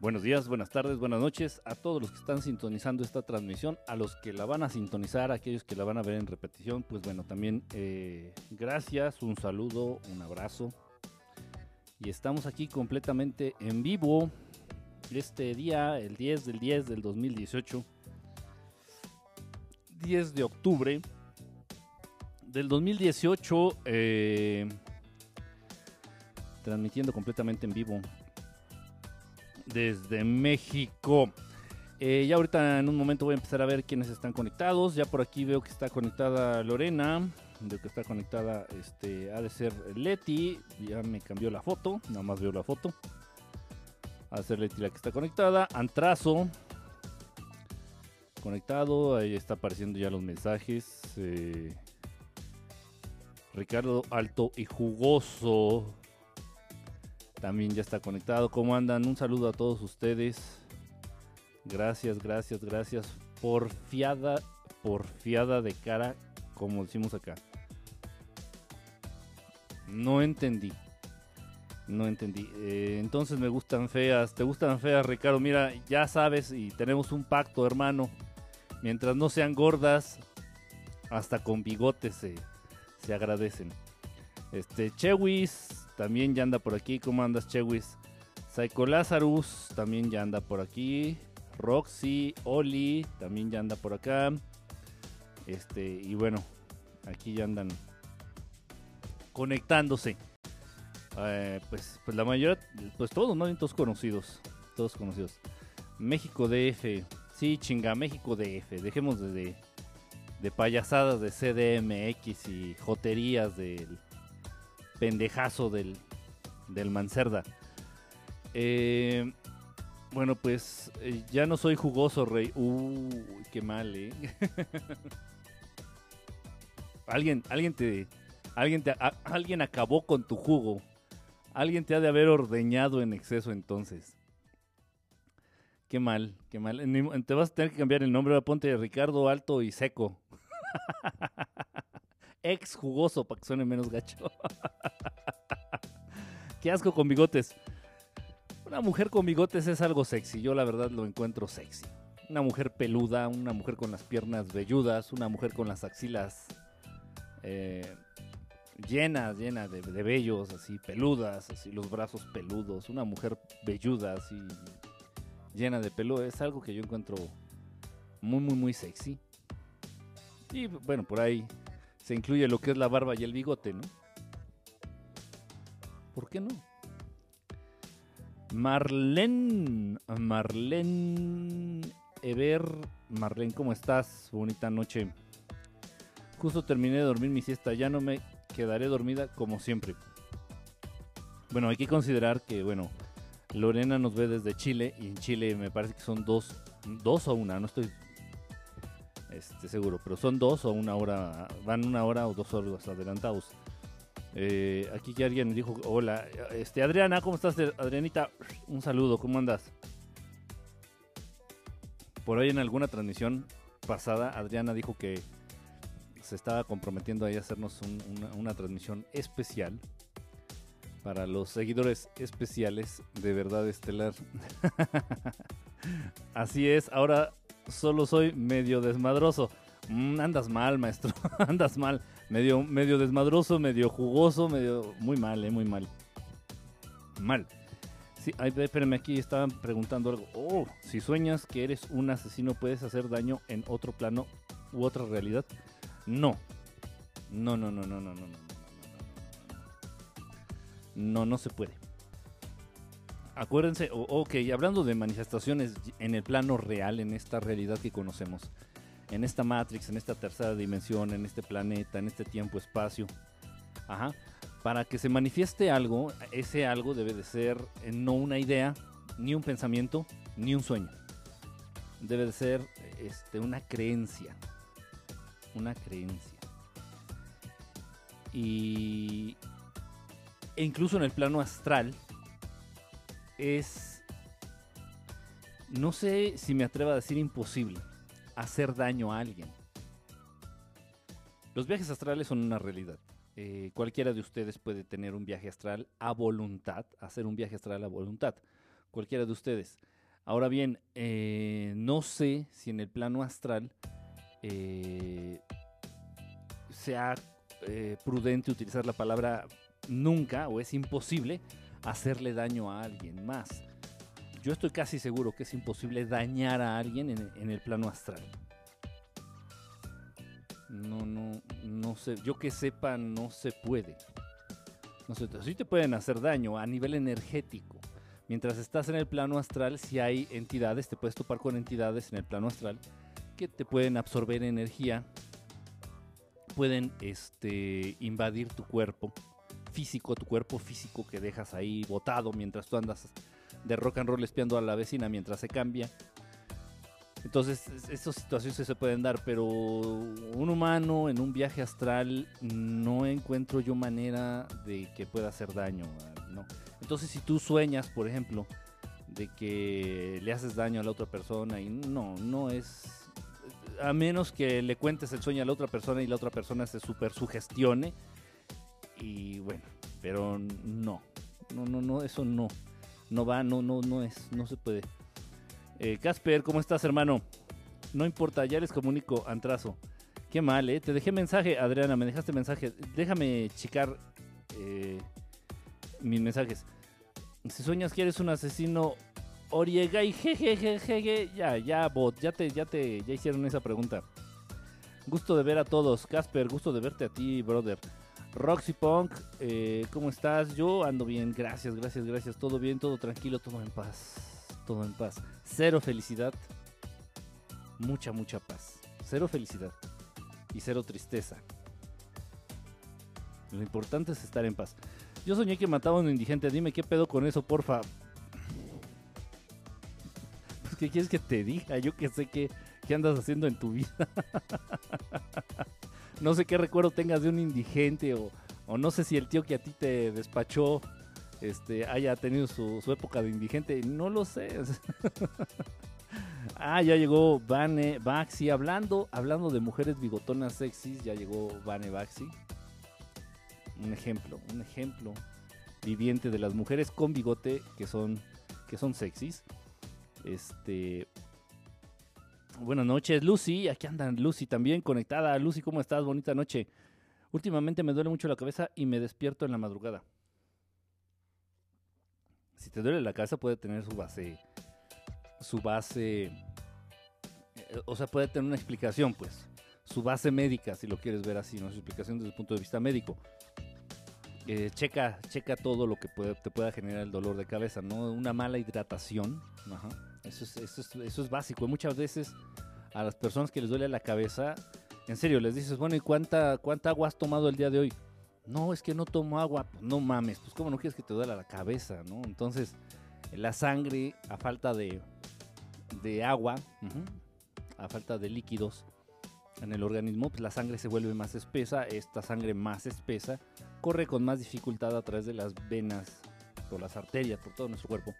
Buenos días, buenas tardes, buenas noches a todos los que están sintonizando esta transmisión, a los que la van a sintonizar, a aquellos que la van a ver en repetición, pues bueno, también eh, gracias, un saludo, un abrazo. Y estamos aquí completamente en vivo este día, el 10 del 10 del 2018, 10 de octubre del 2018, eh, transmitiendo completamente en vivo desde México. Eh, ya ahorita en un momento voy a empezar a ver quiénes están conectados. Ya por aquí veo que está conectada Lorena. Veo que está conectada, este, ha de ser Leti. Ya me cambió la foto. Nada más veo la foto. Ha de ser Leti la que está conectada. Antrazo. Conectado. Ahí está apareciendo ya los mensajes. Eh, Ricardo Alto y Jugoso también ya está conectado. ¿Cómo andan? Un saludo a todos ustedes. Gracias, gracias, gracias. Por fiada, por fiada de cara, como decimos acá. No entendí. No entendí. Eh, entonces me gustan feas. ¿Te gustan feas, Ricardo? Mira, ya sabes y tenemos un pacto, hermano. Mientras no sean gordas, hasta con bigotes se, se agradecen. Este, Chewis, también ya anda por aquí. ¿Cómo andas, Chewis? Psycho Lazarus también ya anda por aquí. Roxy, Oli también ya anda por acá. Este, y bueno, aquí ya andan conectándose. Eh, pues, pues la mayoría, pues todos, ¿no? Todos conocidos. Todos conocidos. México DF. Sí, chinga, México DF. Dejemos de, de payasadas de CDMX y joterías del pendejazo del, del Mancerda. Eh, bueno, pues eh, ya no soy jugoso, rey. Uy, qué mal, ¿eh? alguien, alguien te, alguien te, alguien acabó con tu jugo. Alguien te ha de haber ordeñado en exceso entonces. Qué mal, qué mal. Te vas a tener que cambiar el nombre. Ponte Ricardo Alto y Seco. ex jugoso para que suene menos gacho. Qué asco con bigotes. Una mujer con bigotes es algo sexy. Yo la verdad lo encuentro sexy. Una mujer peluda, una mujer con las piernas velludas, una mujer con las axilas eh, llenas, llenas de, de, vellos, así peludas, así los brazos peludos. Una mujer velluda, así llena de pelo. Es algo que yo encuentro muy, muy, muy sexy. Y bueno, por ahí se incluye lo que es la barba y el bigote, ¿no? ¿Por qué no? Marlene, Marlene Ever, Marlene, ¿cómo estás? Bonita noche. Justo terminé de dormir mi siesta, ya no me quedaré dormida como siempre. Bueno, hay que considerar que, bueno, Lorena nos ve desde Chile y en Chile me parece que son dos, dos o una, no estoy este, seguro, pero son dos o una hora, van una hora o dos horas adelantados. Eh, aquí ya alguien dijo, hola, este, Adriana, ¿cómo estás? Adrianita, un saludo, ¿cómo andas? Por ahí en alguna transmisión pasada, Adriana dijo que se estaba comprometiendo a hacernos una transmisión especial para los seguidores especiales de Verdad Estelar. Así es, ahora solo soy medio desmadroso. Mm, andas mal, maestro. andas mal. Medio, medio desmadroso, medio jugoso, medio. Muy mal, eh, muy mal. Mal. Sí, ay, espérame, aquí estaban preguntando algo. Oh, si sueñas que eres un asesino, ¿puedes hacer daño en otro plano u otra realidad? No. No, no, no, no, no, no, no, no, no, se puede acuérdense, ok, hablando de manifestaciones en el plano real, en esta realidad que conocemos, en esta Matrix, en esta tercera dimensión, en este planeta, en este tiempo-espacio, ajá, para que se manifieste algo, ese algo debe de ser eh, no una idea, ni un pensamiento, ni un sueño. Debe de ser este, una creencia. Una creencia. Y e incluso en el plano astral, es, no sé si me atrevo a decir imposible, hacer daño a alguien. Los viajes astrales son una realidad. Eh, cualquiera de ustedes puede tener un viaje astral a voluntad, hacer un viaje astral a voluntad. cualquiera de ustedes. Ahora bien, eh, no sé si en el plano astral eh, sea prudente utilizar la palabra nunca o es imposible hacerle daño a alguien más. Yo estoy casi seguro que es imposible dañar a alguien en, el plano astral. No, no, no sé. Yo que sepa, no se puede. No sé, sí te pueden hacer daño a nivel energético. Mientras estás en el plano astral, si hay entidades, te puedes topar con entidades en el plano astral que te pueden absorber energía, pueden este, invadir tu cuerpo físico, tu cuerpo físico que dejas ahí botado mientras tú andas de rock and roll espiando a la vecina mientras se cambia. Entonces, estas situaciones se pueden dar, pero un humano en un viaje astral no encuentro yo manera de que pueda hacer daño, ¿no? Entonces, si tú sueñas, por ejemplo, de que le haces daño a la otra persona y no, no es a menos que le cuentes el sueño a la otra persona y la otra persona se super sugestione y bueno, pero no. No, no, no, eso no. No va, no, no, no es, no se puede. Eh, Casper, ¿cómo estás, hermano? No importa, ya les comunico, Antrazo. Qué mal, ¿eh? Te dejé mensaje, Adriana, me dejaste mensaje. Déjame checar eh, mis mensajes. Si sueñas que eres un asesino, Oriega y jejejeje, ya, ya, bot, ya te, ya te, ya hicieron esa pregunta. Gusto de ver a todos, Casper, gusto de verte a ti, brother. Roxy Punk, eh, ¿cómo estás? Yo ando bien, gracias, gracias, gracias. Todo bien, todo tranquilo, todo en paz todo en paz. Cero felicidad, mucha, mucha paz. Cero felicidad y cero tristeza. Lo importante es estar en paz. Yo soñé que mataba a un indigente. Dime qué pedo con eso, porfa. Pues, ¿qué quieres que te diga? Yo que sé qué, qué andas haciendo en tu vida. no sé qué recuerdo tengas de un indigente o, o no sé si el tío que a ti te despachó este, haya tenido su, época de indigente. No lo sé. ah, ya llegó Vane Baxi. Hablando, hablando de mujeres bigotonas sexys, ya llegó Vane Baxi. Un ejemplo, un ejemplo viviente de las mujeres con bigote que son, que son sexys. Este. Buenas noches, Lucy. Aquí andan Lucy también conectada. Lucy, ¿cómo estás? Bonita noche. Últimamente me duele mucho la cabeza y me despierto en la madrugada si te duele la cabeza puede tener su base, su base, eh, o sea, puede tener una explicación, pues, su base médica, si lo quieres ver así, ¿no? Su explicación desde el punto de vista médico. Eh, checa, checa todo lo que te pueda generar el dolor de cabeza, ¿no? Una mala hidratación, Eso, es, eso, es, eso es básico. muchas veces a las personas que les duele la cabeza, en serio, les dices, bueno, ¿y cuánta, cuánta agua has tomado el día de hoy? No, es que no tomo agua. Pues no mames, pues cómo no quieres que te duela la cabeza, ¿no? Entonces, la sangre, a falta de, de agua, a falta de líquidos en el organismo, pues la sangre se vuelve más espesa. Esta sangre más espesa corre con más dificultad a través de las venas, por las arterias, por todo nuestro cuerpo.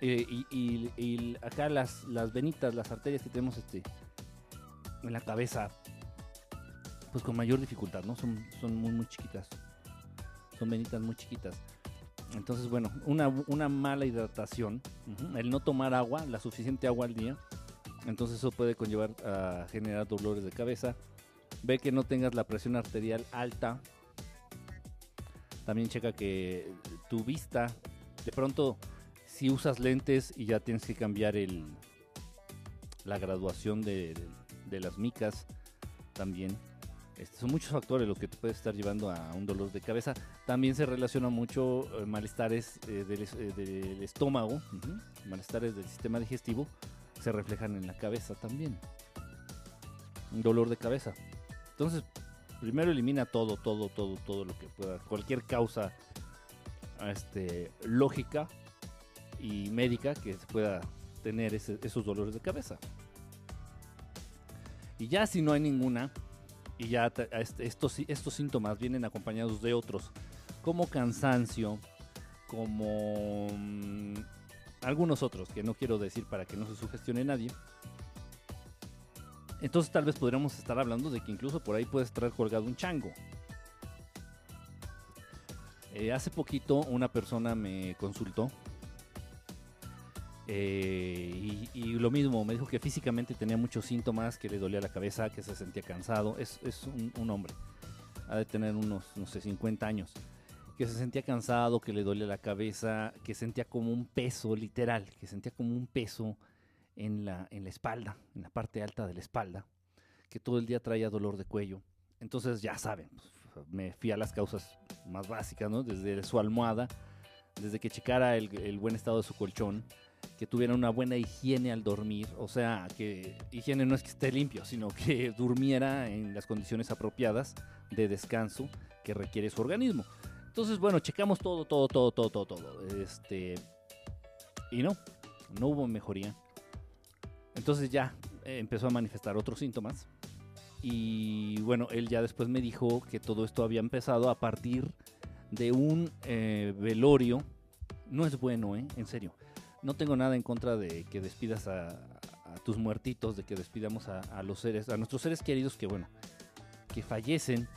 Eh, y, acá las, las venitas, las arterias que tenemos este, en la cabeza, pues con mayor dificultad, ¿no? Son, son muy, muy chiquitas. Son venitas muy chiquitas. Entonces, bueno, una, una mala hidratación, el no tomar agua, la suficiente agua al día, entonces eso puede conllevar a generar dolores de cabeza. Ve que no tengas la presión arterial alta. También checa que tu vista, de pronto, si usas lentes y ya tienes que cambiar el, la graduación de, de las micas, también este, son muchos factores los que te puede estar llevando a un dolor de cabeza. También se relaciona mucho eh, malestares eh, eh, del, estómago, malestares del sistema digestivo, se reflejan en la cabeza también. Un dolor de cabeza. Entonces, primero elimina todo, todo, todo, todo lo que pueda, cualquier causa este, lógica y médica que pueda tener esos dolores de cabeza. Y ya si no hay ninguna, y ya este, estos, estos síntomas vienen acompañados de otros, como cansancio, como mm, algunos otros que no quiero decir para que no se sugestione nadie. Entonces tal vez podríamos estar hablando de que incluso por ahí puede estar colgado un chango. Eh, hace poquito una persona me consultó Eh, y, lo mismo, me dijo que físicamente tenía muchos síntomas, que le dolía la cabeza, que se sentía cansado. Es, un, hombre, ha de tener unos, no sé, 50 años. Que se sentía cansado, que le dolía la cabeza, que sentía como un peso, literal, que sentía como un peso en la, en la espalda, en la parte alta de la espalda, que todo el día traía dolor de cuello. Entonces ya saben, pues, me fui a las causas más básicas, ¿no? Desde su almohada, desde que checara el, el buen estado de su colchón, que tuviera una buena higiene al dormir, o sea, que higiene no es que esté limpio, sino que durmiera en las condiciones apropiadas de descanso que requiere su organismo. Entonces, bueno, checamos todo, todo, todo, todo, todo, todo. Este, y no, no hubo mejoría. Entonces ya empezó a manifestar otros síntomas. Y bueno, él ya después me dijo que todo esto había empezado a partir de un eh, velorio. No es bueno, ¿eh? En serio. No tengo nada en contra de que despidas a, tus muertitos, de que despidamos a, los seres, a nuestros seres queridos que, bueno, que fallecen,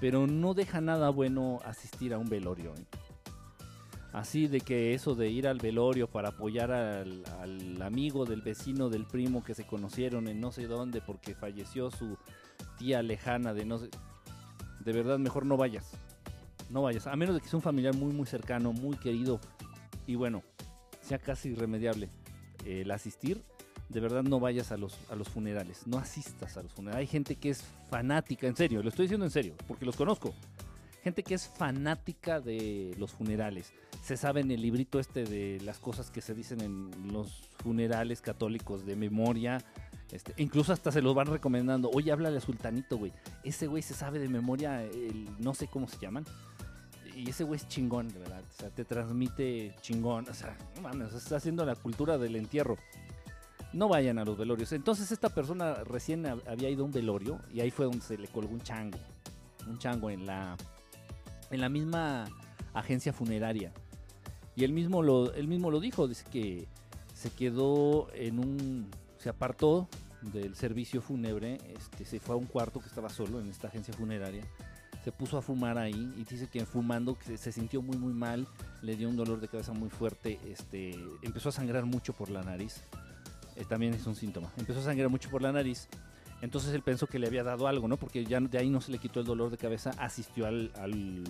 pero no deja nada bueno asistir a un velorio. ¿eh? Así de que eso de ir al velorio para apoyar al, amigo del vecino del primo que se conocieron en no sé dónde porque falleció su tía lejana de no sé... De verdad, mejor no vayas. No vayas. A menos de que sea un familiar muy, muy cercano, muy querido. Y bueno, sea casi irremediable el asistir. De verdad no vayas a los, a los funerales. No asistas a los funerales. Hay gente que es fanática, en serio. Lo estoy diciendo en serio, porque los conozco gente que es fanática de los funerales. Se sabe en el librito este de las cosas que se dicen en los funerales católicos de memoria. Este, incluso hasta se los van recomendando. Oye, háblale a Sultanito, güey. Ese güey se sabe de memoria, no sé cómo se llaman. Y ese güey es chingón, de verdad. O sea, te transmite chingón. O sea, mames, está haciendo la cultura del entierro. No vayan a los velorios. Entonces esta persona recién había ido a un velorio y ahí fue donde se le colgó un chango. Un chango en la en la misma agencia funeraria. Y él mismo lo, él mismo lo dijo, dice que se quedó en un, se apartó del servicio fúnebre, este, se fue a un cuarto que estaba solo en esta agencia funeraria, se puso a fumar ahí y dice que fumando se, sintió muy muy mal, le dio un dolor de cabeza muy fuerte, este, empezó a sangrar mucho por la nariz, eh, también es un síntoma, empezó a sangrar mucho por la nariz entonces él pensó que le había dado algo, ¿no? Porque ya de ahí no se le quitó el dolor de cabeza, asistió al,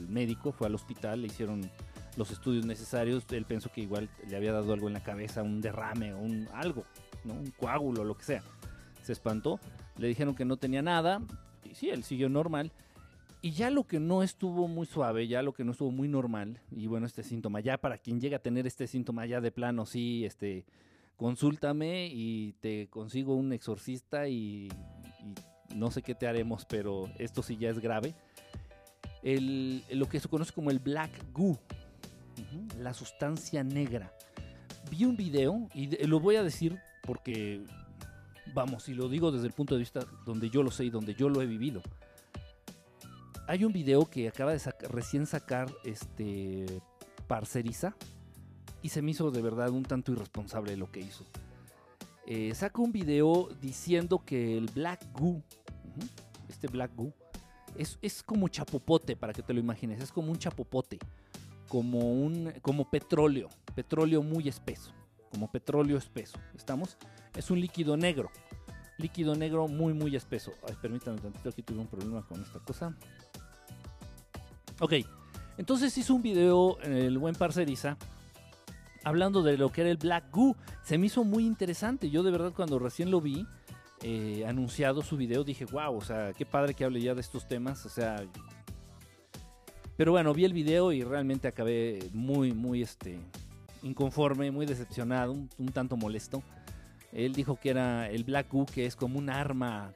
médico, fue al hospital, le hicieron los estudios necesarios, él pensó que igual le había dado algo en la cabeza, un derrame, un algo, ¿no? Un coágulo, lo que sea. Se espantó, le dijeron que no tenía nada, y sí, él siguió normal. Y ya lo que no estuvo muy suave, ya lo que no estuvo muy normal, y bueno, este síntoma, ya para quien llega a tener este síntoma ya de plano, sí, este, consúltame y te consigo un exorcista y no sé qué te haremos, pero esto sí ya es grave. lo que se conoce como el black goo, la sustancia negra. Vi un video y lo voy a decir porque, vamos, y lo digo desde el punto de vista donde yo lo sé y donde yo lo he vivido. Hay un video que acaba de recién sacar este Parceriza y se me hizo de verdad un tanto irresponsable lo que hizo. Eh, saca un video diciendo que el Black Goo, este Black Goo, es, como chapopote, para que te lo imagines, es como un chapopote, como, un, como petróleo, petróleo muy espeso, como petróleo espeso, ¿estamos? Es un líquido negro, líquido negro muy muy espeso. Ay, permítanme tantito, aquí tuve un problema con esta cosa. Ok, entonces hizo un video el buen Parceriza hablando de lo que era el Black Goo. Se me hizo muy interesante. Yo de verdad cuando recién lo vi eh, anunciado su video dije, wow, o sea, qué padre que hable ya de estos temas. O sea, pero bueno, vi el video y realmente acabé muy, muy este, inconforme, muy decepcionado, un, un tanto molesto. Él dijo que era el Black Goo, que es como un arma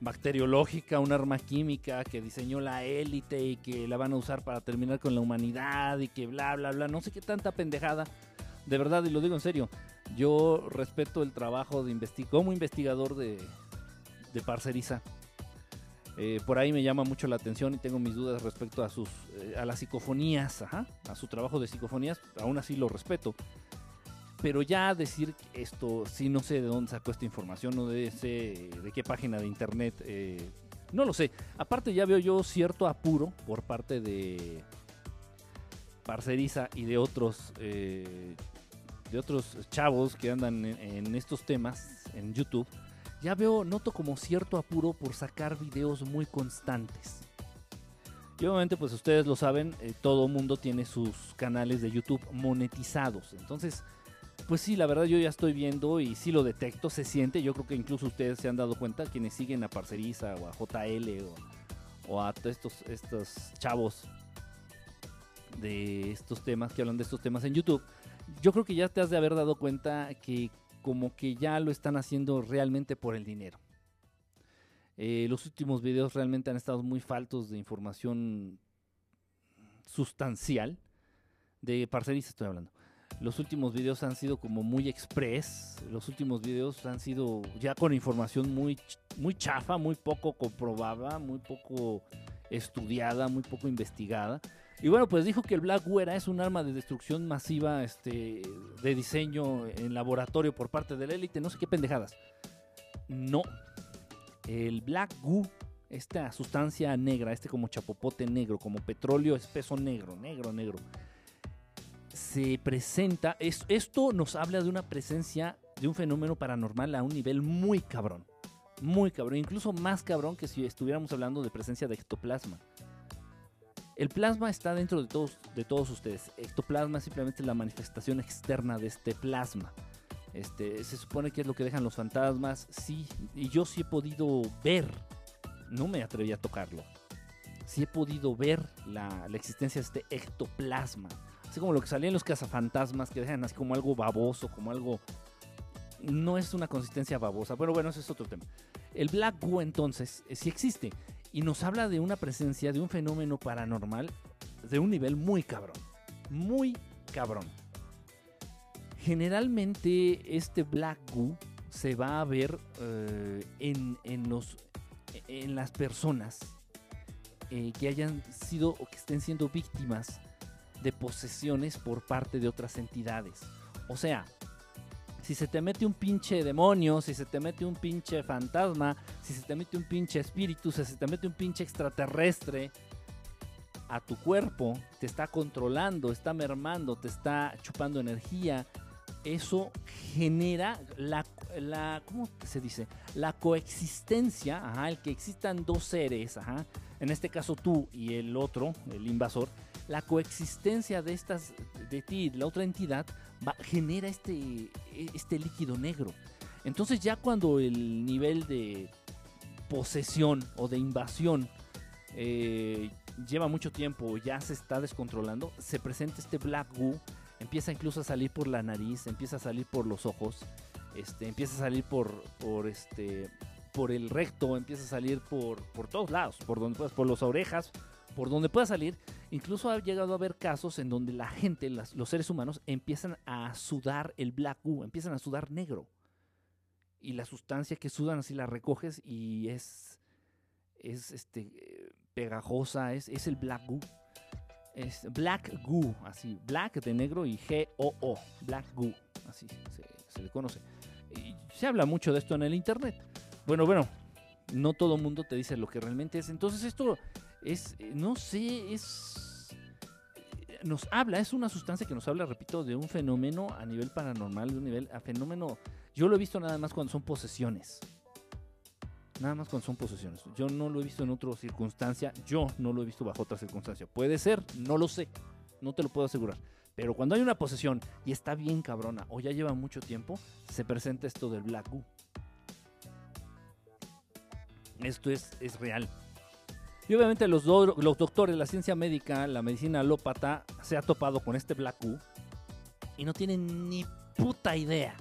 bacteriológica, un arma química que diseñó la élite y que la van a usar para terminar con la humanidad y que bla, bla, bla, no sé qué tanta pendejada. De verdad, y lo digo en serio, yo respeto el trabajo de como investigador de, de Parceriza. Eh, por ahí me llama mucho la atención y tengo mis dudas respecto a sus eh, a las psicofonías, a su trabajo de psicofonías, aún así lo respeto. Pero ya decir esto, sí no sé de dónde sacó esta información, no de, de qué página de internet, eh, no lo sé. Aparte ya veo yo cierto apuro por parte de Parceriza y de otros eh, de otros chavos que andan en, en estos temas en YouTube, ya veo, noto como cierto apuro por sacar videos muy constantes. Y obviamente, pues ustedes lo saben, eh, todo mundo tiene sus canales de YouTube monetizados. Entonces, pues sí, la verdad yo ya estoy viendo y sí lo detecto, se siente. Yo creo que incluso ustedes se han dado cuenta, quienes siguen a Parceriza o a JL o, a estos, estos chavos de estos temas, que hablan de estos temas en YouTube. Yo creo que ya te has de haber dado cuenta que como que ya lo están haciendo realmente por el dinero. Eh, los últimos videos realmente han estado muy faltos de información sustancial. De parceristas estoy hablando. Los últimos videos han sido como muy express. Los últimos videos han sido ya con información muy, muy chafa, muy poco comprobada, muy poco estudiada, muy poco investigada. Y bueno, pues dijo que el Black Wera es un arma de destrucción masiva este, de diseño en laboratorio por parte de la élite, no sé qué pendejadas. No. El Black Goo, esta sustancia negra, este como chapopote negro, como petróleo espeso negro, negro, negro, se presenta, es, esto nos habla de una presencia de un fenómeno paranormal a un nivel muy cabrón. Muy cabrón, incluso más cabrón que si estuviéramos hablando de presencia de ectoplasma. El plasma está dentro de todos, de todos ustedes. Ectoplasma es simplemente la manifestación externa de este plasma. Este, se supone que es lo que dejan los fantasmas. Sí, y yo sí he podido ver, no me atreví a tocarlo. Sí he podido ver la, la existencia de este ectoplasma. Como lo que salía en los cazafantasmas, que dejan así como algo baboso, como algo no es una consistencia babosa. Pero bueno, ese es otro tema. El Black Goo entonces eh, sí existe y nos habla de una presencia, de un fenómeno paranormal de un nivel muy cabrón. Muy cabrón. Generalmente este Black Goo se va a ver eh, en, en, los, en las personas eh, que hayan sido o que estén siendo víctimas de posesiones por parte de otras entidades. O sea, si se te mete un pinche demonio, si se te mete un pinche fantasma, si se te mete un pinche espíritu, si se te mete un pinche extraterrestre a tu cuerpo, te está controlando, está mermando, te está chupando energía, eso genera la, la ¿cómo se dice? La coexistencia, ajá, el que existan dos seres, en este caso tú y el otro, el invasor, la coexistencia de estas, de ti, la otra entidad, va, genera este, este líquido negro. Entonces ya cuando el nivel de posesión o de invasión eh, lleva mucho tiempo, ya se está descontrolando, se presenta este black goo, empieza incluso a salir por la nariz, empieza a salir por los ojos, este, empieza a salir por, por este, por el recto, empieza a salir por, por todos lados, por donde puedas, por las orejas, por donde pueda salir. Incluso ha llegado a haber casos en donde la gente, las, los seres humanos, empiezan a sudar el black goo, empiezan a sudar negro. Y la sustancia que sudan así la recoges y es, es este, pegajosa, es, es el black goo. Es black goo, así, black de negro y G-O-O, black goo, así se, se le conoce. Y se habla mucho de esto en el internet. Bueno, bueno, no todo mundo te dice lo que realmente es. Entonces esto es, eh, no sé, es... Eh, nos habla, es una sustancia que nos habla, repito, de un fenómeno a nivel paranormal, de un nivel a fenómeno... Yo lo he visto nada más cuando son posesiones. Nada más cuando son posesiones. Yo no lo he visto en otra circunstancia. Yo no lo he visto bajo otra circunstancia. Puede ser, no lo sé. No te lo puedo asegurar. Pero cuando hay una posesión y está bien cabrona o ya lleva mucho tiempo, se presenta esto del Black Goo. Esto es, es real. Y obviamente los, do los doctores, la ciencia médica, la medicina alópata, se ha topado con este Black Goo y no tienen ni puta idea,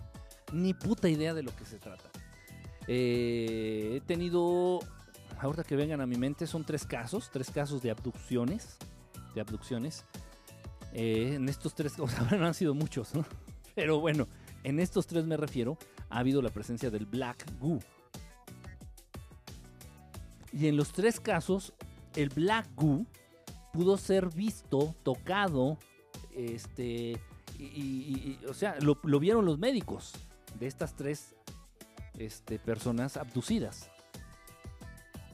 ni puta idea de lo que se trata. Eh, he tenido, ahorita que vengan a mi mente, son tres casos, tres casos de abducciones, de abducciones. Eh, en estos tres, o sea, no han sido muchos, ¿no? Pero bueno, en estos tres me refiero, ha habido la presencia del Black Goo. Y en los tres casos, el Black Goo pudo ser visto, tocado, este, y, y, y o sea, lo, vieron los médicos de estas tres este, personas abducidas.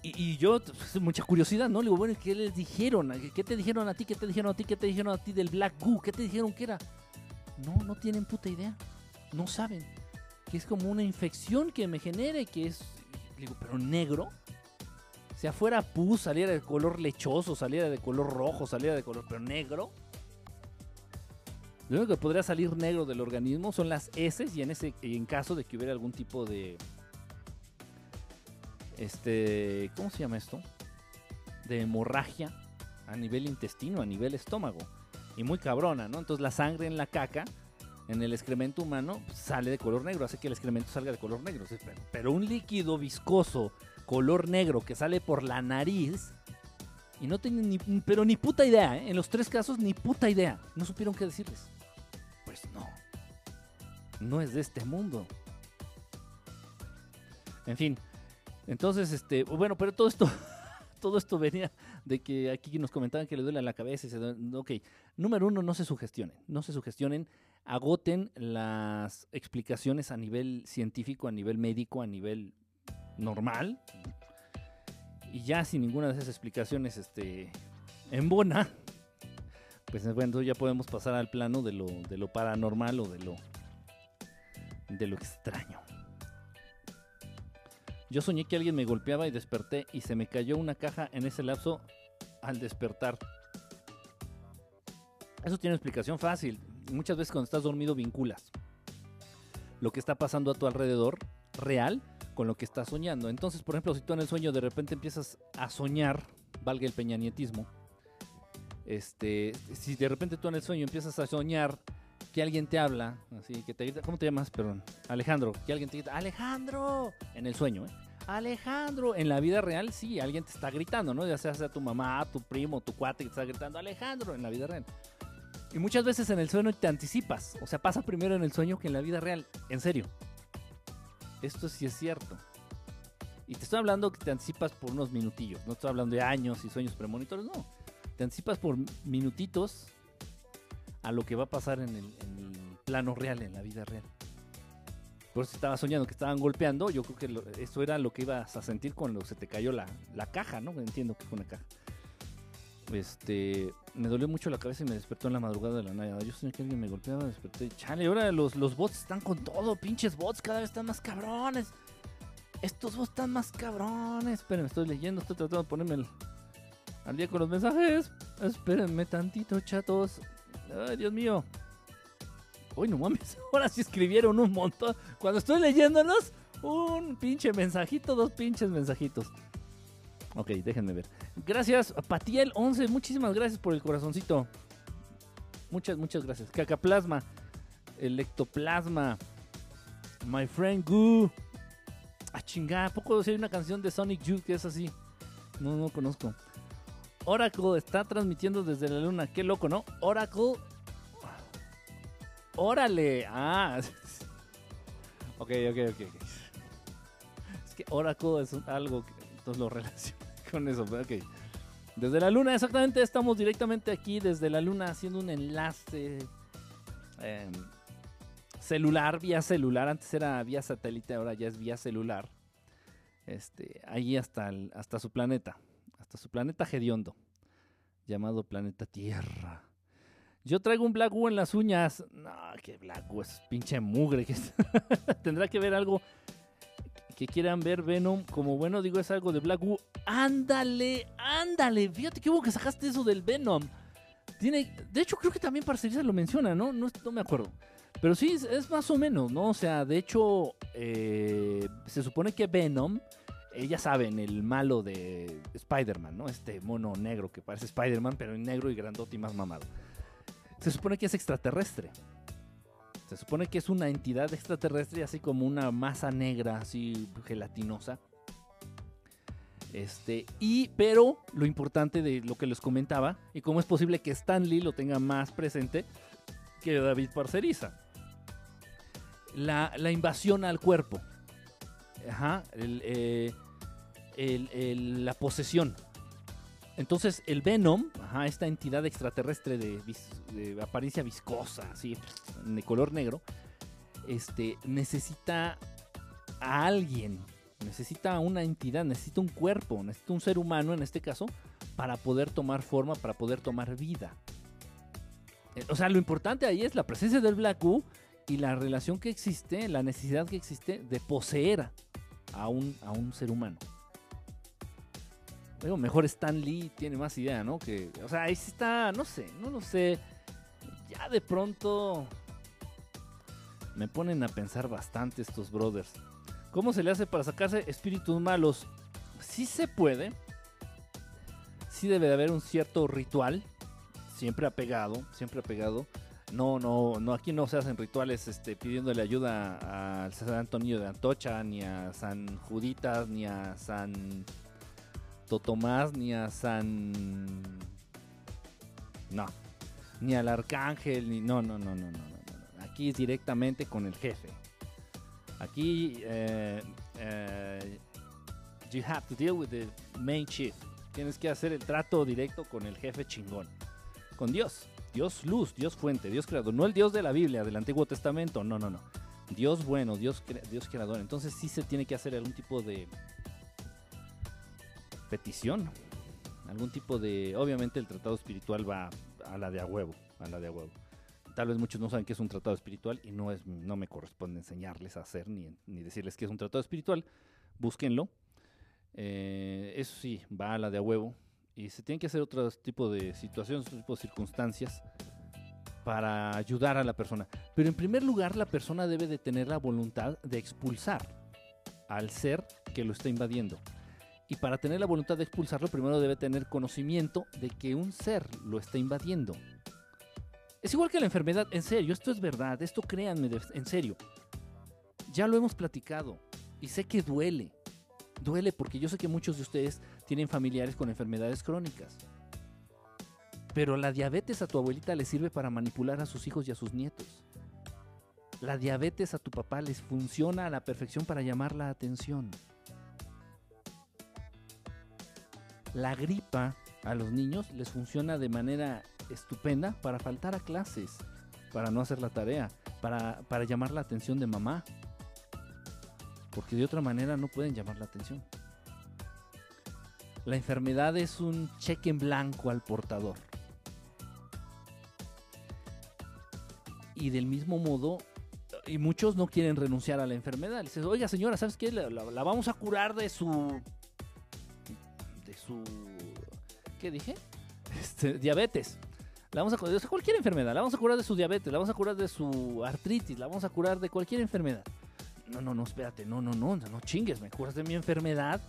Y, y, yo, pues, mucha curiosidad, ¿no? Le digo, bueno, ¿qué les dijeron? ¿Qué te dijeron a ti? ¿Qué te dijeron a ti? ¿Qué te dijeron a ti del Black Goo? ¿Qué te dijeron que era? No, no tienen puta idea. No saben. Que es como una infección que me genere, que es... Digo, pero negro. Si afuera pus, saliera de color lechoso, saliera de color rojo, saliera de color... Pero negro. Lo único que podría salir negro del organismo son las heces y en, ese, en caso de que hubiera algún tipo de... Este... ¿Cómo se llama esto? De hemorragia a nivel intestino, a nivel estómago. Y muy cabrona, ¿no? Entonces la sangre en la caca, en el excremento humano, sale de color negro, hace que el excremento salga de color negro. Pero un líquido viscoso, color negro, que sale por la nariz, y no tienen ni, pero ni puta idea, ¿eh? En los tres casos, ni puta idea. No supieron qué decirles. Pues no. No es de este mundo. En fin. Entonces, este, bueno, pero todo esto, todo esto venía de que aquí nos comentaban que le duele la cabeza. Y se duele, ok, número uno, no se sugestionen. No se sugestionen. Agoten las explicaciones a nivel científico, a nivel médico, a nivel normal. Y ya sin ninguna de esas explicaciones este, en bona, pues bueno, ya podemos pasar al plano de lo, de lo paranormal o de lo, de lo extraño. Yo soñé que alguien me golpeaba y desperté y se me cayó una caja en ese lapso al despertar. Eso tiene explicación fácil. Muchas veces cuando estás dormido vinculas lo que está pasando a tu alrededor real con lo que estás soñando. Entonces, por ejemplo, si tú en el sueño de repente empiezas a soñar, valga el peñanietismo, este, si de repente tú en el sueño empiezas a soñar que alguien te habla, así que te grita, ¿cómo te llamas? Perdón, Alejandro, que alguien te grita, Alejandro, en el sueño, ¿eh? Alejandro. En la vida real, sí, alguien te está gritando, ¿no? Ya sea, sea tu mamá, tu primo, tu cuate que te está gritando, Alejandro, en la vida real. Y muchas veces en el sueño te anticipas. O sea, pasa primero en el sueño que en la vida real. En serio. Esto sí es cierto. Y te estoy hablando que te anticipas por unos minutillos. No estoy hablando de años y sueños premonitores, no. Te anticipas por minutitos a lo que va a pasar en el, en el plano real, en la vida real. Por eso estaba soñando que estaban golpeando. Yo creo que eso era lo que ibas a sentir cuando se te cayó la, la caja, ¿no? Entiendo que fue una caja. Este, me dolió mucho la cabeza y me despertó en la madrugada de la nada. Yo soñé que alguien me golpeaba, desperté. Chale, ahora los, los bots están con todo, pinches bots, cada vez están más cabrones. Estos bots están más cabrones. Esperen, estoy leyendo, estoy tratando de ponerme el, al día con los mensajes. Espérenme tantito, chatos. Ay, Dios mío. Uy, no mames, ahora sí escribieron un montón. Cuando estoy leyéndolos, un pinche mensajito, dos pinches mensajitos. Ok, déjenme ver. Gracias, Patiel11, muchísimas gracias por el corazoncito. Muchas, muchas gracias. Cacaplasma, Electoplasma, My Friend Goo. Ah, chingada, poco hay una canción de Sonic Youth que es así? No, no conozco. Oracle está transmitiendo desde la luna. Qué loco, ¿no? Oracle Órale. Ah. ok, ok, ok. Es que Oracle es algo que entonces lo relaciona con eso. Ok. Desde la luna, exactamente, estamos directamente aquí desde la luna haciendo un enlace em, celular, vía celular. Antes era vía satélite, ahora ya es vía celular. Este, ahí hasta, hasta su planeta, hasta su planeta hediondo, llamado planeta Tierra. Yo traigo un Black en las uñas. No, que Black es pinche mugre. Tendrá que ver algo que quieran ver Venom como bueno. Digo, es algo de Black Wu. Ándale, ándale. Fíjate que hubo que sacaste eso del Venom. Tiene, de hecho, creo que también Parcerisa lo menciona, ¿no? ¿no? No me acuerdo. Pero sí, es, más o menos, ¿no? O sea, de hecho, eh, se supone que Venom, eh, saben, el malo de Spider-Man, ¿no? Este mono negro que parece Spider-Man, pero en negro y grandote y más mamado se supone que es extraterrestre. Se supone que es una entidad extraterrestre, así como una masa negra, así gelatinosa. Este, y, pero lo importante de lo que les comentaba, y cómo es posible que Stan Lee lo tenga más presente que David Parceriza. La, invasión al cuerpo. Ajá, eh, la posesión. Entonces, el Venom, esta entidad extraterrestre de, apariencia viscosa, así, de color negro, este, necesita a alguien, necesita una entidad, necesita un cuerpo, necesita un ser humano en este caso, para poder tomar forma, para poder tomar vida. Eh, O sea, lo importante ahí es la presencia del Black Goo y la relación que existe, la necesidad que existe de poseer a un, a un ser humano. Digo, mejor Stan Lee tiene más idea, ¿no? Que, o sea, ahí sí está, no sé, no lo sé. Ya de pronto me ponen a pensar bastante estos brothers. ¿Cómo se le hace para sacarse espíritus malos? Sí se puede. Sí debe de haber un cierto ritual. Siempre apegado, siempre apegado. No, no, no, aquí no se hacen rituales este, pidiéndole ayuda al San Antonio de Antocha, ni a San Juditas, ni a San Totomás, ni a San... No, ni al Arcángel, ni... No, no, no, no, no, no. Aquí es directamente con el jefe. Aquí, eh, eh, you have to deal with the main chief. Tienes que hacer el trato directo con el jefe chingón. Con Dios. Dios luz, Dios fuente, Dios creador. No el Dios de la Biblia, del Antiguo Testamento. No, no, no. Dios bueno, Dios, Dios creador. Entonces sí se tiene que hacer algún tipo de petición. Algún tipo de... Obviamente el tratado espiritual va a la de a huevo. A la de a. Tal vez muchos no saben qué es un tratado espiritual y no, es, no me corresponde enseñarles a hacer ni, ni decirles qué es un tratado espiritual. Búsquenlo. Eh, eso sí, va a la de a huevo. Y se tienen que hacer otro tipo de situaciones, otro tipo de circunstancias para ayudar a la persona. Pero en primer lugar, la persona debe de tener la voluntad de expulsar al ser que lo está invadiendo. Y para tener la voluntad de expulsarlo, primero debe tener conocimiento de que un ser lo está invadiendo. Es igual que la enfermedad, en serio, esto es verdad, esto créanme, en serio. Ya lo hemos platicado y sé que duele. Duele porque yo sé que muchos de ustedes tienen familiares con enfermedades crónicas. Pero la diabetes a tu abuelita le sirve para manipular a sus hijos y a sus nietos. La diabetes a tu papá les funciona a la perfección para llamar la atención. La gripa a los niños les funciona de manera estupenda para faltar a clases, para no hacer la tarea, para, para llamar la atención de mamá. Porque de otra manera no pueden llamar la atención. La enfermedad es un cheque en blanco al portador. Y del mismo modo, y muchos no quieren renunciar a la enfermedad. Dices, oiga señora, ¿sabes qué? La, vamos a curar de su... Su... ¿Qué dije? Este, diabetes. La vamos a curar de cualquier enfermedad. La vamos a curar de su diabetes, la vamos a curar de su artritis, la vamos a curar de cualquier enfermedad. No, no, no, espérate, no, no, no, no chingues, me curas de mi enfermedad.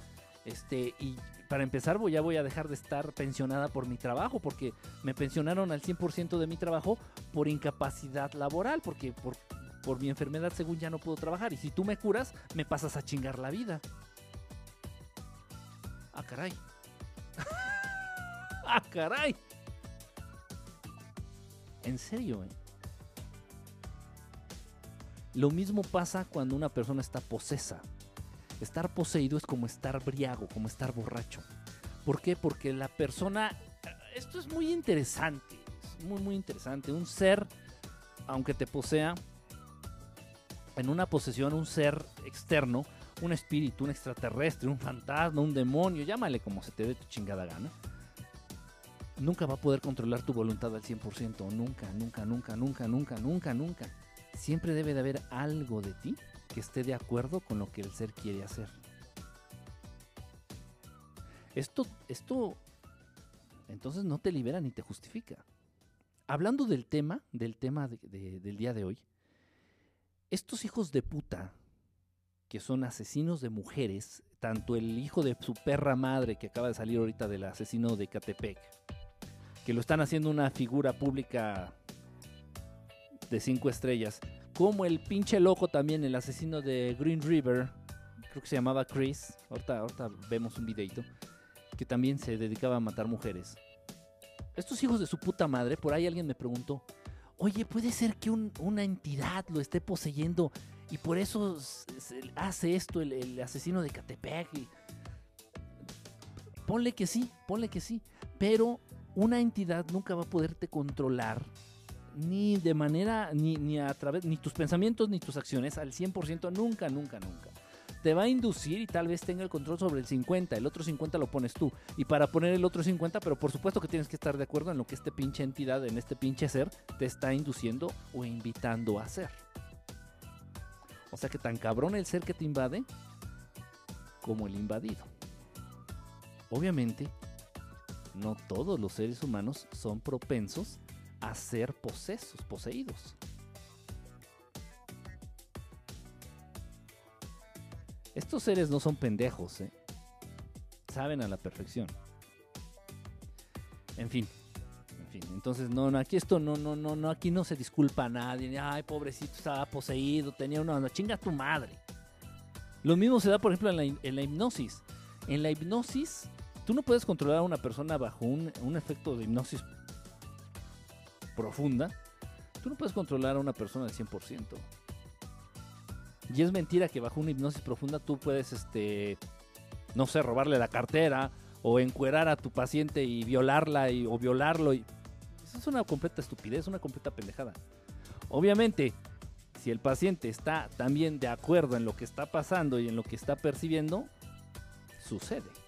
Este, y para empezar, ya voy a dejar de estar pensionada por mi trabajo, porque me pensionaron al 100% de mi trabajo por incapacidad laboral, porque por, por mi enfermedad, según ya no puedo trabajar. Y si tú me curas, me pasas a chingar la vida. Ah, caray. ah, caray. En serio, eh. Lo mismo pasa cuando una persona está posesa. Estar poseído es como estar briago, como estar borracho. ¿Por qué? Porque la persona... Esto es muy interesante. Es muy, muy interesante. Un ser, aunque te posea, en una posesión, un ser externo, un espíritu, un extraterrestre, un fantasma, un demonio, llámale como se te dé tu chingada gana, nunca va a poder controlar tu voluntad al 100%. Nunca, nunca, nunca, nunca, nunca, nunca, nunca. Siempre debe de haber algo de ti que esté de acuerdo con lo que el ser quiere hacer. Esto, esto, entonces no te libera ni te justifica. Hablando del tema, del tema de- de- del día de hoy, estos hijos de puta que son asesinos de mujeres, tanto el hijo de su perra madre que acaba de salir ahorita del asesino de Catepec, que lo están haciendo una figura pública de cinco estrellas, como el pinche loco también, el asesino de Green River, creo que se llamaba Chris, ahorita, ahorita vemos un videito, que también se dedicaba a matar mujeres. Estos hijos de su puta madre, por ahí alguien me preguntó, oye, ¿puede ser que un- una entidad lo esté poseyendo y por eso hace esto el, asesino de Catepec? Ponle que sí, ponle que sí, pero una entidad nunca va a poderte controlar ni de manera, ni, ni a través, ni tus pensamientos ni tus acciones al 100%, nunca, nunca, nunca. te va a inducir y tal vez tenga el control sobre el 50, el otro 50 lo pones tú. Y para poner el otro 50, pero por supuesto que tienes que estar de acuerdo en lo que este pinche entidad, en este pinche ser, te está induciendo o invitando a hacer. O sea que tan cabrón el ser que te invade como el invadido. Obviamente, no todos los seres humanos son propensos a ser posesos, poseídos. Estos seres no son pendejos, ¿eh? Saben a la perfección. En fin. En fin. Entonces, no, no, aquí esto no, no, no, no, aquí no se disculpa a nadie. Ay, pobrecito, estaba poseído, tenía una, una chinga tu madre. Lo mismo se da, por ejemplo, en la hipnosis. En la hipnosis, tú no puedes controlar a una persona bajo un, un efecto de hipnosis profunda. Tú no puedes controlar a una persona al 100%. Y es mentira que bajo una hipnosis profunda tú puedes, este, no sé, robarle la cartera o encuerar a tu paciente y violarla y, o violarlo. Eso es una completa estupidez, una completa pendejada. Obviamente, si el paciente está también de acuerdo en lo que está pasando y en lo que está percibiendo, sucede.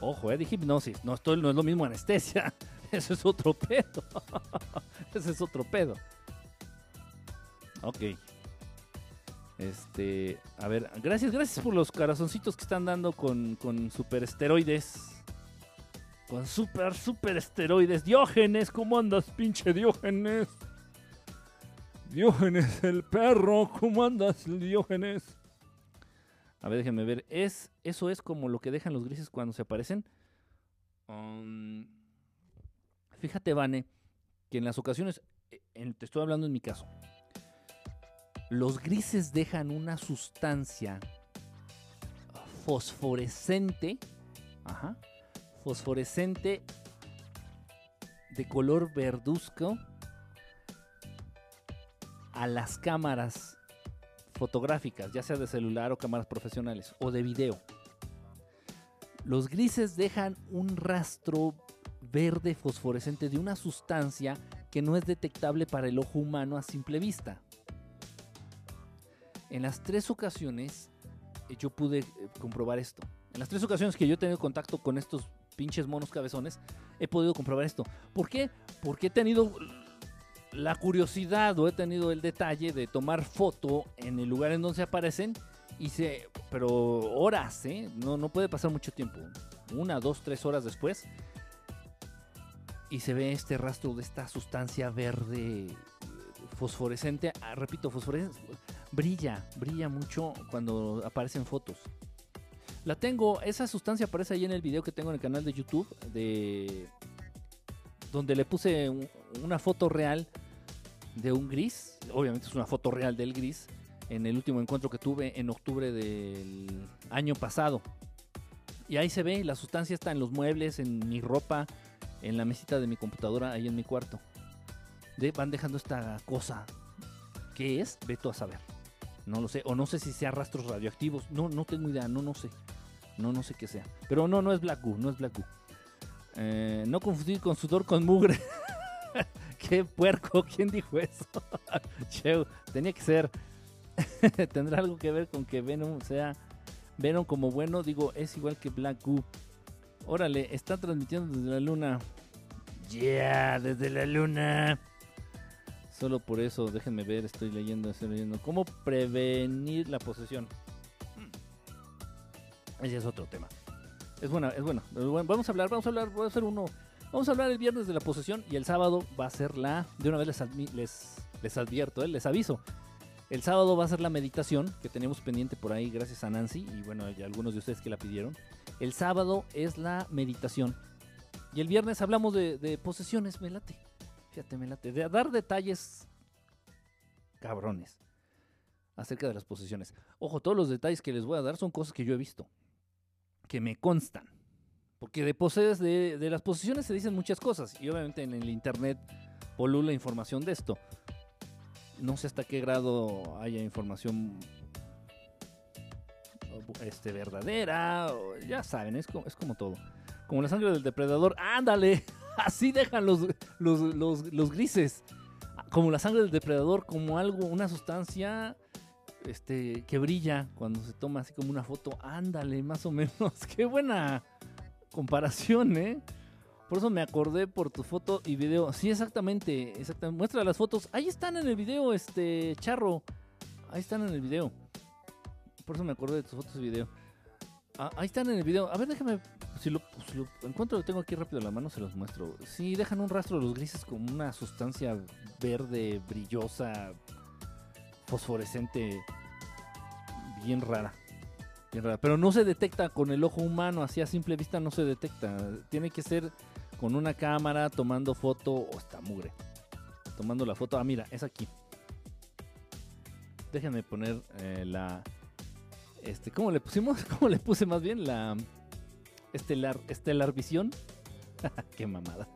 Ojo, eh, dije hipnosis. No, esto no es lo mismo anestesia. Eso es otro pedo. Ese es otro pedo. Ok. Este, a ver, gracias, gracias por los corazoncitos que están dando con, con super esteroides. Con super, super esteroides. Diógenes, ¿cómo andas, pinche Diógenes? Diógenes, el perro, ¿cómo andas, Diógenes? A ver, déjenme ver. ¿Es, ¿Eso es como lo que dejan los grises cuando se aparecen? Um, fíjate, Vane, que en las ocasiones, en, te estoy hablando en mi caso, los grises dejan una sustancia fosforescente, ajá, fosforescente de color verduzco a las cámaras fotográficas, ya sea de celular o cámaras profesionales o de video. Los grises dejan un rastro verde fosforescente de una sustancia que no es detectable para el ojo humano a simple vista. En las tres ocasiones eh, yo pude eh, comprobar esto. En las tres ocasiones que yo he tenido contacto con estos pinches monos cabezones, he podido comprobar esto. ¿Por qué? Porque he tenido la curiosidad o he tenido el detalle de tomar foto en el lugar en donde se aparecen y se, pero horas, ¿eh? No, no puede pasar mucho tiempo. Una, dos, tres horas después. Y se ve este rastro de esta sustancia verde fosforescente. Ah, repito, fosforescente brilla, brilla mucho cuando aparecen fotos. La tengo, esa sustancia aparece ahí en el video que tengo en el canal de YouTube, de donde le puse una foto real de un gris, obviamente es una foto real del gris, en el último encuentro que tuve en octubre del año pasado. Y ahí se ve, la sustancia está en los muebles, en mi ropa, en la mesita de mi computadora, ahí en mi cuarto. van dejando esta cosa. ¿Qué es? Veto a saber. No lo sé. O no sé si sea rastros radioactivos. No, no tengo idea. No, no sé. No, no sé qué sea. Pero no, no es Black Goo. No es Black Goo. Eh, no confundir con sudor con mugre. qué puerco. ¿Quién dijo eso? Cheu, tenía que ser. Tendrá algo que ver con que Venom sea. Venom como bueno, digo, es igual que Black Goo. Órale, está transmitiendo desde la luna. Yeah, desde la luna. Solo por eso, déjenme ver, estoy leyendo, estoy leyendo. ¿Cómo prevenir la posesión? Hmm. Ese es otro tema. Es bueno, es bueno. Vamos a hablar, vamos a hablar, voy a hacer uno. Vamos a hablar el viernes de la posesión y el sábado va a ser la. De una vez les, les, les advierto, ¿eh? les aviso. El sábado va a ser la meditación que tenemos pendiente por ahí gracias a Nancy y bueno, y algunos de ustedes que la pidieron. El sábado es la meditación. Y el viernes hablamos de, de posesiones, me late. Fíjate, me late. De dar detalles cabrones acerca de las posesiones. Ojo, todos los detalles que les voy a dar son cosas que yo he visto, que me constan. Porque de, posees, de, de las posesiones se dicen muchas cosas. Y obviamente en el internet polula información de esto. No sé hasta qué grado haya información este, verdadera. ya saben, es como, es como todo. Como la sangre del depredador. ¡Ándale! Así dejan los, los, grises. Como la sangre del depredador, como algo, una sustancia este, que brilla cuando se toma así como una foto. Ándale, más o menos. Qué buena comparación, ¿eh? Por eso me acordé por tu foto y video. Sí, exactamente, exactamente. Muestra las fotos. Ahí están en el video, este, charro. Ahí están en el video. Por eso me acordé de tus fotos y video. Ah, ahí están en el video. A ver, déjame. Si lo, si lo encuentro, lo tengo aquí rápido en la mano, se los muestro. Sí, dejan un rastro de los grises con una sustancia verde, brillosa, fosforescente, bien rara. Bien rara. Pero no se detecta con el ojo humano, así a simple vista no se detecta. Tiene que ser con una cámara tomando foto. O está mugre. Tomando la foto. Ah, mira, es aquí. Déjenme poner eh, la. Este, ¿cómo le pusimos? ¿Cómo le puse más bien? La estelar, estelar visión. Qué mamada.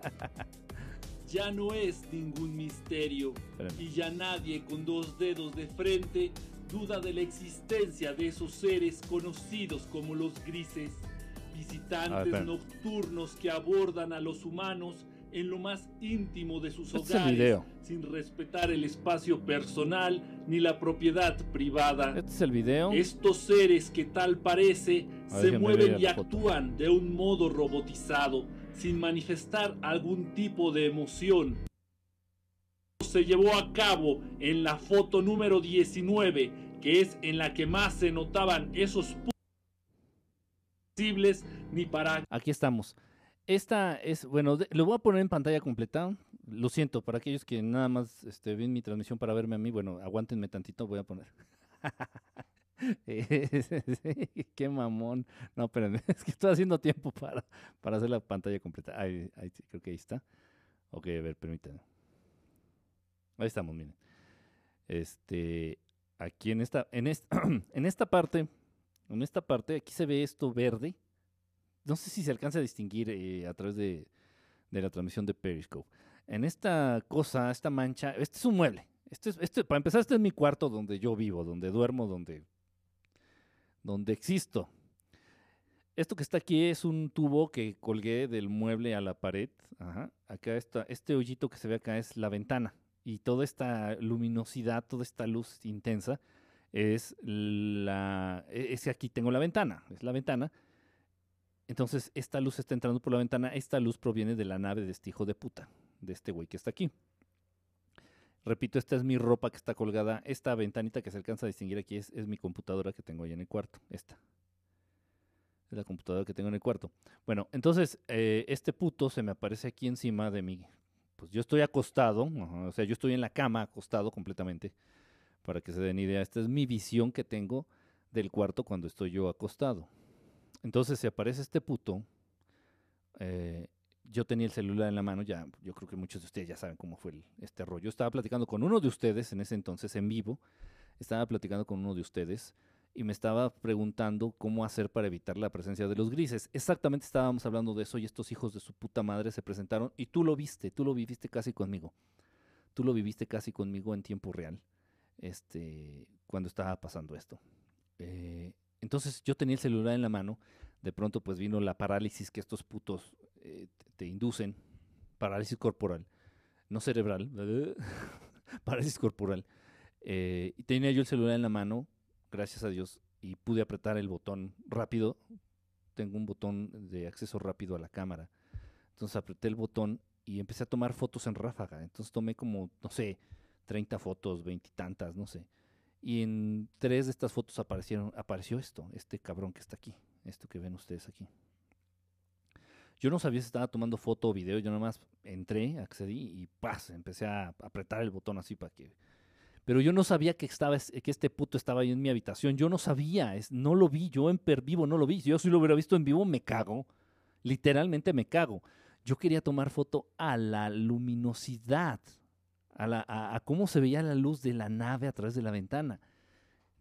ya no es ningún misterio Espérame. y ya nadie con dos dedos de frente duda de la existencia de esos seres conocidos como los grises, A visitantes nocturnos que abordan a los humanos en lo más íntimo de sus Este hogares, sin respetar el espacio personal ni la propiedad privada. Este es el video. Estos seres que tal parece A ver, se mueven y foto. actúan de un modo robotizado, sin manifestar algún tipo de emoción. Se llevó a cabo en la foto número 19, que es en la que más se notaban esos puntos visibles ni para Aquí estamos. Esta es, bueno, lo voy a poner en pantalla completa. Lo siento, para aquellos que nada más este, ven mi transmisión para verme a mí, bueno, aguántenme tantito, voy a poner. Eh, Qué mamón. No, espérenme, es que estoy haciendo tiempo para, para hacer la pantalla completa. Ahí, ahí creo que ahí está. Ok, a ver, permítanme. Ahí estamos, miren. Este, aquí en esta, en esta, parte, en esta parte, aquí se ve esto verde. No sé si se alcanza a distinguir eh, a través de, de la transmisión de Periscope. En esta cosa, esta mancha, este es un mueble. Este es, este, para empezar, este es mi cuarto donde yo vivo, donde duermo, donde, donde existo. Esto que está aquí es un tubo que colgué del mueble a la pared. Ajá. Acá está, este hoyito que se ve acá es la ventana. Y toda esta luminosidad, toda esta luz intensa es la... e- Es que aquí tengo la ventana, es la ventana. Entonces, esta luz está entrando por la ventana. Esta luz proviene de la nave de este hijo de puta, de este güey que está aquí. Repito, esta es mi ropa que está colgada. Esta ventanita que se alcanza a distinguir aquí es, es mi computadora que tengo ahí en el cuarto. Esta. Es la computadora que tengo en el cuarto. Bueno, entonces, eh, este puto se me aparece aquí encima de mí. Pues yo estoy acostado, o sea, yo estoy en la cama acostado completamente. Para que se den idea, esta es mi visión que tengo del cuarto cuando estoy yo acostado. Entonces se aparece este puto. eh, yo tenía el celular en la mano, ya, yo creo que muchos de ustedes ya saben cómo fue el- este rollo. Estaba platicando con uno de ustedes en ese entonces en vivo. Estaba platicando con uno de ustedes y me estaba preguntando cómo hacer para evitar la presencia de los grises. Exactamente estábamos hablando de eso y estos hijos de su puta madre se presentaron y tú lo viste, tú lo viviste casi conmigo. Tú lo viviste casi conmigo en tiempo real, este, cuando estaba pasando esto. Eh, entonces yo tenía el celular en la mano, de pronto pues vino la parálisis que estos putos eh, te- inducen, parálisis corporal, no cerebral, parálisis corporal. Eh, y tenía yo el celular en la mano, gracias a Dios, y pude apretar el botón rápido. Tengo un botón de acceso rápido a la cámara. Entonces apreté el botón y empecé a tomar fotos en ráfaga. Entonces tomé como, no sé, 30 fotos, veintitantas, no sé. Y en tres de estas fotos aparecieron, apareció esto, este cabrón que está aquí, esto que ven ustedes aquí. Yo no sabía si estaba tomando foto o video, yo nomás entré, accedí y ¡paz! empecé a apretar el botón así para que... Pero yo no sabía que, estaba, es- que este puto estaba ahí en mi habitación, yo no sabía, es, no lo vi, yo en per vivo no lo vi. Yo si lo hubiera visto en vivo me cago, literalmente me cago. Yo quería tomar foto a la luminosidad, a cómo se veía la luz de la nave a través de la ventana.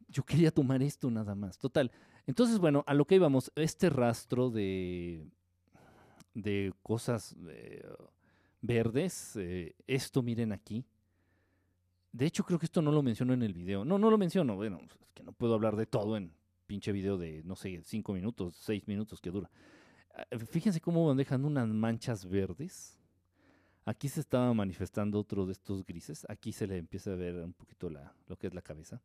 Yo quería tomar esto nada más. Total. Entonces, bueno, a lo que íbamos, este rastro de, de cosas eh, verdes, eh, esto miren aquí. De hecho, creo que esto no lo menciono en el video. No, no lo menciono. Bueno, es que no puedo hablar de todo en pinche video de, no sé, cinco minutos, seis minutos que dura. Ah, Fíjense cómo van dejando unas manchas verdes. Aquí se estaba manifestando otro de estos grises. Aquí se le empieza a ver un poquito la, lo que es la cabeza.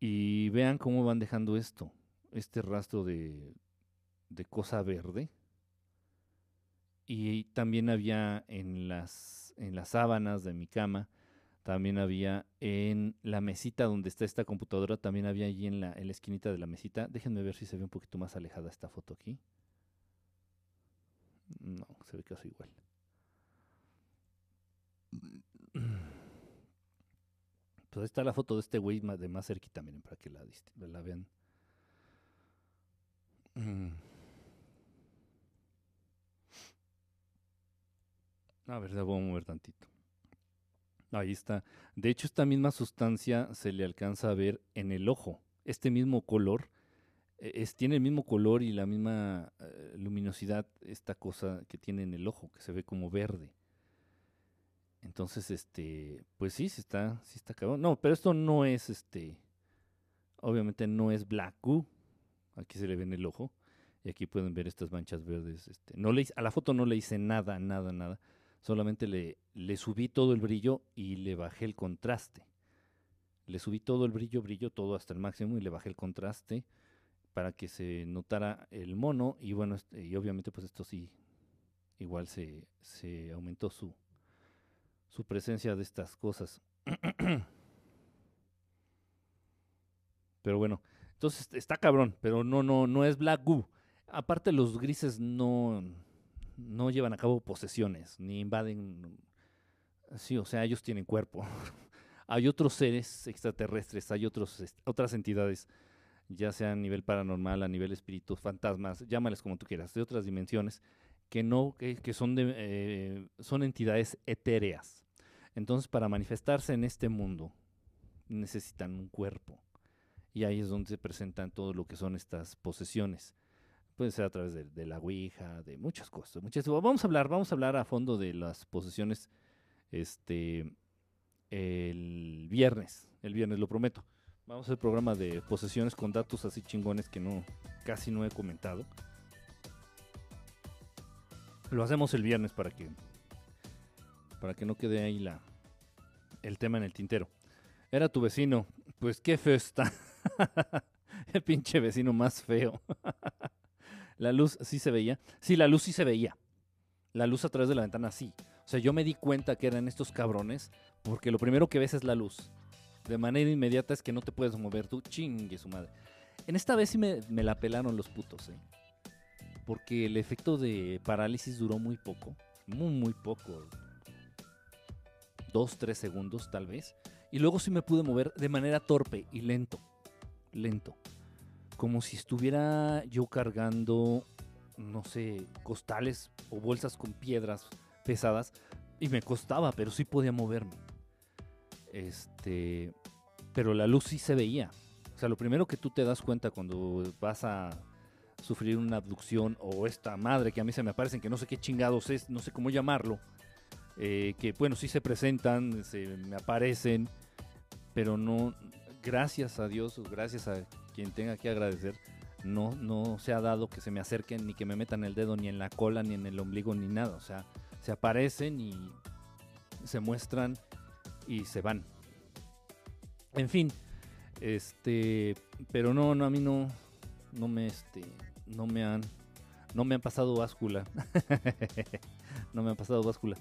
Y vean cómo van dejando esto, este rastro de, de cosa verde. Y también había en las, en las sábanas de mi cama, también había en la mesita donde está esta computadora, también había allí en la, en la esquinita de la mesita. Déjenme ver si se ve un poquito más alejada esta foto aquí. No, se ve casi igual. Pues ahí está la foto de este güey de más cerquita, miren, para que la, la vean. Mm. A ver, la voy a mover tantito. Ahí está. De hecho, esta misma sustancia se le alcanza a ver en el ojo. Este mismo color e, tiene el mismo color y la misma eh, luminosidad esta cosa que tiene en el ojo, que se ve como verde. Entonces, este, pues sí, sí está, sí está cabrón. No, pero esto no es, este, obviamente no es black. Aquí se le ve en el ojo y aquí pueden ver estas manchas verdes. Este, no le, a la foto no le hice nada, nada, nada. Solamente le, le subí todo el brillo y le bajé el contraste. Le subí todo el brillo, brillo todo hasta el máximo y le bajé el contraste para que se notara el mono y bueno, y obviamente pues esto sí, igual se, se aumentó su, su presencia de estas cosas. pero bueno, entonces está cabrón, pero no, no, no es Black Goo. Aparte los grises no, no llevan a cabo posesiones, ni invaden... Sí, o sea, ellos tienen cuerpo. hay otros seres extraterrestres, hay otros, otras entidades, ya sea a nivel paranormal, a nivel espíritu, fantasmas, llámales como tú quieras, de otras dimensiones, que no, que, son, de, eh, son entidades etéreas. Entonces, para manifestarse en este mundo, necesitan un cuerpo. Y ahí es donde se presentan todo lo que son estas posesiones. Puede ser a través de, la Ouija, de muchas cosas. Muchas, vamos a hablar, vamos a hablar a fondo de las posesiones este el viernes. El viernes, lo prometo. Vamos a hacer programa de posesiones con datos así chingones que no, casi no he comentado. Lo hacemos el viernes para que para que no quede ahí la, el tema en el tintero. Era tu vecino. Pues qué feo está. el pinche vecino más feo. la luz sí se veía. Sí, la luz sí se veía. La luz a través de la ventana sí. O sea, yo me di cuenta que eran estos cabrones porque lo primero que ves es la luz. De manera inmediata es que no te puedes mover tú. Chingue su madre. En esta vez sí me, la pelaron los putos, ¿eh? Porque el efecto de parálisis duró muy poco. Muy, muy poco dos, tres segundos tal vez. Y luego sí me pude mover de manera torpe y lento. Lento. Como si estuviera yo cargando, no sé, costales o bolsas con piedras pesadas. Y me costaba, pero sí podía moverme. Este. Pero la luz sí se veía. O sea, lo primero que tú te das cuenta cuando vas a sufrir una abducción o esta madre que a mí se me aparecen que no sé qué chingados es, no sé cómo llamarlo eh, que bueno, sí se presentan, se me aparecen, pero no, gracias a Dios, gracias a quien tenga que agradecer, no, no se ha dado que se me acerquen ni que me metan el dedo ni en la cola, ni en el ombligo, ni nada. O sea, se aparecen y se muestran y se van. En fin, este, pero no, no, a mí no, no me, este, no me han, no me han pasado báscula. no me han pasado báscula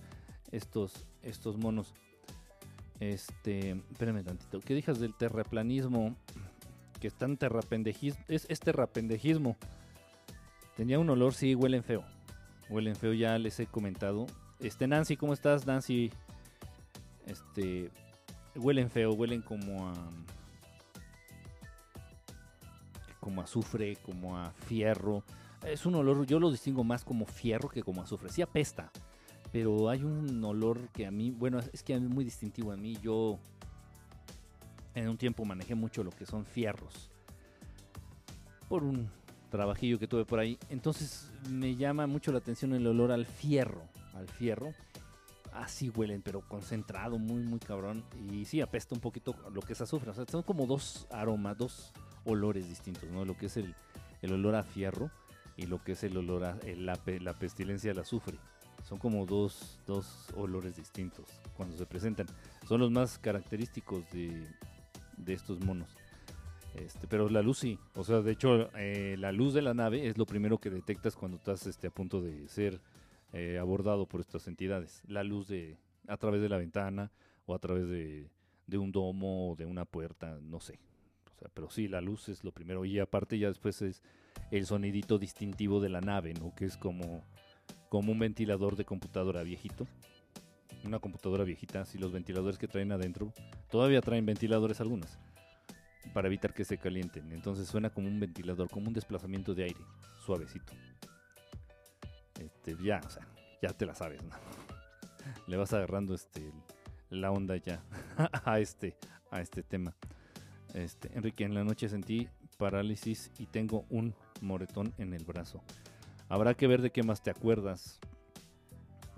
estos, estos monos. Este, espérame tantito. ¿Qué dijas del terraplanismo? Que están terrapendejismo. Es, terrapendejismo. Tenía un olor, sí, huelen feo. Huelen feo, ya les he comentado. Este, Nancy, ¿cómo estás, Nancy? Este, huelen feo, huelen como a. como a azufre, como a fierro. Es un olor, yo lo distingo más como fierro que como azufre. Sí apesta, pero hay un olor que a mí, bueno, es que es muy distintivo a mí. Yo en un tiempo manejé mucho lo que son fierros por un trabajillo que tuve por ahí. Entonces me llama mucho la atención el olor al fierro, al fierro. Así huelen, pero concentrado, muy, muy cabrón. Y sí, apesta un poquito lo que es azufre. O sea, son como dos aromas, dos olores distintos, ¿no? Lo que es el, olor a fierro y lo que es el olor a la, la pestilencia del azufre. Son como dos, dos olores distintos cuando se presentan. Son los más característicos de, de estos monos. Este, pero la luz sí. O sea, de hecho, eh, la luz de la nave es lo primero que detectas cuando estás este, a punto de ser eh, abordado por estas entidades. La luz de a través de la ventana o a través de, de un domo o de una puerta, no sé. O sea, pero sí, la luz es lo primero. Y aparte ya después es el sonidito distintivo de la nave, ¿no? Que es como, como un ventilador de computadora viejito. Una computadora viejita, si los ventiladores que traen adentro, todavía traen ventiladores algunas, para evitar que se calienten. Entonces suena como un ventilador, como un desplazamiento de aire, suavecito. Este, ya, o sea, ya te la sabes. Le vas agarrando este la onda ya a este a este tema. Este, Enrique, en la noche sentí parálisis y tengo un moretón en el brazo. Habrá que ver de qué más te acuerdas.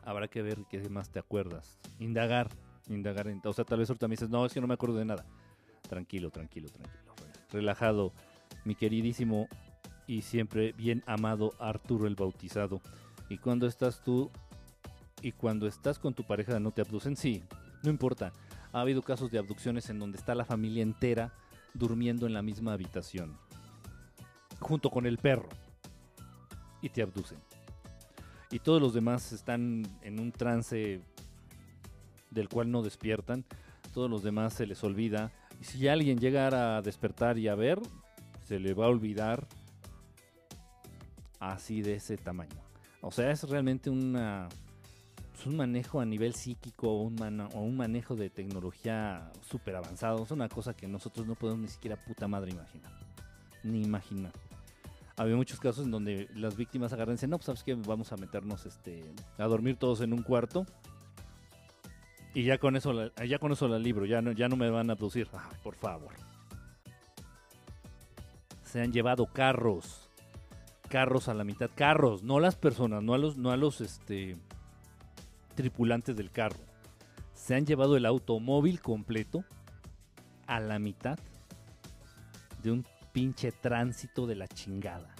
Habrá que ver qué más te acuerdas. Indagar, indagar. O sea, tal vez ahorita me dices, no, es que no me acuerdo de nada. Tranquilo, tranquilo, tranquilo. Relajado, mi queridísimo y siempre bien amado Arturo el Bautizado. Y cuando estás tú y cuando estás con tu pareja no te abducen, sí, no importa. Ha habido casos de abducciones en donde está la familia entera durmiendo en la misma habitación, junto con el perro, y te abducen. Y todos los demás están en un trance del cual no despiertan, todos los demás se les olvida, y si alguien llegara a despertar y a ver, se le va a olvidar así de ese tamaño. O sea, es realmente una pues, un manejo a nivel psíquico o un, o un manejo de tecnología súper avanzado. Es una cosa que nosotros no podemos ni siquiera puta madre imaginar. Ni imaginar. Había muchos casos en donde las víctimas agarran y dicen, no, pues sabes que vamos a meternos este, a dormir todos en un cuarto. Y ya con eso la, ya con eso la libro, ya no, ya no me van a producir. por favor. Se han llevado carros. Carros a la mitad. Carros, no las personas, no a los, no a los este tripulantes del carro se han llevado el automóvil completo a la mitad de un pinche tránsito de la chingada.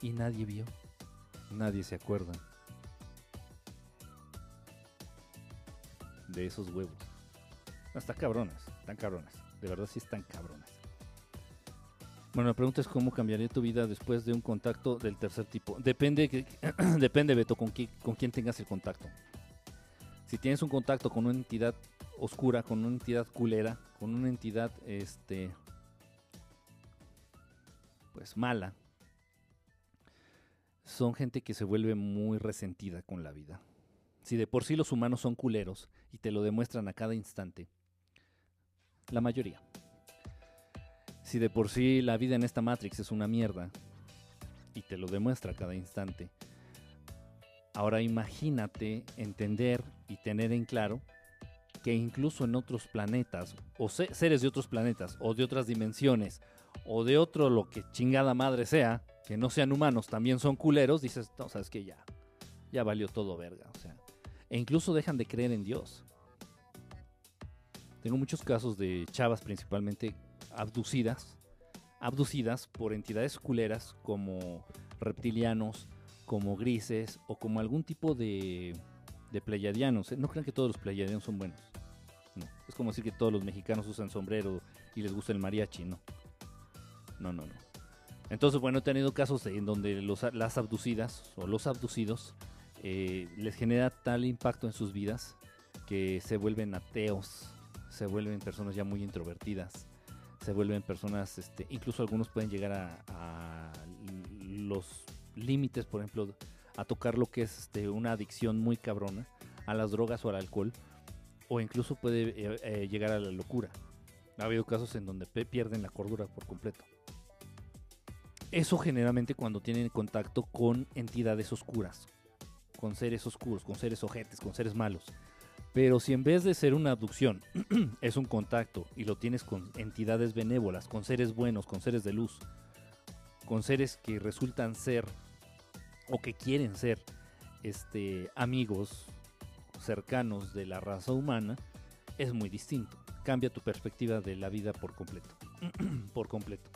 Y nadie vio. Nadie se acuerda. De esos huevos. Están cabronas, están cabronas. De verdad sí están cabronas. Bueno, la pregunta es cómo cambiaría tu vida después de un contacto del tercer tipo. Depende, depende Beto, con, con quién tengas el contacto si tienes un contacto con una entidad oscura, con una entidad culera, con una entidad este pues mala, son gente que se vuelve muy resentida con la vida. Si de por sí los humanos son culeros y te lo demuestran a cada instante, la mayoría. Si de por sí la vida en esta Matrix es una mierda y te lo demuestra a cada instante, Ahora imagínate entender y tener en claro que incluso en otros planetas, o seres de otros planetas, o de otras dimensiones, o de otro lo que chingada madre sea, que no sean humanos, también son culeros, dices, no, sabes que ya, ya valió todo verga, o sea, e incluso dejan de creer en Dios. Tengo muchos casos de chavas principalmente abducidas, abducidas por entidades culeras como reptilianos, como grises o como algún tipo de, de pleiadianos. ¿eh? No crean que todos los pleiadianos son buenos. No. Es como decir que todos los mexicanos usan sombrero y les gusta el mariachi, no. No, no, no. Entonces, bueno, he tenido casos en donde los, las abducidas o los abducidos eh, les genera tal impacto en sus vidas que se vuelven ateos, se vuelven personas ya muy introvertidas, se vuelven personas, este, incluso algunos pueden llegar a, los límites, por ejemplo, a tocar lo que es este, una adicción muy cabrona a las drogas o al alcohol, o incluso puede eh, eh, llegar a la locura. Ha habido casos en donde pierden la cordura por completo. Eso generalmente cuando tienen contacto con entidades oscuras, con seres oscuros, con seres ojetes, con seres malos. Pero si en vez de ser una abducción es un contacto y lo tienes con entidades benévolas, con seres buenos, con seres de luz, con seres que resultan ser o que quieren ser este, amigos cercanos de la raza humana, es muy distinto. Cambia tu perspectiva de la vida por completo. por completo.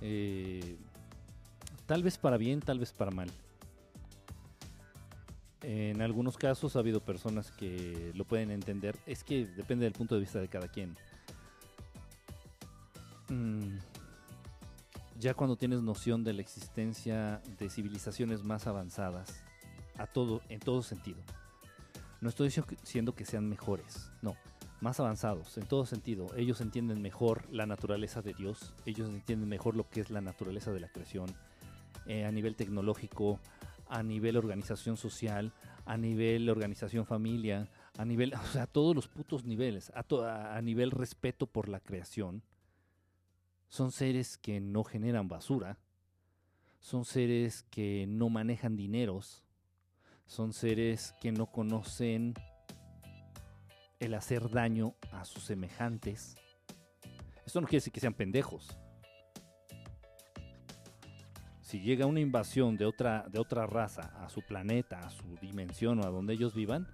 Eh, tal vez para bien, tal vez para mal. En algunos casos ha habido personas que lo pueden entender. Es que depende del punto de vista de cada quien. mm, ya cuando tienes noción de la existencia de civilizaciones más avanzadas, a todo, en todo sentido. No estoy diciendo que sean mejores, no, más avanzados, en todo sentido. Ellos entienden mejor la naturaleza de Dios, ellos entienden mejor lo que es la naturaleza de la creación, eh, a nivel tecnológico, a nivel organización social, a nivel organización familia, a nivel, o sea, a todos los putos niveles, a, a nivel respeto por la creación. Son seres que no generan basura, son seres que no manejan dineros, son seres que no conocen el hacer daño a sus semejantes. Esto no quiere decir que sean pendejos. Si llega una invasión de otra, de otra raza a su planeta, a su dimensión o a donde ellos vivan,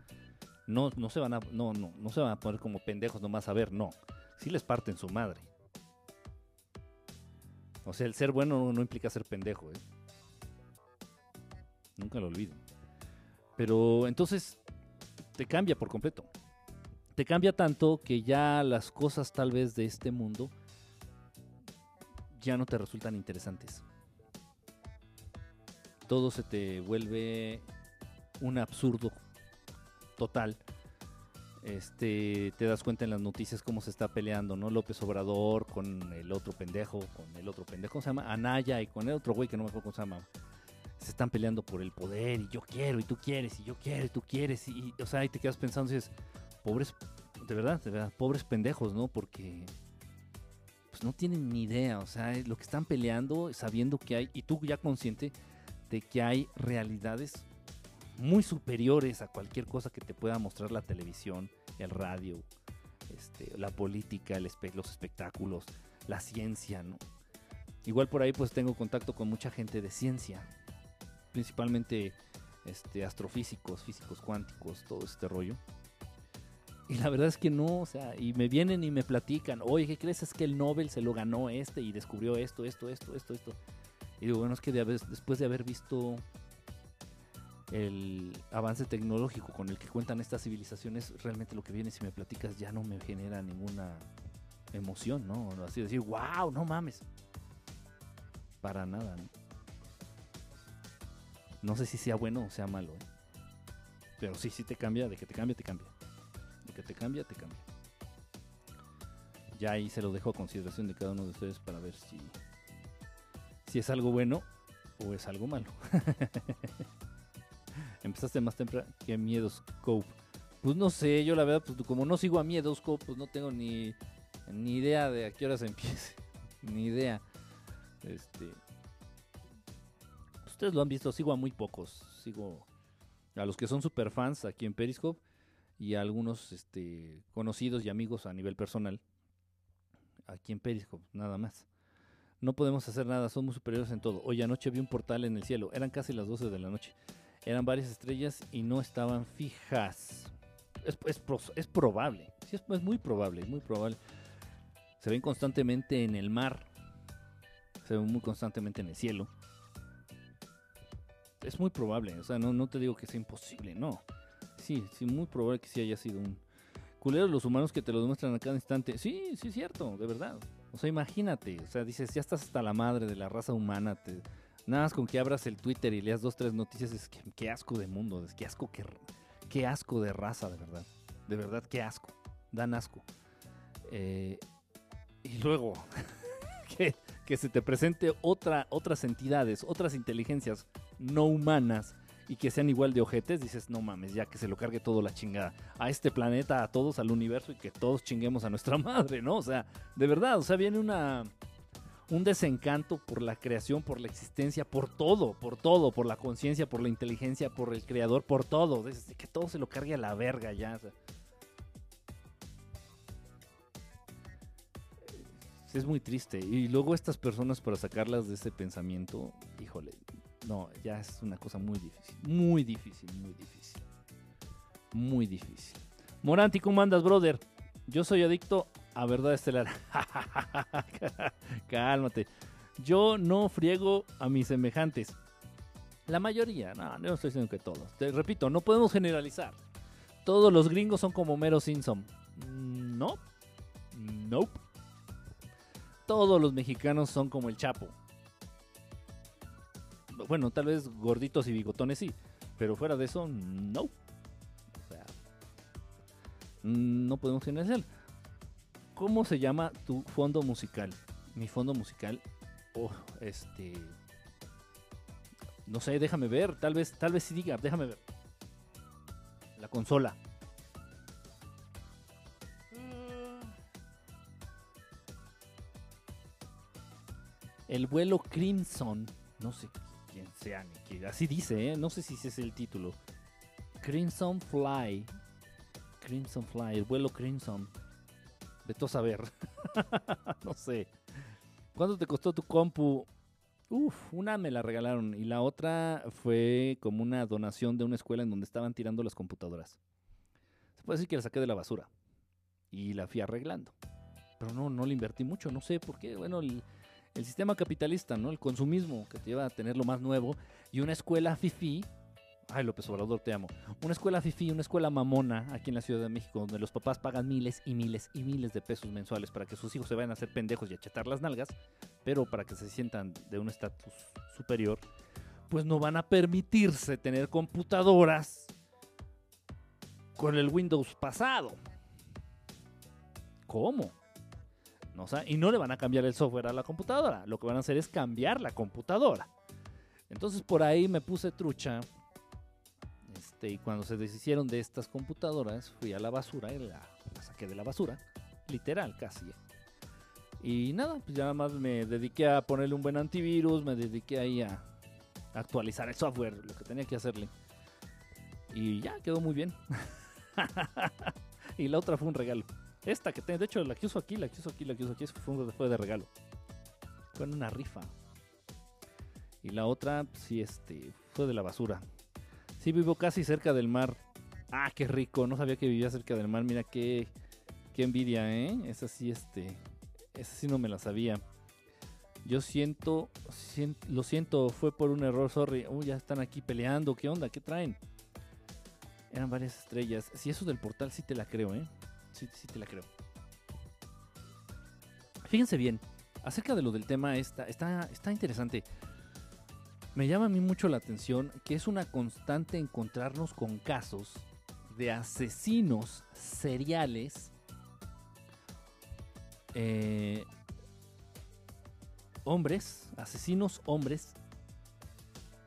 no, no, se van a, no, no, no se van a poner como pendejos nomás a ver, no. Si les parten su madre. O sea, el ser bueno no, implica ser pendejo. ¿eh? Nunca lo olviden. Pero entonces te cambia por completo. Te cambia tanto que ya las cosas tal vez de este mundo ya no te resultan interesantes. Todo se te vuelve un absurdo total. Este, te das cuenta en las noticias cómo se está peleando, ¿no? López Obrador con el otro pendejo, con el otro pendejo, ¿cómo se llama? Anaya y con el otro güey que no me acuerdo cómo se llama. Se están peleando por el poder y yo quiero y tú quieres y yo quiero y tú quieres y, o sea, ahí te quedas pensando y dices, pobres, de verdad, de verdad, pobres pendejos, ¿no? Porque pues no tienen ni idea, o sea, lo que están peleando sabiendo que hay y tú ya consciente de que hay realidades muy superiores a cualquier cosa que te pueda mostrar la televisión, el radio, este, la política, los espectáculos, la ciencia, ¿no? Igual por ahí pues tengo contacto con mucha gente de ciencia, principalmente este, astrofísicos, físicos cuánticos, todo este rollo. Y la verdad es que no, o sea, y me vienen y me platican, oye, ¿qué crees? Es que el Nobel se lo ganó este y descubrió esto, esto, esto, esto, esto. Y digo, bueno, es que después de haber visto el avance tecnológico con el que cuentan estas civilizaciones, realmente lo que viene si me platicas ya no me genera ninguna emoción, ¿no? Así decir, wow, no mames. Para nada, ¿no? No sé si sea bueno o sea malo, ¿eh? Pero sí, sí te cambia, de que te cambia, te cambia. Que te cambia, te cambia. Ya ahí se lo dejo a consideración de cada uno de ustedes para ver si si es algo bueno o es algo malo. Empezaste más temprano que Miedos Cove. Pues no sé, yo la verdad, pues como no sigo a Miedos Cove, pues no tengo ni, ni idea de a qué horas empiece. ni idea. Este. Ustedes lo han visto, sigo a muy pocos. Sigo a los que son super fans aquí en Periscope y a algunos este, conocidos y amigos a nivel personal aquí en Periscope, nada más. No podemos hacer nada, somos superiores en todo. Hoy anoche vi un portal en el cielo, eran casi las 12 de la noche. Eran varias estrellas y no estaban fijas. Es, es, probable, sí, es, muy probable, muy probable. Se ven constantemente en el mar, se ven muy constantemente en el cielo. Es muy probable, o sea, no, no te digo que sea imposible, no. Sí, sí, muy probable que sí haya sido un culero los humanos que te lo demuestran a cada instante. Sí, sí, es cierto, de verdad. O sea, imagínate, o sea, dices, ya estás hasta la madre de la raza humana, nada más con que abras el Twitter y leas dos, tres noticias, es que qué asco de mundo, es que asco, qué, qué asco de raza, de verdad. De verdad, qué asco. Dan asco. Eh, y luego, que, que, se te presente otra, otras entidades, otras inteligencias no humanas y que sean igual de ojetes, dices, no mames, ya que se lo cargue todo la chingada a este planeta, a todos, al universo y que todos chinguemos a nuestra madre, ¿no? O sea, de verdad, o sea, viene una un desencanto por la creación, por la existencia, por todo, por todo, por la conciencia, por la inteligencia, por el creador, por todo, que todo se lo cargue a la verga ya. es muy triste. Y luego estas personas para sacarlas de ese pensamiento, no, ya es una cosa muy difícil. Muy difícil, muy difícil. Muy difícil. Moranti, ¿cómo andas, brother? Yo soy adicto a verdad estelar. Cálmate. Yo no friego a mis semejantes. La mayoría, no, no estoy diciendo que todos. Te repito, no podemos generalizar. Todos los gringos son como Mero Simpson. No. Nope. todos los mexicanos son como el Chapo. Bueno, tal vez gorditos y bigotones sí, pero fuera de eso, no. O sea, no podemos generalizar. ¿Cómo se llama tu fondo musical? Mi fondo musical, oh, este, no sé, déjame ver, tal vez, tal vez sí diga, déjame ver. La consola. El vuelo Crimson. No sé quién sea. Así dice, ¿eh? No sé si ese es el título. Crimson Fly. Crimson Fly, el vuelo Crimson. De todo saber. no sé. ¿Cuánto te costó tu compu? Uf, una me la regalaron y la otra fue como una donación de una escuela en donde estaban tirando las computadoras. Se puede decir que la saqué de la basura y la fui arreglando. Pero no, no le invertí mucho, no sé por qué. Bueno, el, el sistema capitalista, ¿no? El consumismo que te lleva a tener lo más nuevo y una escuela fifi. Ay, López Obrador, te amo. Una escuela fifi, una escuela mamona aquí en la Ciudad de México, donde los papás pagan miles y miles y miles de pesos mensuales para que sus hijos se vayan a hacer pendejos y a chetar las nalgas, pero para que se sientan de un estatus superior, pues no van a permitirse tener computadoras con el Windows pasado. ¿Cómo? Y no le van a cambiar el software a la computadora. Lo que van a hacer es cambiar la computadora. Entonces por ahí me puse trucha. Este, y cuando se deshicieron de estas computadoras, fui a la basura y la, saqué de la basura. Literal, casi. Y nada, pues ya nada más me dediqué a ponerle un buen antivirus, me dediqué ahí a actualizar el software, lo que tenía que hacerle. Y ya quedó muy bien. y la otra fue un regalo. Esta que tengo, de hecho, la que uso aquí, la que uso aquí, la que uso aquí, fue, de regalo. Fue en una rifa. Y la otra, sí, este, fue de la basura. Sí, vivo casi cerca del mar. Ah, qué rico. No sabía que vivía cerca del mar. Mira qué, qué envidia, ¿eh? Esa sí, este, esa sí no me la sabía. Yo siento, lo siento, fue por un error, sorry. Uy, ya están aquí peleando. ¿Qué onda? ¿Qué traen? Eran varias estrellas. Si eso del portal sí te la creo, ¿eh? Sí, sí te la creo. Fíjense bien, acerca de lo del tema está, está, está interesante. Me llama a mí mucho la atención que es una constante encontrarnos con casos de asesinos seriales eh, hombres, asesinos hombres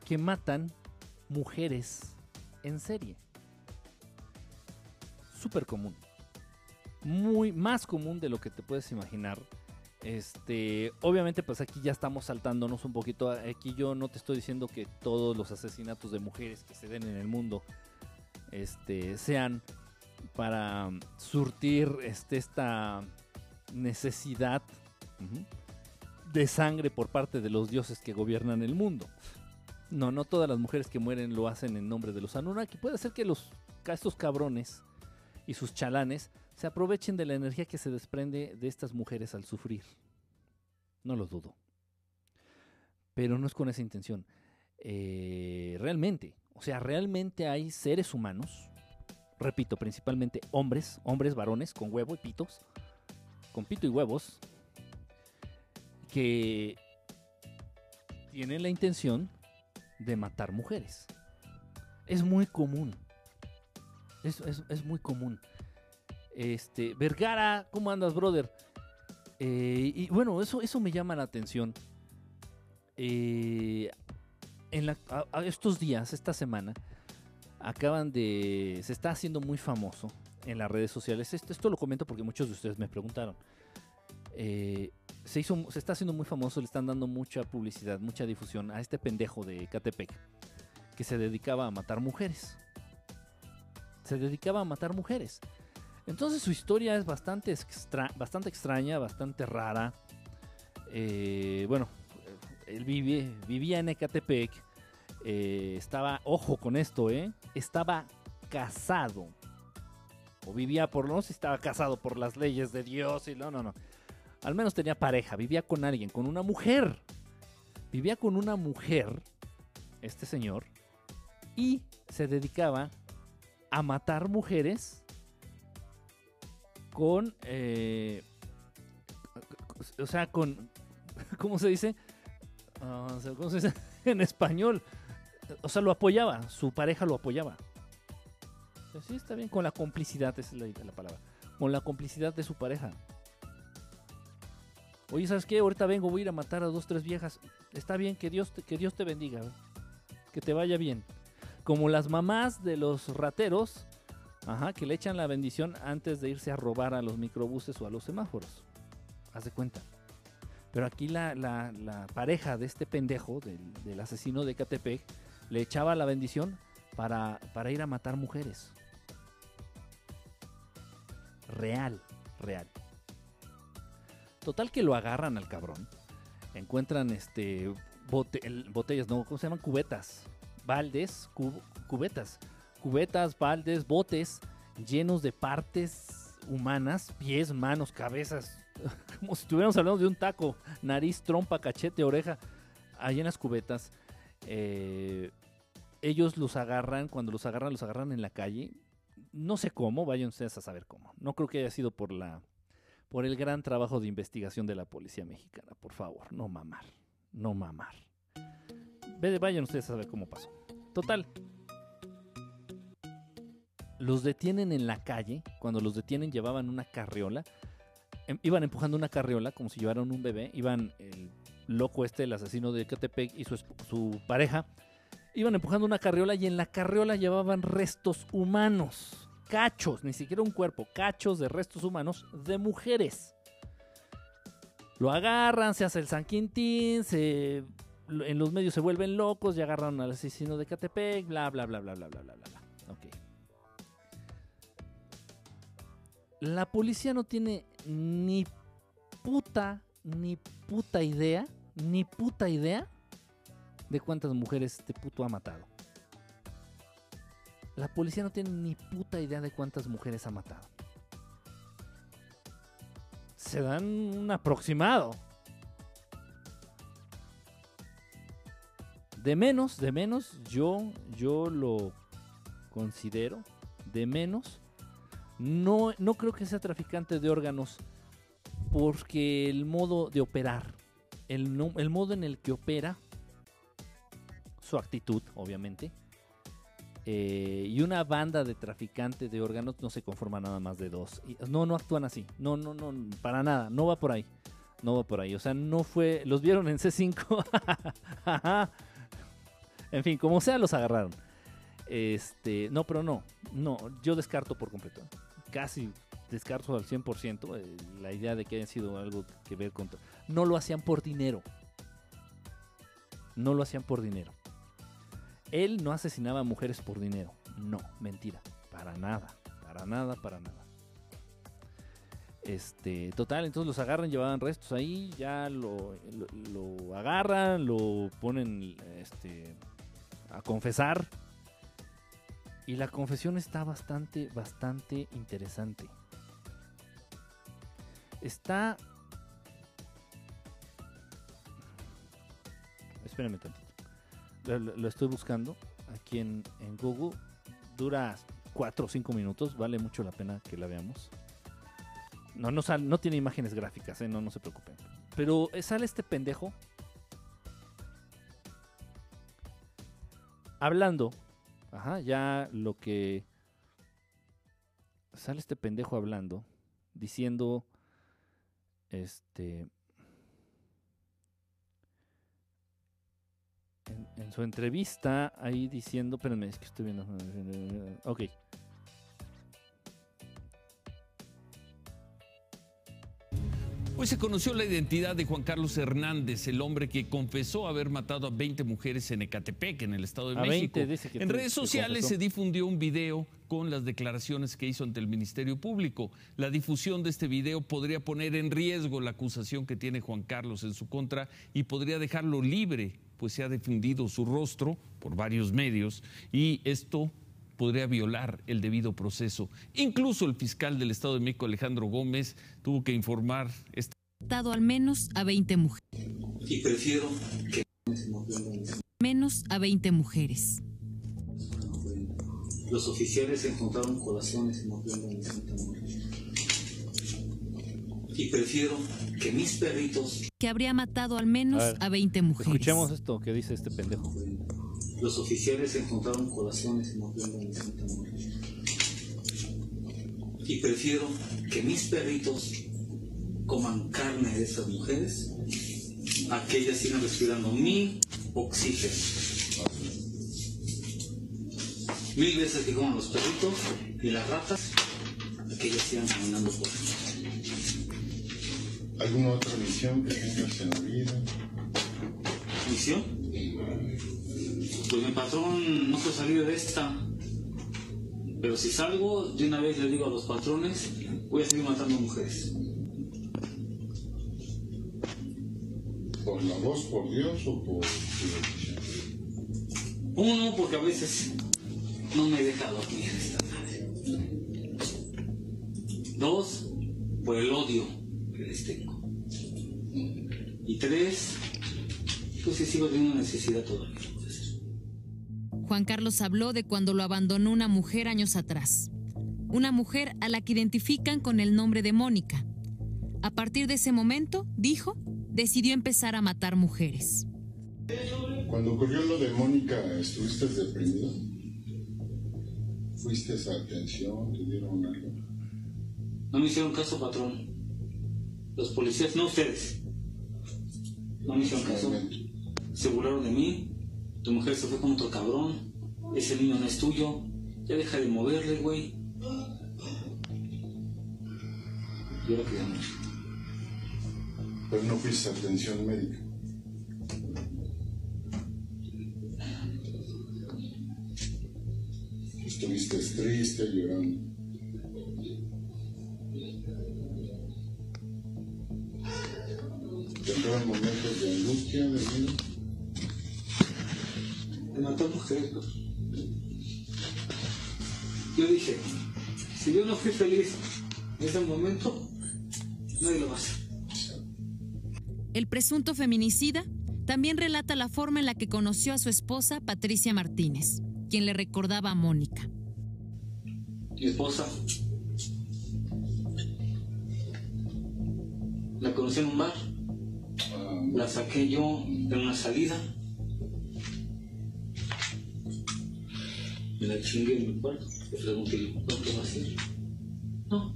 que matan mujeres en serie. Súper común muy más común de lo que te puedes imaginar. Este, obviamente, pues aquí ya estamos saltándonos un poquito. Aquí yo no te estoy diciendo que todos los asesinatos de mujeres que se den en el mundo este, sean para surtir este, esta necesidad de sangre por parte de los dioses que gobiernan el mundo. No, no todas las mujeres que mueren lo hacen en nombre de los Anunnaki. Puede ser que los, estos cabrones y sus chalanes se aprovechen de la energía que se desprende de estas mujeres al sufrir. No lo dudo. Pero no es con esa intención. Eh, realmente, o sea, realmente hay seres humanos, repito, principalmente hombres, hombres varones con huevo y pitos, con pito y huevos, que tienen la intención de matar mujeres. Es muy común. Es, es muy común. Este, Vergara, ¿cómo andas, brother? Eh, y bueno, eso, eso me llama la atención. Eh, en estos días, esta semana, acaban de. Se está haciendo muy famoso en las redes sociales. Esto, esto lo comento porque muchos de ustedes me preguntaron. Eh, se, hizo, se está haciendo muy famoso, le están dando mucha publicidad, mucha difusión a este pendejo de Catepec que se dedicaba a matar mujeres. Se dedicaba a matar mujeres. Entonces su historia es bastante, bastante extraña, bastante rara. Eh, bueno, él vivía en Ecatepec. Eh, estaba, ojo con esto, ¿eh? Estaba casado. O vivía por, no sé si estaba casado por las leyes de Dios y no, no, no. Al menos tenía pareja, vivía con alguien, con una mujer. Vivía con una mujer, este señor, y se dedicaba a matar mujeres con, eh, o sea, con, ¿cómo se dice? Ah, ¿Cómo se dice en español? O sea, lo apoyaba, su pareja lo apoyaba. Sí, está bien, con la complicidad, esa es la, la palabra. Con la complicidad de su pareja. Oye, ¿sabes qué? Ahorita vengo, voy a ir a matar a dos, tres viejas. Está bien, que Dios te, que Dios te bendiga. ¿eh? Que te vaya bien. Como las mamás de los rateros, ajá, que le echan la bendición antes de irse a robar a los microbuses o a los semáforos. Haz de cuenta. Pero aquí la, la- pareja de este pendejo, del, del asesino de Catepec, le echaba la bendición para, para ir a matar mujeres. Real, real. Total que lo agarran al cabrón. Encuentran este bote- el- botellas, no, ¿cómo se llaman? Cubetas. Baldes, cub- cubetas. Cubetas, baldes, botes llenos de partes humanas, pies, manos, cabezas. Como si estuviéramos hablando de un taco. Nariz, trompa, cachete, oreja. Ahí en las cubetas. eh, ellos los agarran, cuando los agarran, los agarran en la calle. No sé cómo, vayan ustedes a saber cómo. No creo que haya sido por la por el gran trabajo de investigación de la policía mexicana, por favor, no mamar, no mamar. Vayan ustedes a saber cómo pasó. Total. Los detienen en la calle, cuando los detienen llevaban una carriola, em- iban empujando una carriola como si llevaran un bebé, iban el loco este, el asesino de Catepec y su, su pareja, iban empujando una carriola y en la carriola llevaban restos humanos, cachos, ni siquiera un cuerpo, cachos de restos humanos de mujeres. Lo agarran, se hace el San Quintín, se, en los medios se vuelven locos y agarran al asesino de Catepec, bla, bla, bla, bla, bla, bla, bla, bla. bla. La policía no tiene ni puta, ni puta idea, ni puta idea de cuántas mujeres este puto ha matado. La policía no tiene ni puta idea de cuántas mujeres ha matado. Se dan un aproximado. De menos, de menos, yo, yo lo considero de menos. No, no creo que sea traficante de órganos porque el modo de operar, el, modo en el que opera, su actitud, obviamente, eh, y una banda de traficantes de órganos no se conforma nada más de dos. No, no actúan así. No, no, no, para nada. No va por ahí. No va por ahí. O sea, no fue. Los vieron en C5. Ajá. en fin, como sea, los agarraron. Este, no, pero no. No, yo descarto por completo. Casi descarto al 100% eh, la idea de que haya sido algo que ver con. No lo hacían por dinero. No lo hacían por dinero. Él no asesinaba a mujeres por dinero. No, mentira. Para nada. Para nada, para nada. Este, total, entonces los agarran, llevaban restos ahí, ya lo, lo- lo agarran, lo ponen este, a confesar. Y la confesión está bastante, bastante interesante. Está... Espérame tantito. Lo, lo- estoy buscando aquí en, en Google. Dura 4 o 5 minutos. Vale mucho la pena que la veamos. No, no, sal- no tiene imágenes gráficas, ¿eh? no, no se preocupen. Pero eh, sale este pendejo hablando. Ajá, ya lo que. Sale este pendejo hablando, diciendo. Este. En, en su entrevista, ahí diciendo. Espérenme, es que estoy viendo. Ok. Hoy se conoció la identidad de Juan Carlos Hernández, el hombre que confesó haber matado a 20 mujeres en Ecatepec, en el Estado de A México. 20 dice que en redes sociales se difundió un video con las declaraciones que hizo ante el Ministerio Público. La difusión de este video podría poner en riesgo la acusación que tiene Juan Carlos en su contra y podría dejarlo libre, pues se ha difundido su rostro por varios medios y esto podría violar el debido proceso. Incluso el fiscal del Estado de México, Alejandro Gómez, tuvo que informar esta matado al menos a 20 mujeres. y prefiero que Menos a 20 mujeres. los oficiales encontraron corazones en. Y prefiero que mis perritos, que habría matado al menos A ver, a 20 mujeres. Escuchemos esto que dice este pendejo. Los oficiales encontraron colaciones en ofrenda de Santa Muerte. Y prefiero que mis perritos coman carne de esas mujeres a que ellas sigan respirando mi oxígeno. Mil veces que coman los perritos y las ratas a que ellas sigan caminando por. ¿Alguna otra misión que tengas en la vida? ¿Misión? Pues mi patrón no puede salir de esta. Pero si salgo, de una vez le digo a los patrones, voy a seguir matando mujeres. ¿Por la voz, por Dios o por? Uno, porque a veces no me deja dormir esta madre. Dos, por el odio que les tengo. Y tres, pues que sigo teniendo necesidad todavía. Juan Carlos habló de cuando lo abandonó una mujer años atrás. Una mujer a la que identifican con el nombre de Mónica. A partir de ese momento, dijo, decidió empezar a matar mujeres. Cuando ocurrió lo de Mónica, ¿estuviste deprimido? ¿Fuiste a atención? ¿Te dieron algo? No me hicieron caso, patrón. Los policías, no ustedes. No me hicieron caso. Se burlaron de mí. Tu mujer se fue con otro cabrón. Ese niño no es tuyo. Ya deja de moverle, güey. Yo lo quería. Pero no fuiste atención médica. Estuviste triste, llorando. ¿Te momentos de angustia, de miedo? De matar mujeres. Yo dije, si yo no fui feliz en ese momento, nadie lo va a hacer. El presunto feminicida también relata la forma en la que conoció a su esposa Patricia Martínez, quien le recordaba a Mónica. Mi esposa. La conocí en un bar. La saqué yo en una salida. Me la chingué en mi cuarto. Le pregunté, ¿cuánto va a ser? No,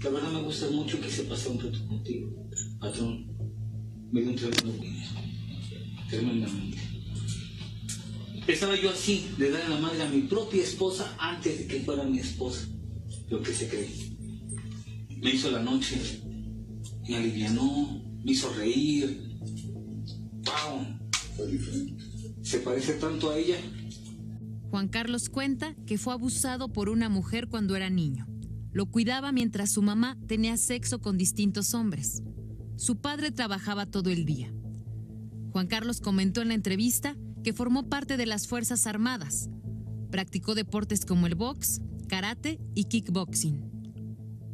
la verdad me gusta mucho que se pase un rato contigo. Patrón, me dio un tremendo dinero. Tremendamente. Estaba yo así, de darle la madre a mi propia esposa antes de que fuera mi esposa. Lo que se cree. Me hizo la noche, me alivianó, me hizo reír. ¡Wow! Fue diferente. Se parece tanto a ella. Juan Carlos cuenta que fue abusado por una mujer cuando era niño. Lo cuidaba mientras su mamá tenía sexo con distintos hombres. Su padre trabajaba todo el día. Juan Carlos comentó en la entrevista que formó parte de las Fuerzas Armadas. Practicó deportes como el box, karate y kickboxing.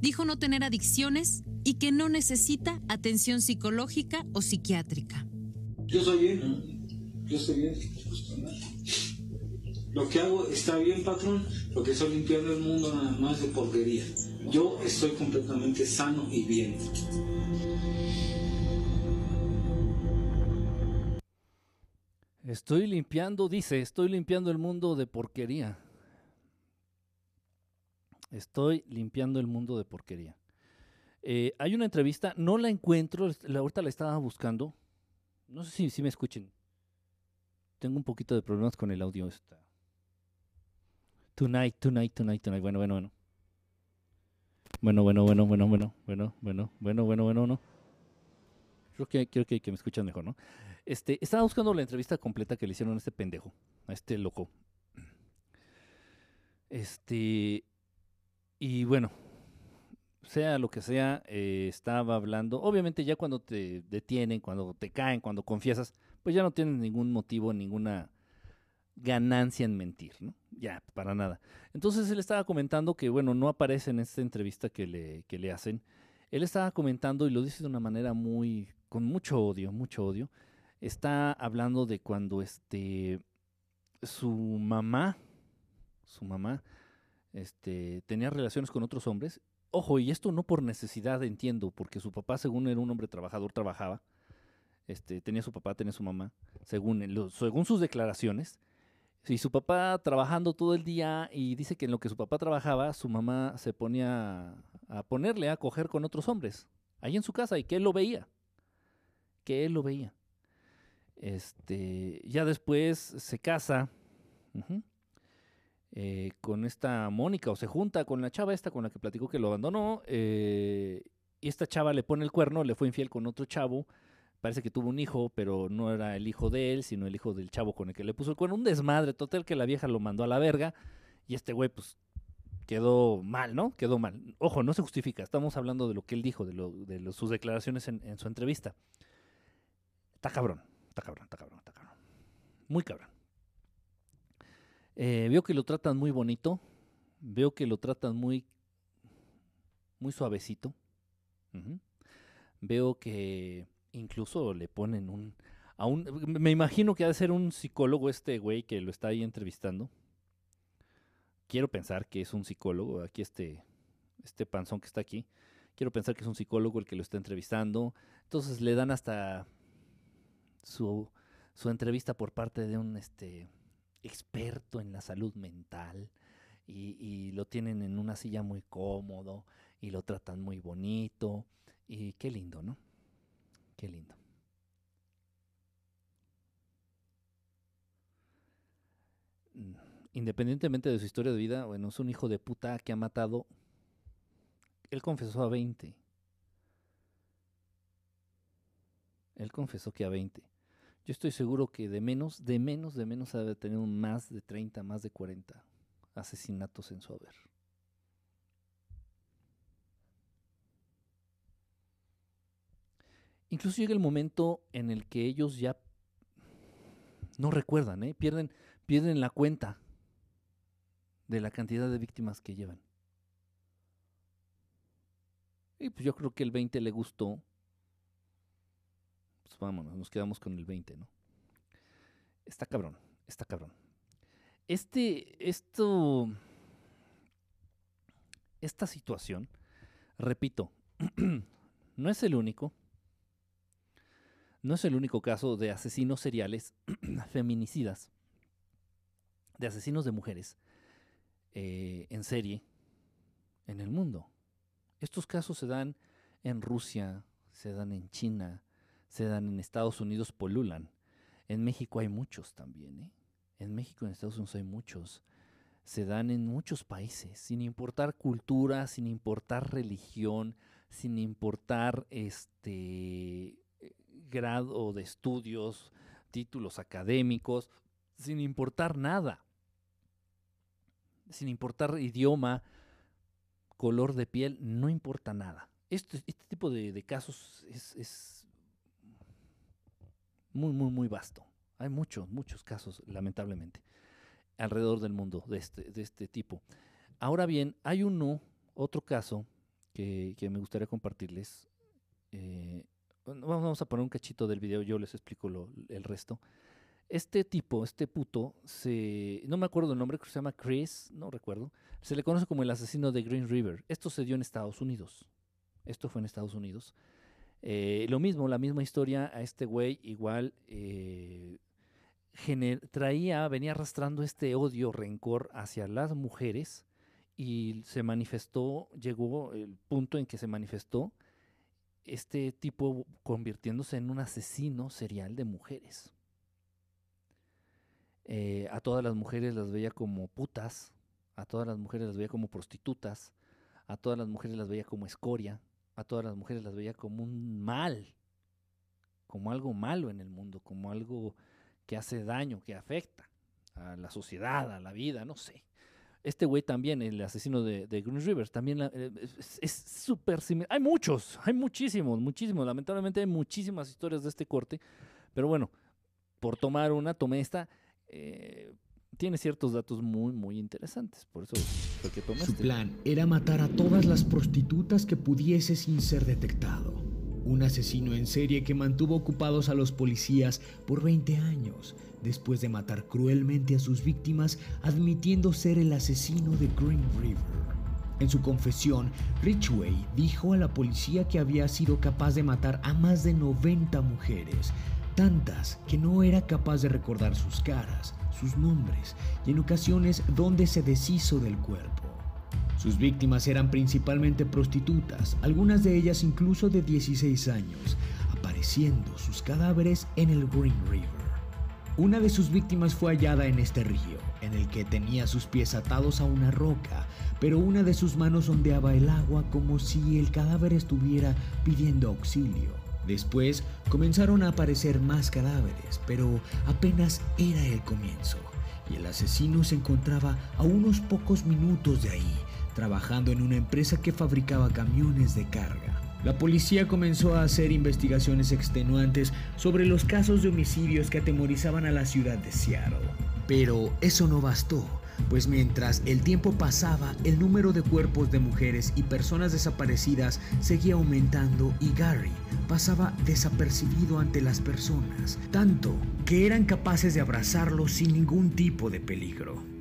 Dijo no tener adicciones y que no necesita atención psicológica o psiquiátrica. Yo estoy bien. Yo estoy bien. Lo que hago está bien, patrón, porque estoy limpiando el mundo nada más de porquería. Yo estoy completamente sano y bien. Estoy limpiando, dice, estoy limpiando el mundo de porquería. Estoy limpiando el mundo de porquería. Eh, hay una entrevista, no la encuentro, la, ahorita la estaba buscando. No sé si, si me escuchen. Tengo un poquito de problemas con el audio. Esta. Tonight, tonight, tonight, tonight. Bueno, bueno, bueno. Bueno, bueno, bueno, bueno, bueno, bueno, bueno, bueno, bueno, bueno, no. Creo que, creo que, que me escuchan mejor, ¿no? Este, estaba buscando la entrevista completa que le hicieron a este pendejo, a este loco. Este, y bueno, sea lo que sea, eh, estaba hablando. Obviamente, ya cuando te detienen, cuando te caen, cuando confiesas, pues ya no tienes ningún motivo, ninguna ganancia en mentir, ¿no? Ya, para nada. Entonces él estaba comentando que, bueno, no aparece en esta entrevista que le, que le hacen. Él estaba comentando y lo dice de una manera muy, con mucho odio, mucho odio. Está hablando de cuando este, su mamá, su mamá, este, tenía relaciones con otros hombres. ojo, y esto no por necesidad, entiendo, porque su papá, según era un hombre trabajador, trabajaba. Este, tenía su papá, tenía su mamá, según, según sus declaraciones. Y su papá trabajando todo el día y dice que en lo que su papá trabajaba, su mamá se ponía a ponerle a coger con otros hombres, ahí en su casa, y que él lo veía. Que él lo veía. Este, ya después se casa eh, con esta Mónica, o se junta con la chava esta con la que platicó que lo abandonó, eh, y esta chava le pone el cuerno, le fue infiel con otro chavo, parece que tuvo un hijo, pero no era el hijo de él, sino el hijo del chavo con el que le puso el cuerno. Un desmadre total que la vieja lo mandó a la verga y este güey pues quedó mal, ¿no? Quedó mal. Ojo, no se justifica, estamos hablando de lo que él dijo, de, sus declaraciones en, su entrevista. Está cabrón, está cabrón, está cabrón, está cabrón. Muy cabrón. Eh, veo que lo tratan muy bonito, veo que lo tratan muy, muy suavecito. Veo que incluso le ponen un, a un... Me imagino que ha de ser un psicólogo este güey que lo está ahí entrevistando. Quiero pensar que es un psicólogo, aquí este, este panzón que está aquí. Quiero pensar que es un psicólogo el que lo está entrevistando. Entonces le dan hasta su, su entrevista por parte de un este, experto en la salud mental. Y, y lo tienen en una silla muy cómodo y lo tratan muy bonito. Y qué lindo, ¿no? Qué lindo. Independientemente de su historia de vida, bueno, es un hijo de puta que ha matado. Él confesó a 20. Él confesó que a 20. Yo estoy seguro que de menos, de menos, de menos ha de tener más de 30, más de 40 asesinatos en su haber. Incluso llega el momento en el que ellos ya no recuerdan, ¿eh? pierden, pierden la cuenta de la cantidad de víctimas que llevan. Y pues yo creo que el 20 le gustó. Pues vámonos, nos quedamos con el 20, ¿no? Está cabrón, está cabrón. Este, esto, esta situación, repito, no es el único, no es el único caso de asesinos seriales feminicidas, de asesinos de mujeres eh, en serie en el mundo. Estos casos se dan en Rusia, se dan en China, se dan en Estados Unidos, polulan. En México hay muchos también, ¿eh? En México en Estados Unidos hay muchos. Se dan en muchos países, sin importar cultura, sin importar religión, sin importar este grado de estudios, títulos académicos, sin importar nada, sin importar idioma, color de piel, no importa nada. Este, este tipo de, de casos es, es, muy, muy, muy vasto. Hay muchos, muchos casos, lamentablemente, alrededor del mundo de este, de este tipo. Ahora bien, hay uno, otro caso que, que me gustaría compartirles. Eh, vamos a poner un cachito del video, yo les explico lo, el resto. Este tipo, este puto, se, no me acuerdo el nombre, que se llama Chris, no recuerdo. Se le conoce como el asesino de Green River. Esto se dio en Estados Unidos. Esto fue en Estados Unidos. Eh, lo mismo, la misma historia a este güey, igual eh, traía, venía arrastrando este odio, rencor hacia las mujeres y se manifestó, llegó el punto en que se manifestó este tipo convirtiéndose en un asesino serial de mujeres. Eh, a todas las mujeres las veía como putas, a todas las mujeres las veía como prostitutas, a todas las mujeres las veía como escoria, a todas las mujeres las veía como un mal, como algo malo en el mundo, como algo que hace daño, que afecta a la sociedad, a la vida, no sé. Este güey también, el asesino de, de Green River, también eh, es súper similar. Hay muchos, hay muchísimos, muchísimos. Lamentablemente hay muchísimas historias de este corte. Pero bueno, por tomar una, tomé esta. Eh, tiene ciertos datos muy, muy interesantes. Por eso fue que tomé Su este. plan era matar a todas las prostitutas que pudiese sin ser detectado. Un asesino en serie que mantuvo ocupados a los policías por 20 años, después de matar cruelmente a sus víctimas, admitiendo ser el asesino de Green River. En su confesión, Ridgway dijo a la policía que había sido capaz de matar a más de 90 mujeres, tantas que no era capaz de recordar sus caras, sus nombres y en ocasiones dónde se deshizo del cuerpo. Sus víctimas eran principalmente prostitutas, algunas de ellas incluso de 16 años, apareciendo sus cadáveres en el Green River. Una de sus víctimas fue hallada en este río, en el que tenía sus pies atados a una roca, pero una de sus manos ondeaba el agua como si el cadáver estuviera pidiendo auxilio. Después comenzaron a aparecer más cadáveres, pero apenas era el comienzo, y el asesino se encontraba a unos pocos minutos de ahí, trabajando en una empresa que fabricaba camiones de carga. La policía comenzó a hacer investigaciones extenuantes sobre los casos de homicidios que atemorizaban a la ciudad de Seattle. Pero eso no bastó, pues mientras el tiempo pasaba, el número de cuerpos de mujeres y personas desaparecidas seguía aumentando y Gary pasaba desapercibido ante las personas, tanto que eran capaces de abrazarlo sin ningún tipo de peligro.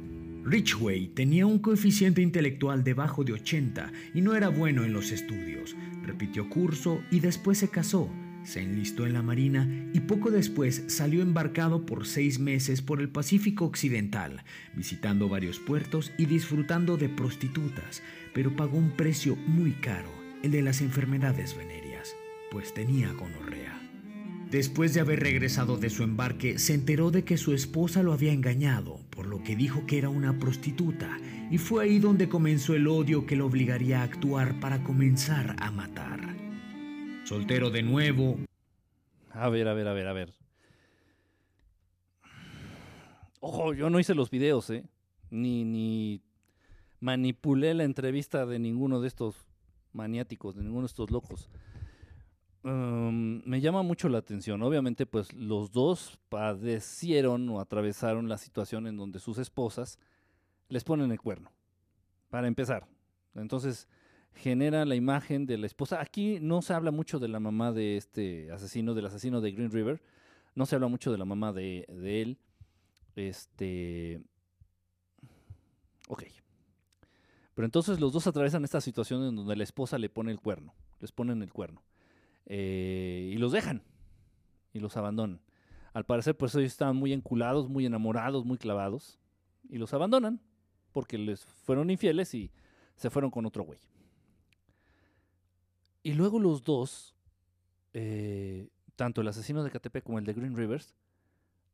Ridgway tenía un coeficiente intelectual debajo de 80 y no era bueno en los estudios. Repitió curso y después se casó. Se enlistó en la Marina y poco después salió embarcado por seis meses por el Pacífico Occidental, visitando varios puertos y disfrutando de prostitutas, pero pagó un precio muy caro, el de las enfermedades venéreas, pues tenía gonorrea. Después de haber regresado de su embarque, se enteró de que su esposa lo había engañado, por lo que dijo que era una prostituta, y fue ahí donde comenzó el odio que lo obligaría a actuar para comenzar a matar. Soltero de nuevo. A ver, a ver, a ver, a ver. Ojo, yo no hice los videos, ¿eh? Ni, ni manipulé la entrevista de ninguno de estos maniáticos, de ninguno de estos locos. Um, me llama mucho la atención. Obviamente, pues los dos padecieron o atravesaron la situación en donde sus esposas les ponen el cuerno. Para empezar. Entonces, genera la imagen de la esposa. Aquí no se habla mucho de la mamá de este asesino, del asesino de Green River. No se habla mucho de la mamá de, de él. Este. Ok. Pero entonces los dos atraviesan esta situación en donde la esposa le pone el cuerno. Les ponen el cuerno. Eh, y los dejan y los abandonan. Al parecer, pues ellos estaban muy enculados, muy enamorados, muy clavados y los abandonan porque les fueron infieles y se fueron con otro güey. Y luego los dos, eh, tanto el asesino de Catepec como el de Green Rivers,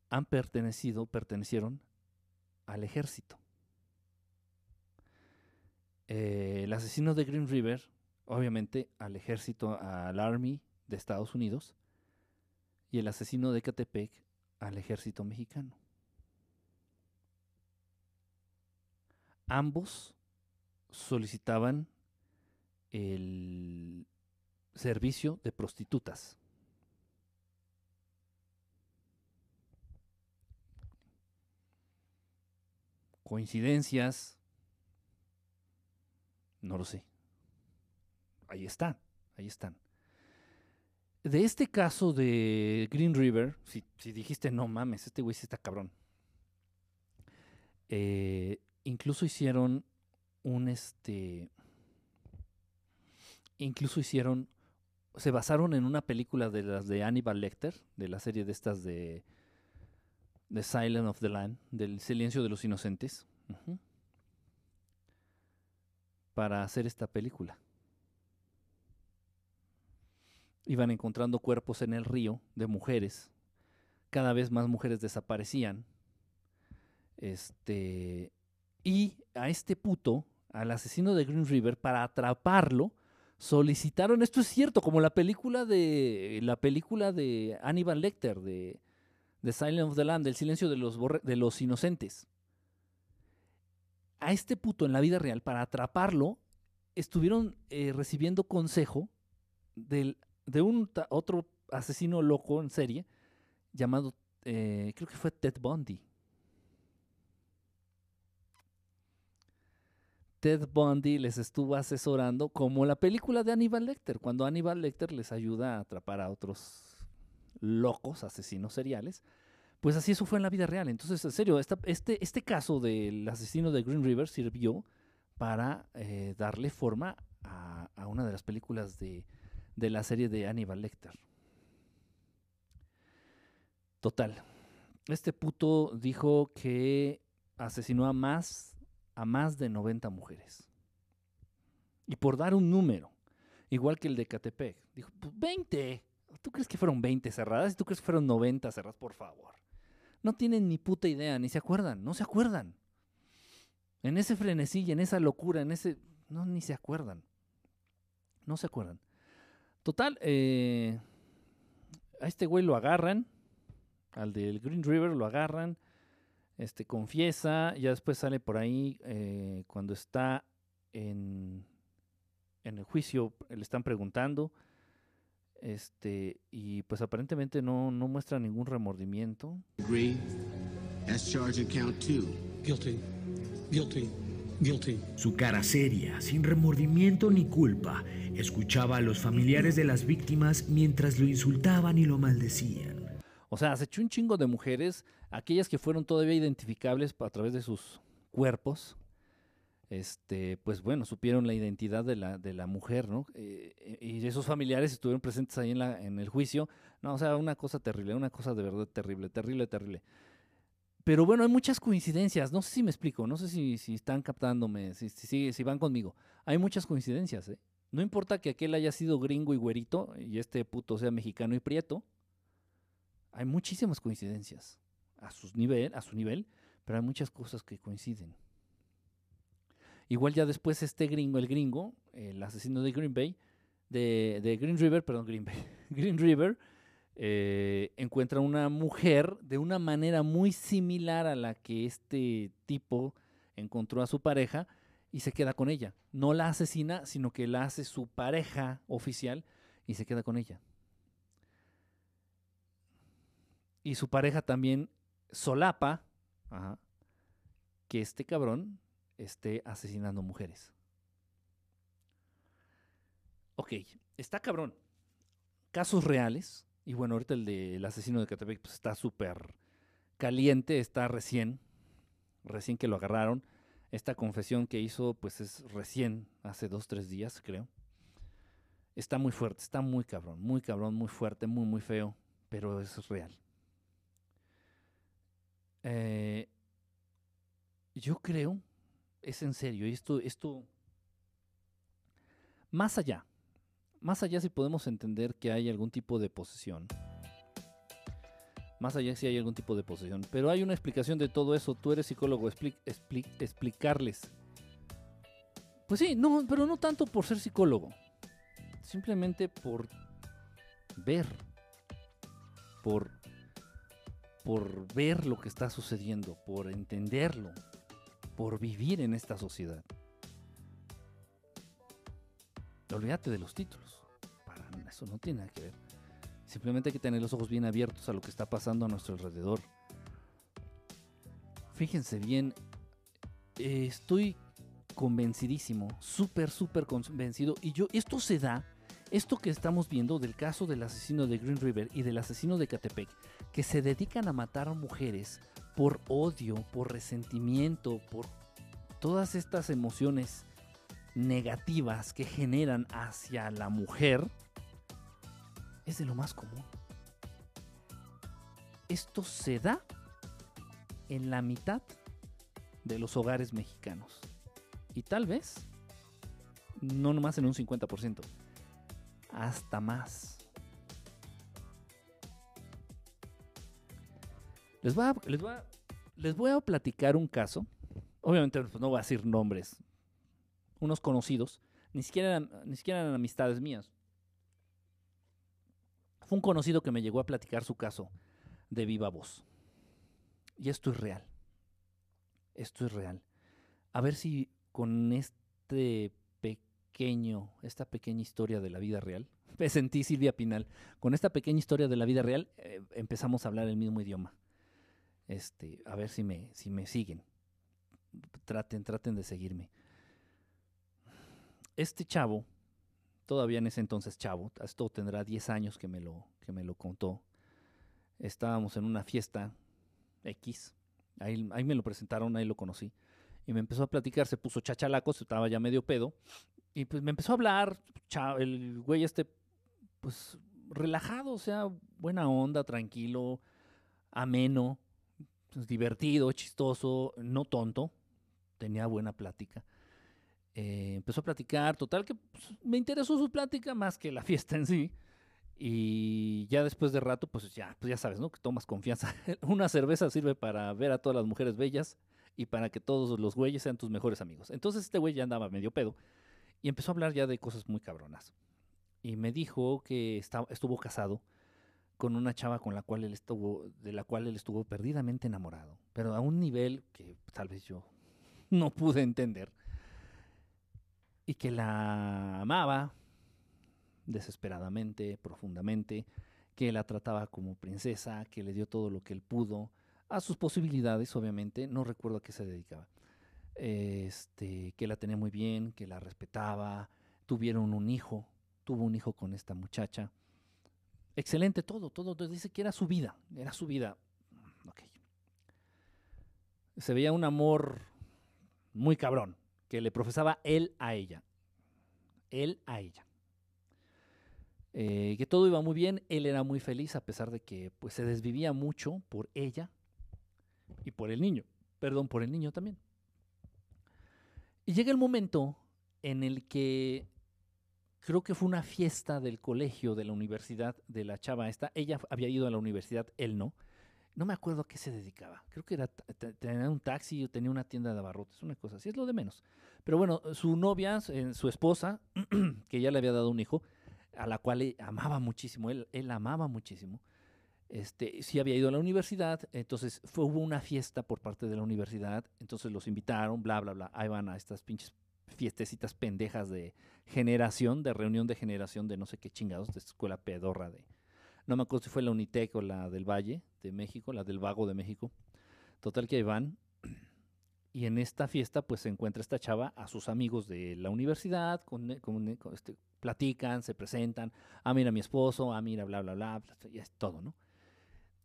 han pertenecido, pertenecieron al ejército. Eh, el asesino de Green River obviamente al ejército, al Army de Estados Unidos, y el asesino de Catepec al ejército mexicano. Ambos solicitaban el servicio de prostitutas. Coincidencias, no lo sé ahí están, ahí están. De este caso de Green River, si, dijiste no mames, este güey sí está cabrón. Eh, incluso hicieron un este. Incluso hicieron. Se basaron en una película de las de Hannibal Lecter, de la serie de estas de. The Silent of the Land, del Silencio de los Inocentes. Para hacer esta película iban encontrando cuerpos en el río de mujeres. Cada vez más mujeres desaparecían. Este. Y a este puto, al asesino de Green River, para atraparlo, solicitaron. Esto es cierto, como la película de. La película de Hannibal Lecter, de. The Silent of the Land, El silencio de los, de los inocentes. A este puto en la vida real, para atraparlo, estuvieron eh, recibiendo consejo del de un otro asesino loco en serie llamado, eh, creo que fue Ted Bundy. Ted Bundy les estuvo asesorando como la película de Aníbal Lecter, cuando Aníbal Lecter les ayuda a atrapar a otros locos, asesinos seriales. Pues así eso fue en la vida real. Entonces, en serio, este, este caso del asesino de Green River sirvió para eh, darle forma a, a una de las películas de, de la serie de Hannibal Lecter. Total. Este puto dijo que asesinó a más, a más de 90 mujeres. Y por dar un número, igual que el de Catepec, dijo, pues 20. ¿Tú crees que fueron 20 cerradas? ¿Y tú crees que fueron 90 cerradas? Por favor. No tienen ni puta idea, ni se acuerdan, no se acuerdan. En ese frenesí, en esa locura, en ese... No, ni se acuerdan. No se acuerdan. Total, eh, a este güey lo agarran, al del Green River lo agarran, este confiesa, ya después sale por ahí eh, cuando está en, en el juicio, le están preguntando, este, y pues aparentemente no, no muestra ningún remordimiento. Agree? As charged in count two. Guilty. Guilty. Guilty. Su cara seria, sin remordimiento ni culpa, escuchaba a los familiares de las víctimas mientras lo insultaban y lo maldecían. O sea, se echó un chingo de mujeres, aquellas que fueron todavía identificables a través de sus cuerpos. Este, pues bueno, supieron la identidad de la, de la mujer, ¿no? Eh, y esos familiares estuvieron presentes ahí en, la, en el juicio. No, o sea, una cosa terrible, una cosa de verdad terrible, terrible, terrible. Pero bueno, hay muchas coincidencias. No sé si me explico, no sé si, si están captándome, si, si, van conmigo. Hay muchas coincidencias, ¿eh? No importa que aquel haya sido gringo y güerito y este puto sea mexicano y prieto. Hay muchísimas coincidencias a, sus nivel, a su nivel, pero hay muchas cosas que coinciden. Igual ya después este gringo, el gringo, el asesino de Green Bay, de, de Green River, perdón, Green Bay, Green River, eh, encuentra una mujer de una manera muy similar a la que este tipo encontró a su pareja y se queda con ella. No la asesina, sino que la hace su pareja oficial y se queda con ella. Y su pareja también solapa que este cabrón esté asesinando mujeres. Ok, está cabrón. Casos reales. Y bueno, ahorita el del asesino de Catepec pues, está súper caliente, está recién, recién que lo agarraron. Esta confesión que hizo, pues es recién, hace dos, tres días, creo. Está muy fuerte, está muy cabrón, muy cabrón, muy fuerte, muy, muy feo, pero es real. Eh, yo creo, es en serio, esto, esto, más allá, más allá si podemos entender que hay algún tipo de posesión, más allá si hay algún tipo de posesión, pero hay una explicación de todo eso, tú eres psicólogo, explicarles. Pues sí, no, pero no tanto por ser psicólogo, simplemente por ver, por por ver lo que está sucediendo, por entenderlo, por vivir en esta sociedad. Olvídate de los títulos. Eso no tiene nada que ver. Simplemente hay que tener los ojos bien abiertos a lo que está pasando a nuestro alrededor. Fíjense bien, eh, estoy convencidísimo, súper, súper convencido. Y yo, esto se da, esto que estamos viendo del caso del asesino de Green River y del asesino de Catepec, que se dedican a matar mujeres por odio, por resentimiento, por todas estas emociones negativas que generan hacia la mujer, es de lo más común. Esto se da en la mitad de los hogares mexicanos. Y tal vez, no nomás en un 50%, hasta más. Les voy a, les voy les voy a platicar un caso. Obviamente pues, no voy a decir nombres. Unos conocidos. Ni siquiera, eran, ni siquiera eran amistades mías. Fue un conocido que me llegó a platicar su caso de viva voz. Y esto es real. Esto es real. A ver si con este pequeño, esta pequeña historia de la vida real, me sentí Silvia Pinal, con esta pequeña historia de la vida real eh, empezamos a hablar el mismo idioma. Este, a ver si me, si me siguen. Traten, traten de seguirme. Este chavo, todavía en ese entonces chavo, esto tendrá 10 años que me lo, que me lo contó. Estábamos en una fiesta X, ahí, me lo presentaron, ahí lo conocí. y me empezó a platicar, se puso chachalaco, se estaba ya medio pedo, y pues me empezó a hablar, cha- el güey este, pues relajado, o sea, buena onda, tranquilo, ameno, pues, divertido, chistoso, no tonto, tenía buena plática. Eh, empezó a platicar, total que pues, me interesó su plática más que la fiesta en sí. Y ya después de rato, pues ya, pues ya sabes, ¿no? Que tomas confianza. Una cerveza sirve para ver a todas las mujeres bellas y para que todos los güeyes sean tus mejores amigos. Entonces este güey ya andaba medio pedo y empezó a hablar ya de cosas muy cabronas. Y me dijo que estaba, estuvo casado con una chava con la cual él estuvo, de la cual él estuvo perdidamente enamorado, pero a un nivel que tal vez yo no pude entender. Y que la amaba desesperadamente, profundamente, que la trataba como princesa, que le dio todo lo que él pudo, a sus posibilidades, obviamente, no recuerdo a qué se dedicaba. Este, que la tenía muy bien, que la respetaba, tuvieron un hijo, tuvo un hijo con esta muchacha. Excelente todo, todo, dice que era su vida, era su vida. Se veía un amor muy cabrón que le profesaba él a ella. Él a ella. Eh, que todo iba muy bien, él era muy feliz a pesar de que pues, se desvivía mucho por ella y por el niño. Perdón, por el niño también. Y llega el momento en el que creo que fue una fiesta del colegio, de la universidad, de la chava esta. Ella había ido a la universidad, él no. No me acuerdo a qué se dedicaba. Creo que era tenía un taxi o tenía una tienda de abarrotes, una cosa así, es lo de menos. Pero bueno, su novia, eh, su esposa, que ya le había dado un hijo, a la cual él amaba muchísimo, él, él amaba muchísimo. Este, sí había ido a la universidad, entonces fue, hubo una fiesta por parte de la universidad, entonces los invitaron, bla, bla, bla. Ahí van a estas pinches fiestecitas pendejas de generación, de reunión de generación de no sé qué chingados, de escuela pedorra de... No me acuerdo si fue la Unitec o la del Valle de México, la del Vago de México. Total que ahí van. Y en esta fiesta, pues se encuentra esta chava a sus amigos de la universidad, este, platican, se presentan. Ah, mira, mi esposo, ah, mira, bla, bla, bla, bla, y es todo, ¿no?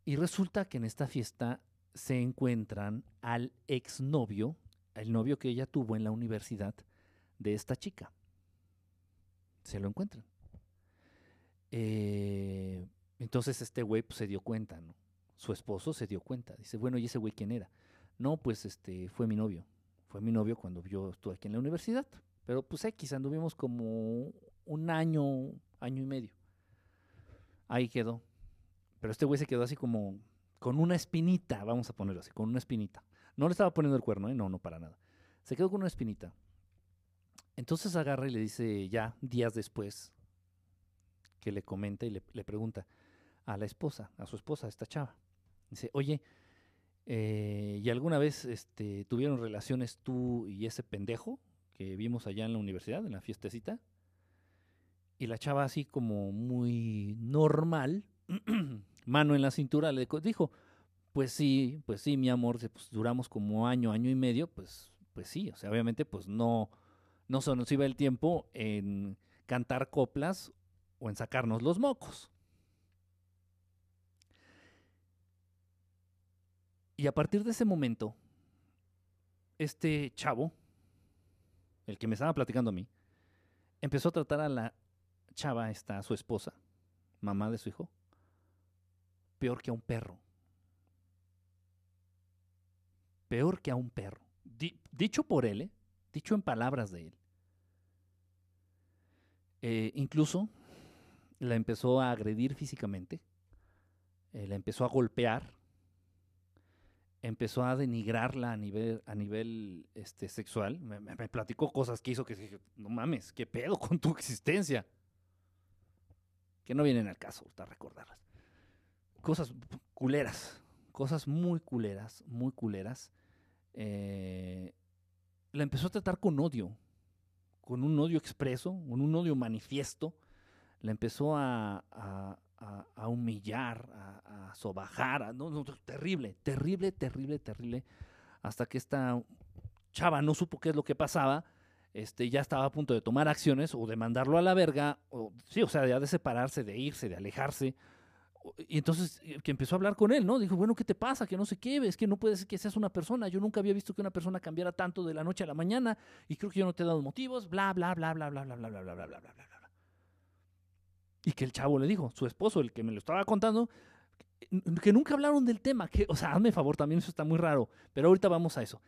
Y resulta que en esta fiesta se encuentran al exnovio, el novio que ella tuvo en la universidad de esta chica. Se lo encuentran. Eh, entonces este güey pues, se dio cuenta, ¿no? Su esposo se dio cuenta. Dice, bueno, ¿y ese güey quién era? No, pues este fue mi novio. Fue mi novio cuando yo estuve aquí en la universidad. Pero pues X, anduvimos como un año, año y medio. Ahí quedó. Pero este güey se quedó así como con una espinita, vamos a ponerlo así, con una espinita. No le estaba poniendo el cuerno, ¿eh? No, no, para nada. Se quedó con una espinita. Entonces agarra y le dice ya días después que le comenta y le, le pregunta a la esposa, a su esposa, a esta chava. Dice, oye, eh, ¿y alguna vez este, tuvieron relaciones tú y ese pendejo que vimos allá en la universidad, en la fiestecita? Y la chava así como muy normal, mano en la cintura, le dijo, pues sí, pues sí, mi amor, pues duramos como año, año y medio, pues, pues sí, o sea, obviamente pues no, no se nos iba el tiempo en cantar coplas o en sacarnos los mocos. Y a partir de ese momento, este chavo, el que me estaba platicando a mí, empezó a tratar a la chava, esta, su esposa, mamá de su hijo, peor que a un perro. Peor que a un perro. Di- dicho por él, ¿eh? dicho en palabras de él. Eh, incluso la empezó a agredir físicamente, eh, la empezó a golpear, empezó a denigrarla a nivel, a nivel este, sexual. Me, me- me platicó cosas que hizo que dije, no mames, ¿qué pedo con tu existencia? Que no vienen al caso, ahorita recordarlas. Cosas culeras, cosas muy culeras, muy culeras. Eh, la empezó a tratar con odio, con un odio expreso, con un odio manifiesto. La empezó a, a- a- humillar, a, a sobajar, no, no, terrible, terrible, terrible, terrible. Hasta que esta chava no supo qué es lo que pasaba, este, ya estaba a punto de tomar acciones o de mandarlo a la verga, o sí, o sea, ya de separarse, de irse, de alejarse, y entonces eh, que empezó a hablar con él, ¿no? Dijo, bueno, ¿qué te pasa? Que no sé qué, es que no puede ser que seas una persona. Yo nunca había visto que una persona cambiara tanto de la noche a la mañana y creo que yo no te he dado motivos, bla, bla, bla, bla, bla, bla, bla, bla, bla, bla, bla, bla, bla. Y que el chavo le dijo, su esposo, el que me lo estaba contando, que nunca hablaron del tema, que, o sea, hazme favor, también eso está muy raro, pero ahorita vamos a eso.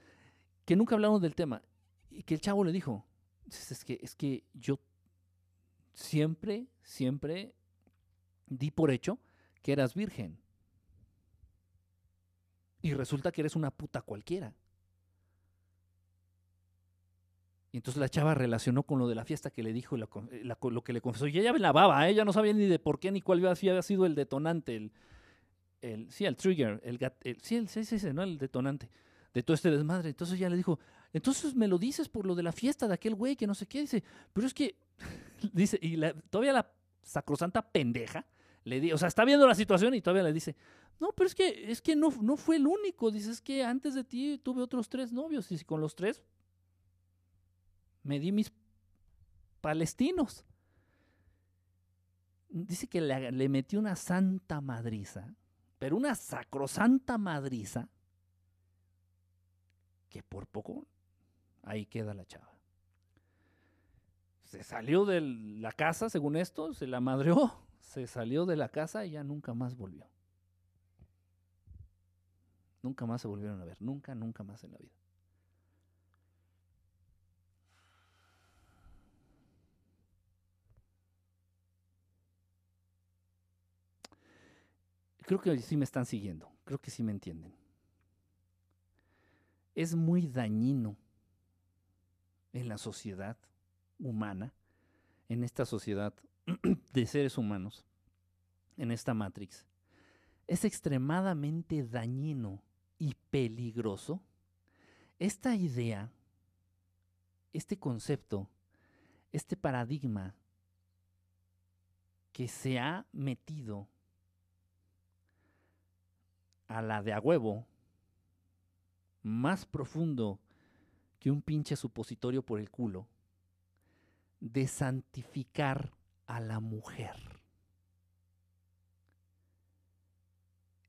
Que nunca hablaron del tema. Y que el chavo le dijo, es que, es que yo siempre, siempre di por hecho que eras virgen. Y resulta que eres una puta cualquiera. Y entonces la chava relacionó con lo de la fiesta que le dijo, lo, lo que le confesó. Y ella me lavaba, ¿eh? ella no sabía ni de por qué ni cuál había sido el detonante, el, el sí, el trigger, el, sí, el, sí, sí, sí, no el detonante de todo este desmadre. Entonces ella le dijo, entonces me lo dices por lo de la fiesta de aquel güey que no sé qué. Dice, pero es que, dice, y todavía la sacrosanta pendeja le di, o sea, está viendo la situación y todavía le dice, no, pero es que, es que no, no fue el único. Dice, es que antes de ti tuve otros tres novios y con los tres me di mis palestinos. Dice que le, metió una santa madriza, pero una sacrosanta madriza, que por poco ahí queda la chava. Se salió de la casa, según esto, se la madreó se salió de la casa y ya nunca más volvió. Nunca más se volvieron a ver, nunca, nunca más en la vida. Creo que sí me están siguiendo, creo que sí me entienden. Es muy dañino en la sociedad humana, en esta sociedad de seres humanos en esta Matrix es extremadamente dañino y peligroso, esta idea, este concepto, este paradigma que se ha metido a la de a huevo, más profundo que un pinche supositorio por el culo, de santificar a la mujer.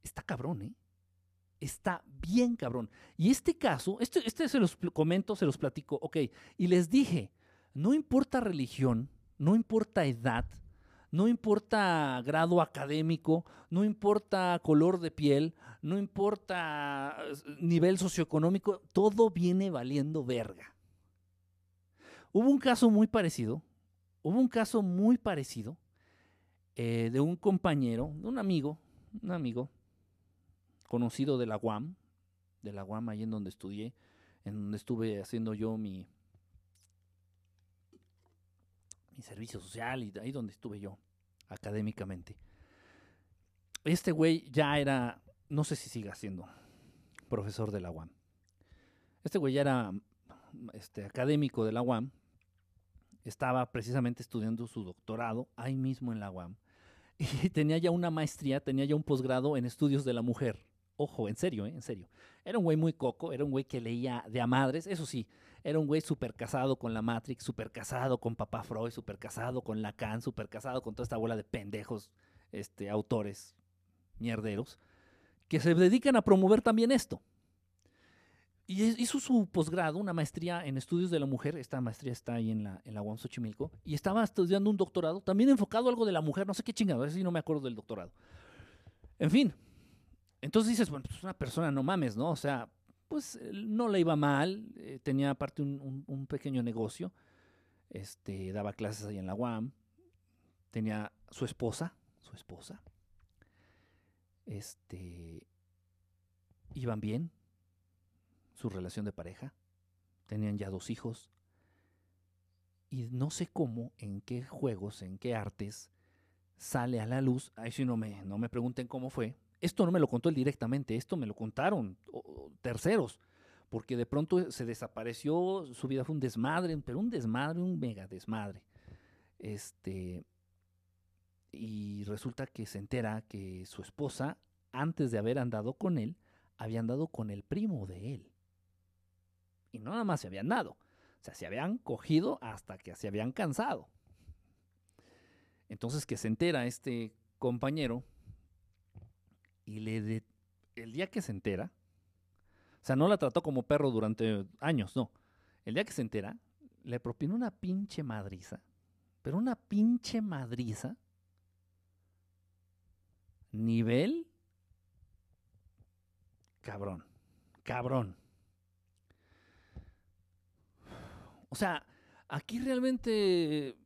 Está cabrón, ¿eh? Está bien cabrón. Y este caso, este, este se los comento, se los platico, ok. Y les dije, no importa religión, no importa edad, no importa grado académico, no importa color de piel, no importa eh, nivel socioeconómico, todo viene valiendo verga. Hubo un caso muy parecido Hubo un caso muy parecido eh, de un compañero, de un amigo, un amigo conocido de la UAM, de la UAM ahí en donde estudié, en donde estuve haciendo yo mi, servicio social y ahí donde estuve yo académicamente. Este güey ya era, no sé si siga siendo profesor de la UAM. Este güey ya era este, académico de la UAM estaba precisamente estudiando su doctorado ahí mismo en la UAM. Y tenía ya una maestría, tenía ya un posgrado en estudios de la mujer. Ojo, en serio, ¿eh? en serio. Era un güey muy coco, era un güey que leía de a madres, eso sí, era un güey súper casado con la Matrix, súper casado con papá Freud, súper casado con Lacan, súper casado con toda esta bola de pendejos este, autores mierderos, que se dedican a promover también esto. Y hizo su posgrado, una maestría en estudios de la mujer. Esta maestría está ahí en la, en la UAM Xochimilco. Y estaba estudiando un doctorado, también enfocado algo de la mujer. No sé qué chingado, así no me acuerdo del doctorado. En fin. Entonces dices, bueno, pues una persona, no mames, ¿no? O sea, pues no le iba mal. Eh, tenía aparte un, pequeño negocio. Este, daba clases ahí en la UAM. Tenía su esposa, su esposa. Este, iban bien su relación de pareja, tenían ya dos hijos, y no sé cómo, en qué juegos, en qué artes sale a la luz, ahí sí no me, no me pregunten cómo fue, esto no me lo contó él directamente, esto me lo contaron terceros, porque de pronto se desapareció, su vida fue un desmadre, pero un desmadre, un mega desmadre. Este, y resulta que se entera que su esposa, antes de haber andado con él, había andado con el primo de él. Y no nada más se habían dado, o sea, se habían cogido hasta que se habían cansado. Entonces que se entera este compañero y le de- el día que se entera, o sea, no la trató como perro durante años, no. El día que se entera, le propinó una pinche madriza, pero una pinche madriza, nivel cabrón, cabrón. O sea, aquí realmente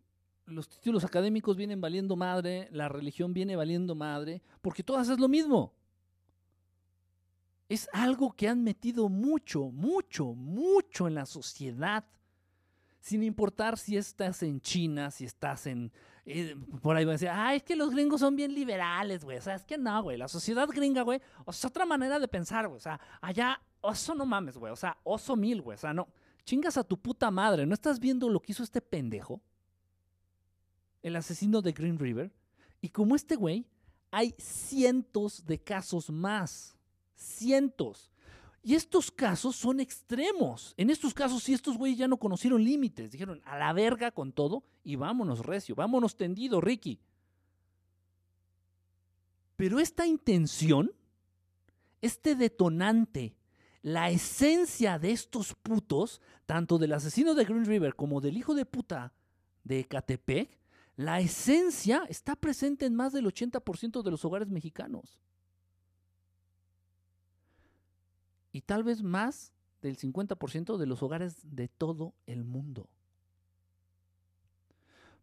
los títulos académicos vienen valiendo madre, la religión viene valiendo madre, porque todas es lo mismo. Es algo que han metido mucho, mucho, mucho en la sociedad. Sin importar si estás en China, si estás en... eh, por ahí va a decir, ah, es que los gringos son bien liberales, güey. O sea, es que no, güey. La sociedad gringa, güey, o sea, es otra manera de pensar, güey. O sea, allá, oso no mames, güey. O sea, oso mil, güey. O sea, no. Chingas a tu puta madre. ¿No estás viendo lo que hizo este pendejo? El asesino de Green River. Y como este güey, hay cientos de casos más. Cientos. Y estos casos son extremos. En estos casos, sí, estos güeyes ya no conocieron límites. Dijeron, a la verga con todo y vámonos recio, vámonos tendido, Ricky. Pero esta intención, este detonante, la esencia de estos putos, tanto del asesino de Green River como del hijo de puta de Ecatepec, la esencia está presente en más del 80% de los hogares mexicanos. Y tal vez más del 50% de los hogares de todo el mundo.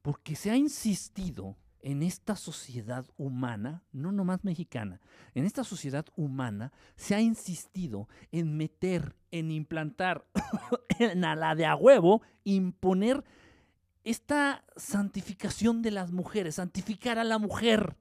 Porque se ha insistido en esta sociedad humana, no nomás mexicana, en esta sociedad humana se ha insistido en meter, en implantar, en a la de a huevo, imponer esta santificación de las mujeres, santificar a la mujer.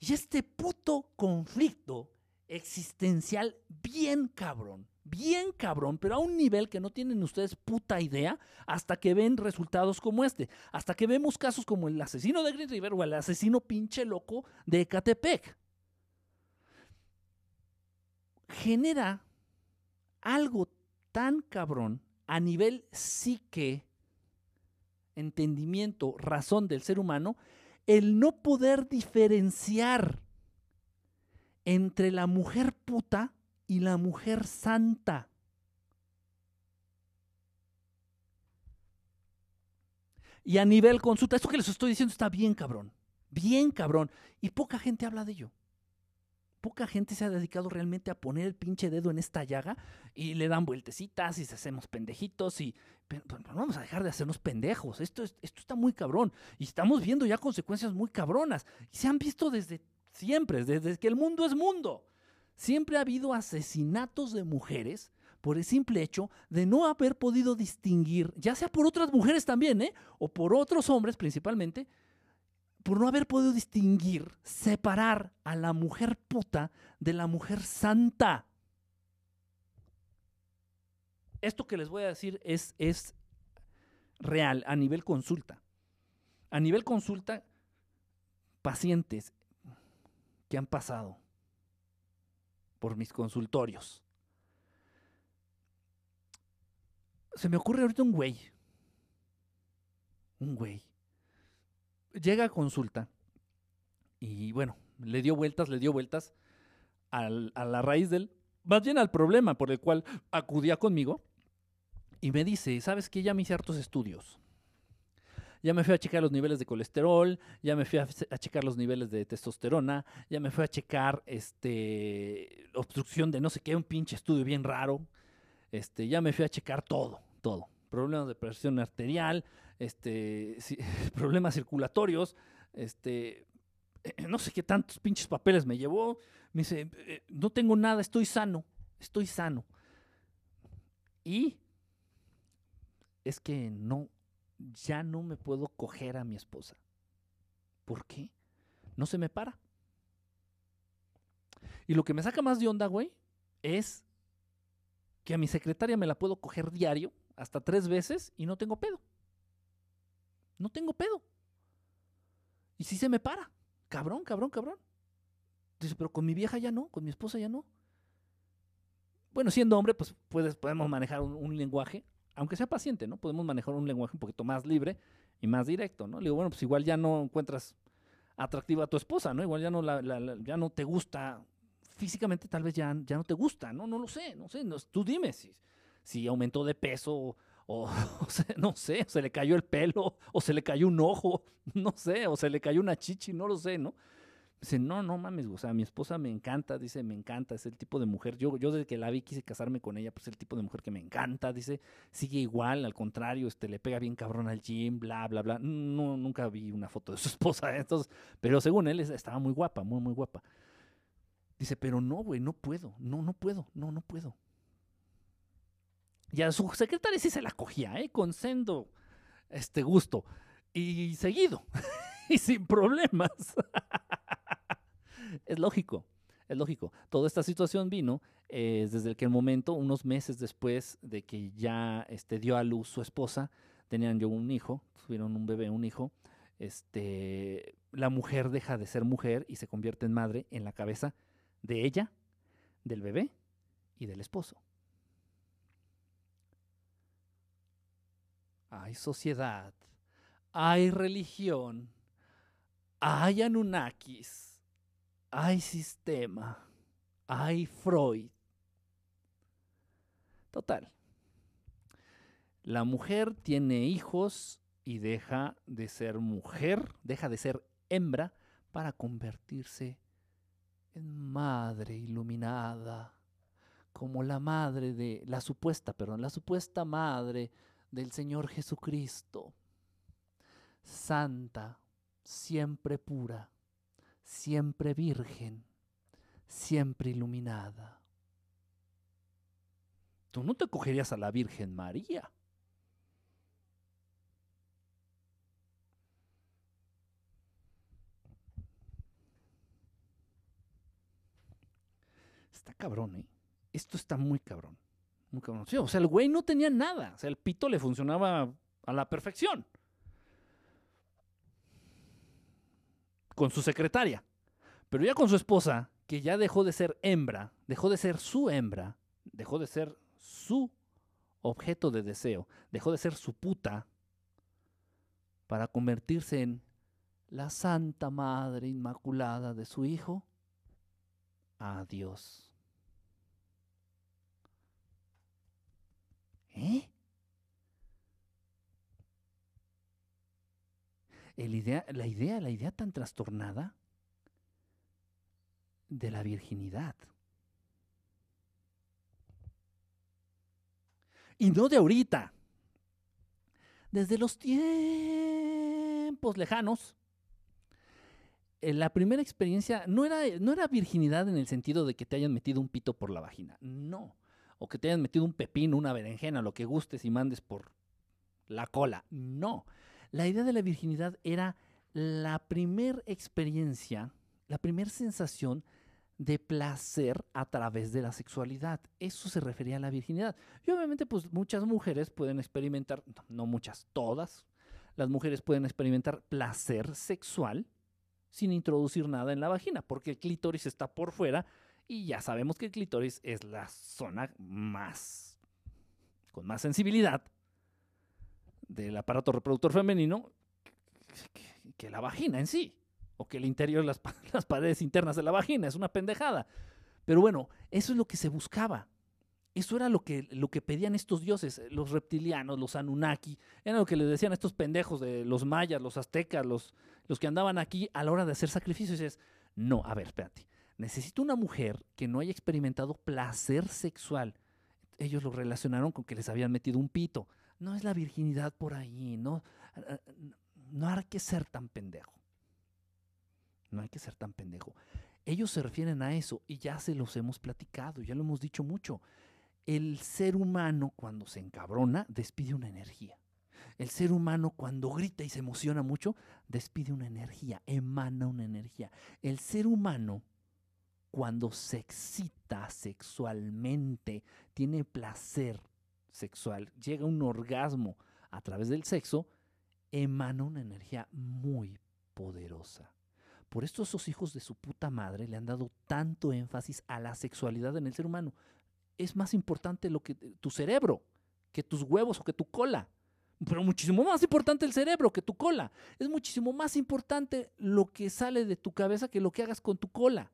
Y este puto conflicto existencial bien cabrón, bien cabrón, pero a un nivel que no tienen ustedes puta idea hasta que ven resultados como este, hasta que vemos casos como el asesino de Green River o el asesino pinche loco de Ecatepec. Genera algo tan cabrón a nivel psique, entendimiento, razón del ser humano, el no poder diferenciar entre la mujer puta y la mujer santa. Y a nivel consulta, esto que les estoy diciendo está bien cabrón, bien cabrón. Y poca gente habla de ello. Poca gente se ha dedicado realmente a poner el pinche dedo en esta llaga y le dan vueltecitas y se hacemos pendejitos y pero, no vamos a dejar de hacernos pendejos. Esto, es- esto está muy cabrón y estamos viendo ya consecuencias muy cabronas se han visto desde siempre, desde que el mundo es mundo. Siempre ha habido asesinatos de mujeres por el simple hecho de no haber podido distinguir, ya sea por otras mujeres también, ¿eh? o por otros hombres principalmente, por no haber podido distinguir, separar a la mujer puta de la mujer santa. Esto que les voy a decir es, es real a nivel consulta. A nivel consulta, pacientes que han pasado por mis consultorios. Se me ocurre ahorita un güey. Un güey. Llega a consulta y bueno, le dio vueltas, le dio vueltas a la raíz del, más bien al problema por el cual acudía conmigo y me dice, ¿sabes qué? Ya me hice hartos estudios. Ya me fui a checar los niveles de colesterol, ya me fui a, a checar los niveles de testosterona, ya me fui a checar este obstrucción de no sé qué, un pinche estudio bien raro. Este, ya me fui a checar todo, todo. Problemas de presión arterial, este, problemas circulatorios, este, no sé qué tantos pinches papeles me llevó. Me dice, "Eh, no tengo nada, estoy sano, estoy sano. Y es que no, ya no me puedo coger a mi esposa. ¿Por qué? No se me para. Y lo que me saca más de onda, güey, es que a mi secretaria me la puedo coger diario, hasta tres veces, y no tengo pedo. No tengo pedo. Y si se me para. Cabrón, cabrón, cabrón. Dice, pero con mi vieja ya no, con mi esposa ya no. Bueno, siendo hombre, pues puedes, podemos manejar un, lenguaje, aunque sea paciente, ¿no? Podemos manejar un lenguaje un poquito más libre y más directo, ¿no? Le digo, bueno, pues igual ya no encuentras atractiva a tu esposa, ¿no? Igual ya no, la- ya no te gusta, físicamente tal vez ya, ya no te gusta, ¿no? No lo sé, no sé, no- tú dime si, si aumentó de peso o, no sé, se le cayó el pelo o se le cayó un ojo, no sé, o se le cayó una chichi, no lo sé, ¿no? Dice, no, no mames, o sea, mi esposa me encanta, dice, me encanta, es el tipo de mujer. Yo, yo desde que la vi quise casarme con ella, pues es el tipo de mujer que me encanta, dice, sigue igual, al contrario, este, le pega bien cabrón al gym, bla, bla, bla. Nunca vi una foto de su esposa, ¿eh? entonces, pero según él es- estaba muy guapa, muy, muy guapa. Dice, pero no, güey, no puedo, no, no puedo, no, no puedo. Y a su secretaria sí se la cogía, ¿eh? Con sendo, este gusto. Y seguido, y sin problemas. es lógico, es lógico. Toda esta situación vino eh, desde el que el momento, unos meses después de que ya este, dio a luz su esposa, tenían yo un hijo, tuvieron un bebé, un hijo, este, la mujer deja de ser mujer y se convierte en madre en la cabeza de ella, del bebé y del esposo. Hay sociedad, hay religión, hay Anunnakis, hay sistema, hay Freud. Total. La mujer tiene hijos y deja de ser mujer, deja de ser hembra para convertirse en madre iluminada, como la madre de, la supuesta, perdón, la supuesta madre del Señor Jesucristo, santa, siempre pura, siempre virgen, siempre iluminada. Tú no te cogerías a la Virgen María. Está cabrón, ¿eh? Esto está muy cabrón. Muy o sea, el güey no tenía nada. O sea, el pito le funcionaba a la perfección. Con su secretaria. Pero ya con su esposa, que ya dejó de ser hembra, dejó de ser su hembra, dejó de ser su objeto de deseo, dejó de ser su puta, para convertirse en la Santa Madre Inmaculada de su hijo. Adiós. ¿Eh? Idea, la idea, la idea tan trastornada de la virginidad. Y no de ahorita. Desde los tiempos lejanos, eh, la primera experiencia no era, no era virginidad en el sentido de que te hayan metido un pito por la vagina. No. O que te hayan metido un pepino, una berenjena, lo que gustes y mandes por la cola. No. La idea de la virginidad era la primer experiencia, la primera sensación de placer a través de la sexualidad. Eso se refería a la virginidad. Y obviamente, pues muchas mujeres pueden experimentar, no muchas, todas, las mujeres pueden experimentar placer sexual sin introducir nada en la vagina, porque el clítoris está por fuera y ya sabemos que el clítoris es la zona más, con más sensibilidad del aparato reproductor femenino que, la vagina en sí, o que el interior, las, las paredes internas de la vagina, es una pendejada. Pero bueno, eso es lo que se buscaba. Eso era lo que, lo que pedían estos dioses, los reptilianos, los Anunnaki, era lo que les decían estos pendejos de los mayas, los aztecas, los, los que andaban aquí a la hora de hacer sacrificios. Y dices, no, a ver, espérate, necesito una mujer que no haya experimentado placer sexual. Ellos lo relacionaron con que les habían metido un pito. No es la virginidad por ahí, no, ah, no hay que ser tan pendejo. No hay que ser tan pendejo. Ellos se refieren a eso y ya se los hemos platicado, ya lo hemos dicho mucho. El ser humano cuando se encabrona despide una energía. El ser humano cuando grita y se emociona mucho despide una energía, emana una energía. El ser humano cuando se excita sexualmente, tiene placer sexual, llega un orgasmo a través del sexo, emana una energía muy poderosa. Por esto esos hijos de su puta madre le han dado tanto énfasis a la sexualidad en el ser humano. Es más importante lo que tu cerebro que tus huevos o que tu cola. Pero muchísimo más importante el cerebro que tu cola. Es muchísimo más importante lo que sale de tu cabeza que lo que hagas con tu cola.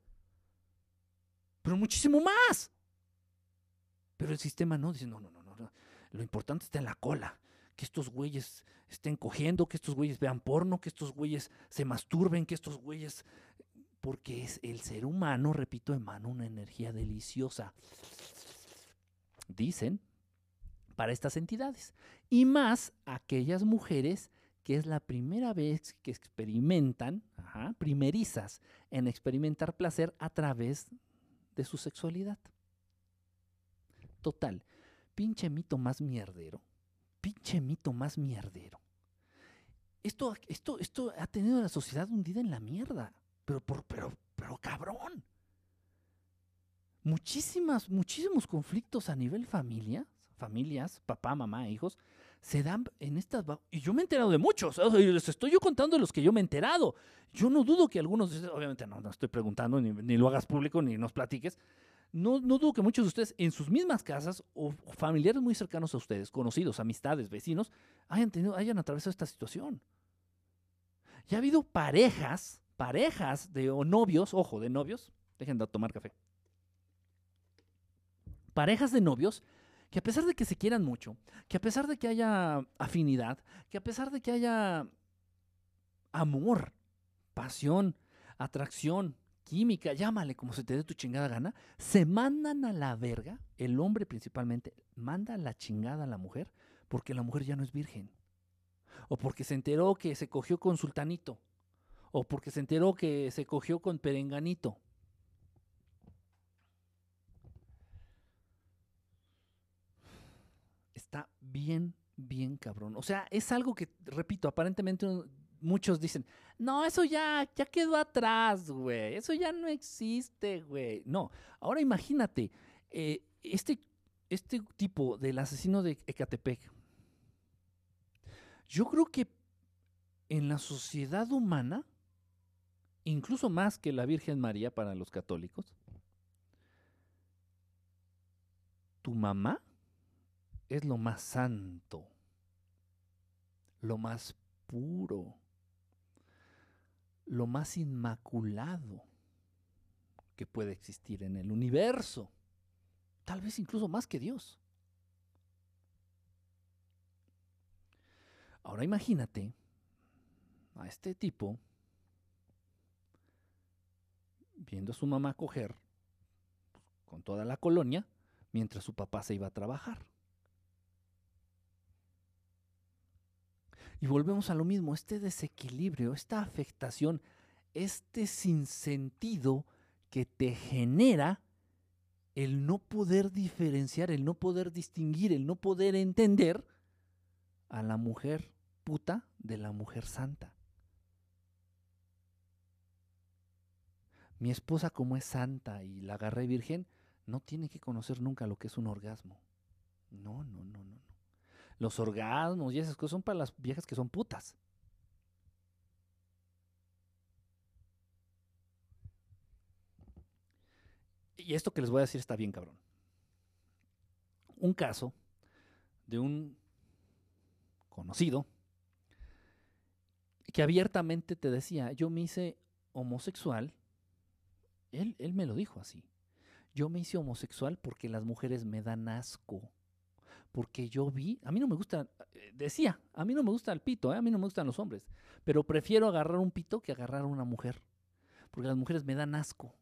Pero muchísimo más. Pero el sistema no dice, no, no, no, no. Lo importante está en la cola. Que estos güeyes estén cogiendo, que estos güeyes vean porno, que estos güeyes se masturben, que estos güeyes... Porque es el ser humano, repito, emana una energía deliciosa. Dicen para estas entidades. Y más aquellas mujeres que es la primera vez que experimentan, primerizas en experimentar placer a través de su sexualidad. Total, pinche mito más mierdero, pinche mito más mierdero. Esto, esto, esto ha tenido a la sociedad hundida en la mierda, pero, por, pero, pero cabrón. Muchísimas, muchísimos conflictos a nivel familia, familias, papá, mamá, hijos, se dan en estas... Y yo me he enterado de muchos, y les estoy yo contando de los que yo me he enterado. Yo no dudo que algunos, obviamente no, no estoy preguntando, ni, ni lo hagas público, ni nos platiques. No, no dudo que muchos de ustedes en sus mismas casas o familiares muy cercanos a ustedes, conocidos, amistades, vecinos, hayan, tenido, hayan atravesado esta situación. Y ha habido parejas, parejas de novios, ojo, de novios, dejen de tomar café. Parejas de novios que a pesar de que se quieran mucho, que a pesar de que haya afinidad, que a pesar de que haya amor, pasión, atracción, química, llámale como se te dé tu chingada gana, se mandan a la verga, el hombre principalmente, manda la chingada a la mujer porque la mujer ya no es virgen. O porque se enteró que se cogió con sultanito. O porque se enteró que se cogió con perenganito. Está bien, bien cabrón. O sea, es algo que, repito, aparentemente muchos dicen, no, eso ya, ya quedó atrás, güey. Eso ya no existe, güey. No, ahora imagínate, eh, este, este tipo del asesino de Ecatepec, yo creo que en la sociedad humana, incluso más que la Virgen María para los católicos, tu mamá es lo más santo, lo más puro, lo más inmaculado que puede existir en el universo, tal vez incluso más que Dios. Ahora imagínate a este tipo viendo a su mamá coger con toda la colonia mientras su papá se iba a trabajar. Y volvemos a lo mismo, este desequilibrio, esta afectación, este sinsentido que te genera el no poder diferenciar, el no poder distinguir, el no poder entender a la mujer puta de la mujer santa. Mi esposa como es santa y la agarré virgen, no tiene que conocer nunca lo que es un orgasmo. No, no, no. Los orgasmos y esas cosas son para las viejas que son putas. Y esto que les voy a decir está bien cabrón. Un caso de un conocido que abiertamente te decía, yo me hice homosexual, él, él me lo dijo así, yo me hice homosexual porque las mujeres me dan asco porque yo vi, a mí no me gusta, eh, decía, a mí no me gusta el pito, ¿eh? a mí no me gustan los hombres, pero prefiero agarrar un pito que agarrar a una mujer, porque las mujeres me dan asco.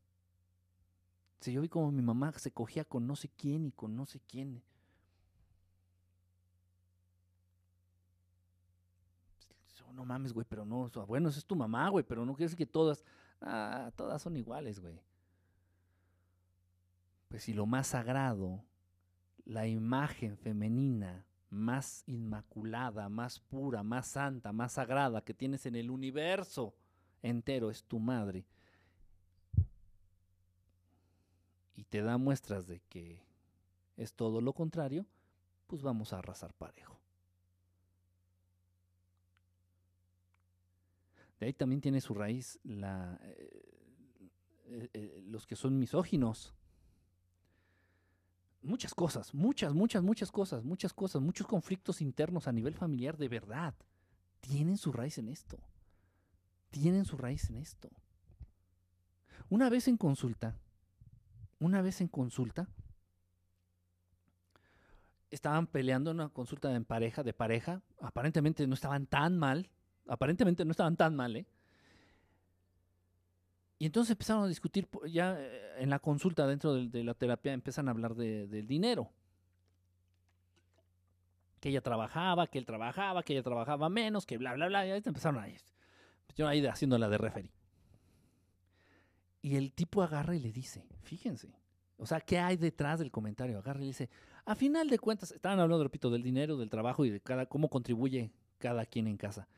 Si yo vi como mi mamá se cogía con no sé quién y con no sé quién. No mames, güey, pero no, bueno, esa es tu mamá, güey, pero no quiere decir que todas, ah, todas son iguales, güey. Pues si lo más sagrado la imagen femenina más inmaculada, más pura, más santa, más sagrada que tienes en el universo entero es tu madre. Y te da muestras de que es todo lo contrario, pues vamos a arrasar parejo. De ahí también tiene su raíz eh, eh, eh, los que son misóginos muchas cosas, muchas, muchas, muchas cosas, muchas cosas, muchos conflictos internos a nivel familiar de verdad tienen su raíz en esto. Tienen su raíz en esto. Una vez en consulta, una vez en consulta, estaban peleando en una consulta en pareja, de pareja, aparentemente no estaban tan mal, aparentemente no estaban tan mal, ¿eh? Y entonces empezaron a discutir, ya eh, en la consulta dentro de, la terapia empiezan a hablar del dinero. Que ella trabajaba, que él trabajaba, que ella trabajaba menos, que bla, bla, bla. Y ahí empezaron a ir. Yo ahí haciendo la de referee. Y el tipo agarra y le dice, fíjense, o sea, ¿qué hay detrás del comentario? Agarra y le dice, a final de cuentas, estaban hablando, repito, del dinero, del trabajo y de cada, cómo contribuye cada quien en casa.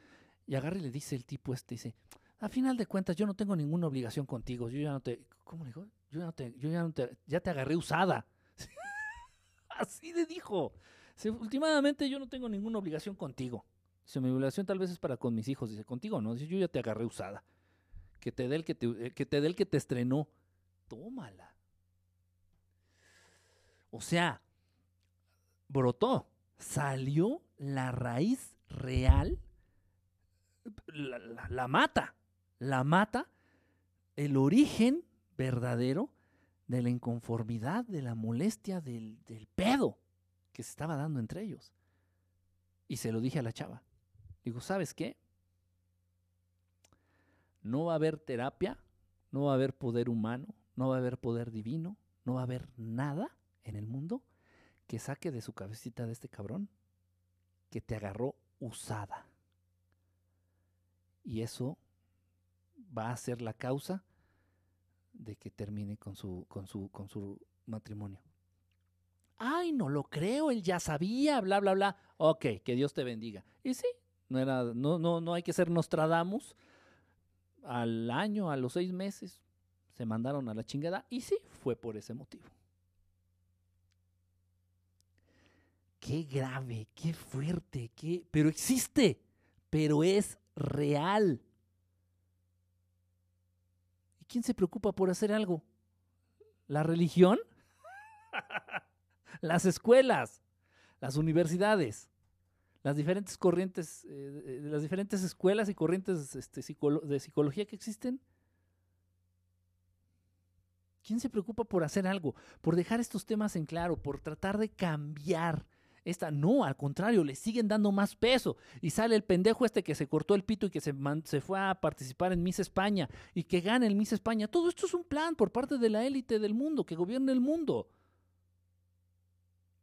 Y agarra y le dice el tipo este, dice, a final de cuentas yo no tengo ninguna obligación contigo, yo ya no te, ¿cómo le dijo? Yo ya no te, yo ya no te, ya te agarré usada. Así le dijo. últimamente yo no tengo ninguna obligación contigo. Dice, mi obligación tal vez es para con mis hijos. Dice, contigo no. Dice, yo ya te agarré usada. Que te dé el que te, eh, que te, dé el que te estrenó. Tómala. O sea, brotó. Salió la raíz real. la mata la mata el origen verdadero de la inconformidad, de la molestia, del, pedo que se estaba dando entre ellos. Y se lo dije a la chava. Digo, ¿sabes qué? No va a haber terapia, no va a haber poder humano, no va a haber poder divino, no va a haber nada en el mundo que saque de su cabecita de este cabrón que te agarró usada. Y eso va a ser la causa de que termine con su, con su, con su matrimonio. Ay, no lo creo, él ya sabía, bla, bla, bla. Ok, que Dios te bendiga. Y sí, no, era, no, no, no hay que ser Nostradamus. Al año, a los seis meses, se mandaron a la chingada. Y sí, fue por ese motivo. Qué grave, qué fuerte, qué... Pero existe, pero es real. ¿Quién se preocupa por hacer algo? ¿La religión? las escuelas, las universidades, las diferentes corrientes, eh, las diferentes escuelas y corrientes este, de psicología que existen. ¿Quién se preocupa por hacer algo? Por dejar estos temas en claro, por tratar de cambiar esta no, al contrario, le siguen dando más peso. Y sale el pendejo este que se cortó el pito y que se, se fue a participar en Miss España y que gane el Miss España. Todo esto es un plan por parte de la élite del mundo, que gobierna el mundo.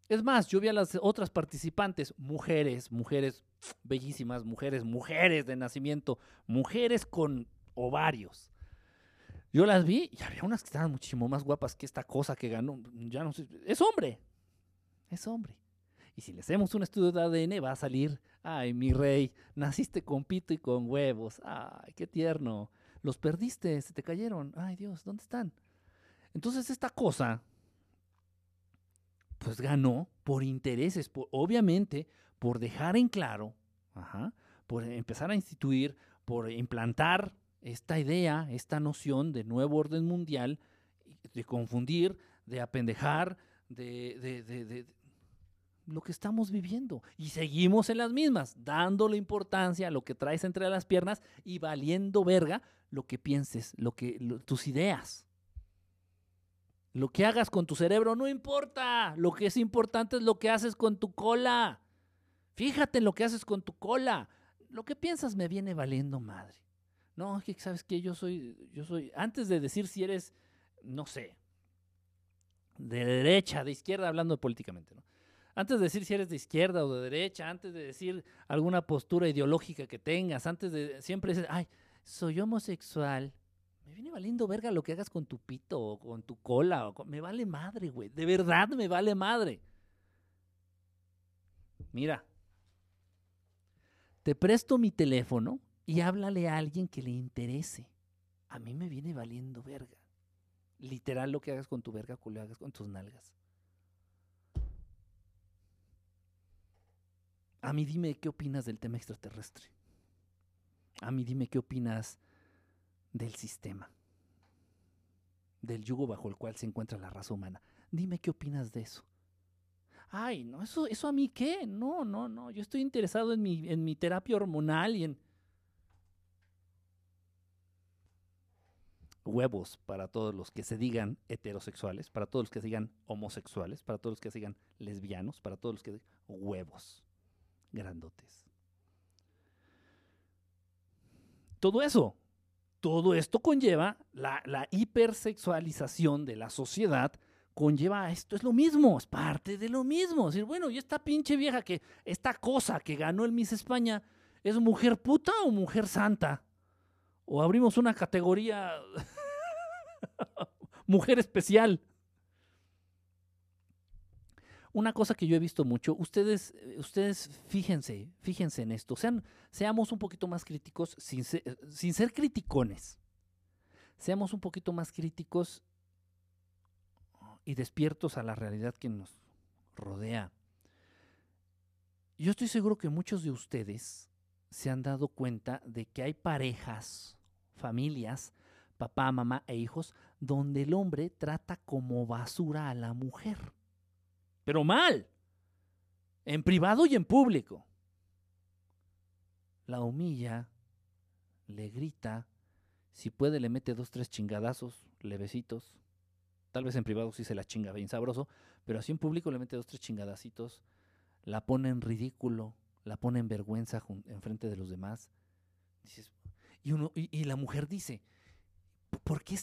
Es más, yo vi a las otras participantes, mujeres, mujeres bellísimas, mujeres, mujeres de nacimiento, mujeres con ovarios. Yo las vi y había unas que estaban muchísimo más guapas que esta cosa que ganó. Ya no sé, es hombre. Es hombre. Y si le hacemos un estudio de ADN, va a salir, ay, mi rey, naciste con pito y con huevos. Ay, qué tierno. Los perdiste, se te cayeron. Ay, Dios, ¿dónde están? Entonces esta cosa, pues ganó por intereses, obviamente por dejar en claro, por empezar a instituir, por implantar esta idea, esta noción de nuevo orden mundial, de confundir, de apendejar, de, lo que estamos viviendo. Y seguimos en las mismas, dándole importancia a lo que traes entre las piernas y valiendo verga lo que pienses, lo que, tus ideas. Lo que hagas con tu cerebro no importa. Lo que es importante es lo que haces con tu cola. Fíjate en lo que haces con tu cola. Lo que piensas me viene valiendo madre. No, que sabes que yo soy, yo soy, antes de decir si eres, no sé, de derecha, de izquierda, hablando políticamente, ¿no? Antes de decir si eres de izquierda o de derecha, antes de decir alguna postura ideológica que tengas, antes de siempre dices, ay, soy homosexual. Me viene valiendo verga lo que hagas con tu pito o con tu cola. O Me vale madre, güey. De verdad me vale madre. Mira, te presto mi teléfono y háblale a alguien que le interese. A mí me viene valiendo verga. Literal lo que hagas con tu verga, hagas con tus nalgas. A mí dime qué opinas del tema extraterrestre. A mí dime qué opinas del sistema, del yugo bajo el cual se encuentra la raza humana. Dime qué opinas de eso. Ay, no, eso, eso a mí qué? No, no, no. Yo estoy interesado en mi, en mi terapia hormonal y en. Huevos para todos los que se digan heterosexuales, para todos los que se digan homosexuales, para todos los que se digan lesbianos, para todos los que digan huevos grandotes. Todo eso, todo esto conlleva la, la hipersexualización de la sociedad conlleva esto, es lo mismo, es parte de lo mismo. Decir, bueno, y esta pinche vieja que, esta cosa que ganó el Miss España, ¿es mujer puta o mujer santa? O abrimos una categoría mujer especial. Una cosa que yo he visto mucho, ustedes, ustedes fíjense, fíjense en esto, sean, seamos un poquito más críticos sin ser, sin ser criticones. Seamos un poquito más críticos y despiertos a la realidad que nos rodea. Yo estoy seguro que muchos de ustedes se han dado cuenta de que hay parejas, familias, papá, mamá e hijos, donde el hombre trata como basura a la mujer. Pero mal. En privado y en público. La humilla, le grita, si puede le mete dos, tres chingadazos, levecitos. Tal vez en privado sí se la chinga bien sabroso, pero así en público le mete dos, tres chingadacitos, la pone en ridículo, la pone en vergüenza en frente de los demás. y, uno, y, la mujer dice, ¿por qué,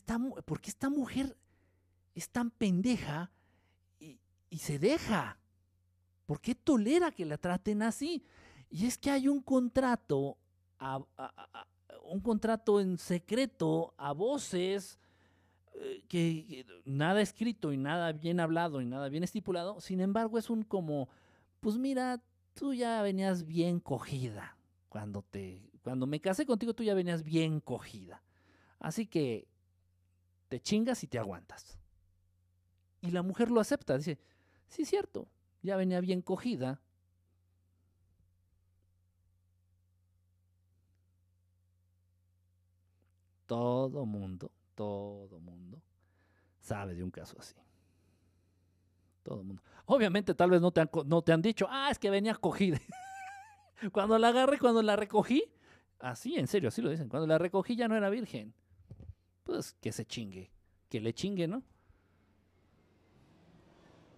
¿por qué esta mujer es tan pendeja y, se deja? ¿Por qué tolera que la traten así? Y es que hay un contrato, un contrato en secreto a voces eh, que, nada escrito y nada bien hablado y nada bien estipulado, sin embargo es un como, pues mira, tú ya venías bien cogida. Cuando te, cuando me casé contigo tú ya venías bien cogida. Así que te chingas y te aguantas. Y la mujer lo acepta, dice, sí, cierto, ya venía bien cogida. Todo mundo todo mundo sabe de un caso así. Todo mundo. Obviamente, tal vez no te han, no te han dicho, ah, es que venía cogida. cuando la agarré, cuando la recogí, así, en serio, así lo dicen. Cuando la recogí ya no era virgen. Pues que se chingue. Que le chingue, ¿no?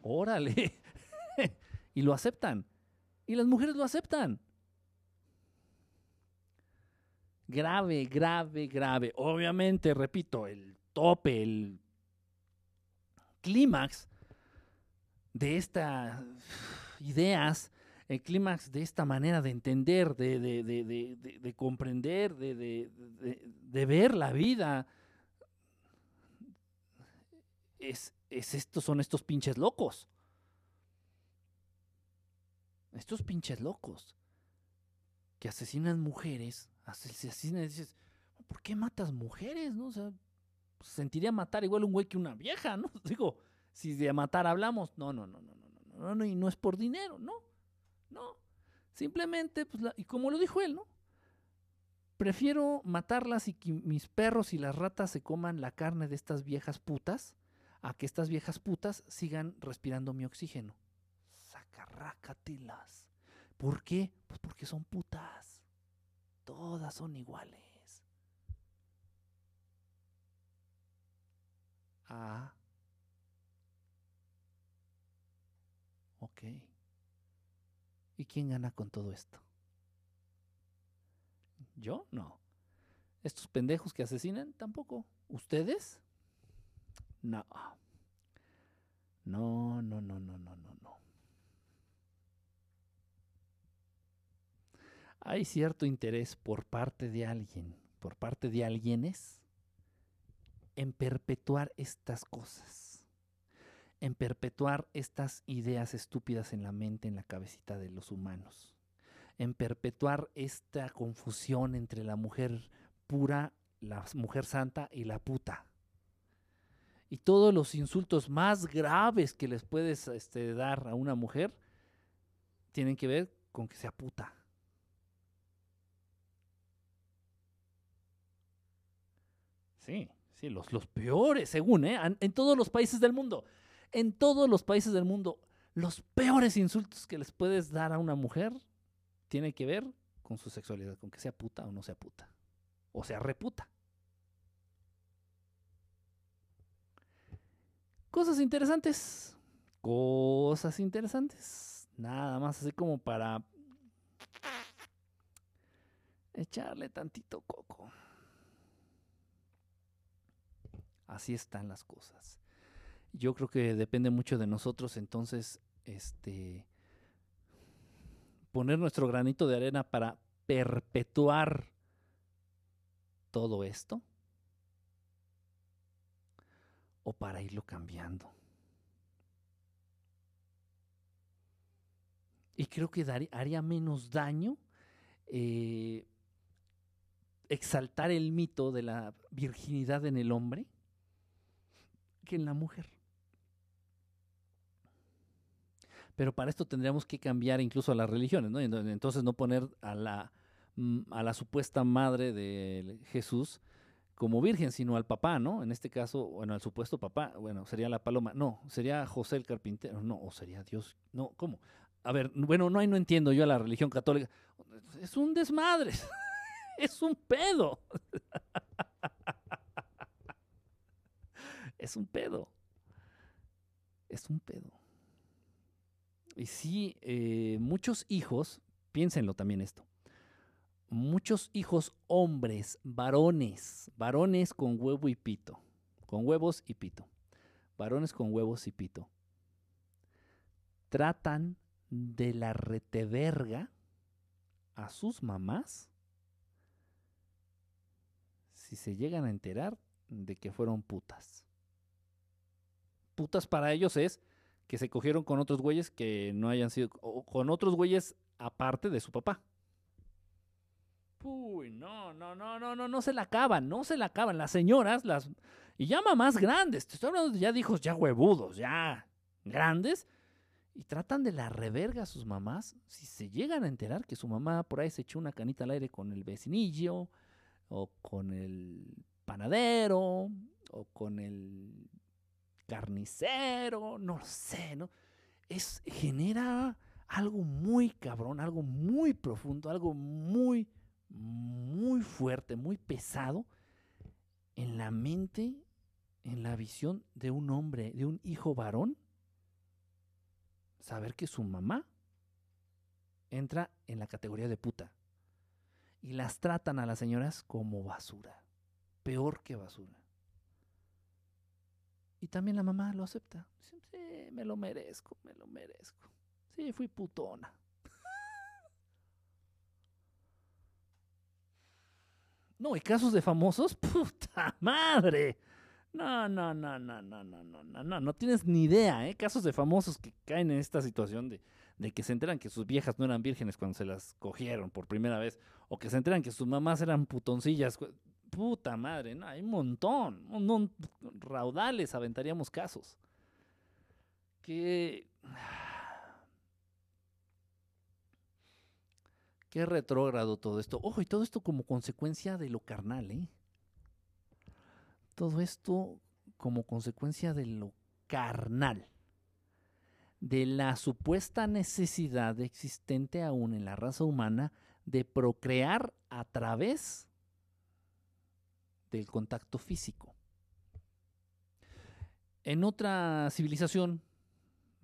Órale. y lo aceptan. Y las mujeres lo aceptan. grave, grave, grave. Obviamente, repito, el tope, el clímax de estas ideas, el clímax de esta manera de entender, de, de, comprender, de, ver la vida, es, es estos, son estos pinches locos. Estos pinches locos que asesinan mujeres asesina y dices, ¿por qué matas mujeres? ¿No? O sea, pues, sentiría matar igual un güey que una vieja, ¿no? Digo, si de matar hablamos, no, no, no, no, no, no, no, no, y no es por dinero, no, no. Simplemente, pues, y como lo dijo él, ¿no? Prefiero matarlas y que mis perros y las ratas se coman la carne de estas viejas putas a que estas viejas putas sigan respirando mi oxígeno. Sacarrácatelas. ¿Por qué? Pues porque son putas. Todas son iguales. Ah. Ok. ¿Y quién gana con todo esto? ¿Yo? No. ¿Estos pendejos que asesinan? Tampoco. ¿Ustedes? No. No, no, no, no, no, no, hay cierto interés por parte de alguien, por parte de alguienes, en perpetuar estas cosas, en perpetuar estas ideas estúpidas en la mente, en la cabecita de los humanos, en perpetuar esta confusión entre la mujer pura, la mujer santa y la puta. Y todos los insultos más graves que les puedes este, dar a una mujer tienen que ver con que sea puta Sí, sí, los, los peores, según, ¿eh? En todos los países del mundo. En todos los países del mundo, Los peores insultos que les puedes dar a una mujer tiene que ver con su sexualidad, con que sea puta o no sea puta. O sea reputa. Cosas interesantes. Cosas interesantes. Nada más así como para echarle tantito coco. Así están las cosas. Yo creo que depende mucho de nosotros, entonces, este, poner nuestro granito de arena para perpetuar todo esto o para irlo cambiando. Y creo que haría menos daño eh, exaltar el mito de la virginidad en el hombre que en la mujer. Pero para esto tendríamos que cambiar incluso a las religiones, ¿no? Entonces no poner a la, mm, a la supuesta madre de Jesús como virgen, sino al papá, ¿no? En este caso, bueno, al supuesto papá, bueno, sería la paloma, no, sería José el carpintero, no, o sería Dios, no, ¿cómo? A ver, bueno, no, no entiendo yo a la religión católica, es un desmadre, es un pedo. es un pedo. Es un pedo. Y sí, eh, muchos hijos, piénsenlo también esto, muchos hijos hombres, varones, varones con huevo y pito, con huevos y pito, varones con huevos y pito, tratan de la reteverga a sus mamás si se llegan a enterar de que fueron putas. Putas para ellos es que se cogieron con otros güeyes que no hayan sido, o con otros güeyes aparte de su papá. Uy, no, no, no, no, no, no se la acaban, no se la acaban. Las señoras, las. Y ya mamás grandes, te estoy hablando de ya hijos ya huevudos, ya grandes, y tratan de la reverga a sus mamás si se llegan a enterar que su mamá por ahí se echó una canita al aire con el vecinillo, o con el panadero, o con el carnicero, no lo sé, ¿no? Es, genera algo muy cabrón, algo muy profundo, algo muy, muy fuerte, muy pesado en la mente, en la visión de un hombre, de un hijo varón, saber que su mamá entra en la categoría de puta y las tratan a las señoras como basura, peor que basura. Y también la mamá lo acepta. sí, me lo merezco, me lo merezco. Sí, fui putona. No, y casos de famosos, puta madre. No, no, no, no, no, no, no, no, no, no tienes ni idea, ¿eh? Casos de famosos que caen en esta situación de, de que se enteran que sus viejas no eran vírgenes cuando se las cogieron por primera vez, o que se enteran que sus mamás eran putoncillas. Puta madre, no, hay un montón, un, raudales aventaríamos casos. Que... Qué retrógrado todo esto. Ojo, y todo esto como consecuencia de lo carnal, ¿eh? Todo esto como consecuencia de lo carnal de la supuesta necesidad existente aún en la raza humana de procrear a través del contacto físico. En otra civilización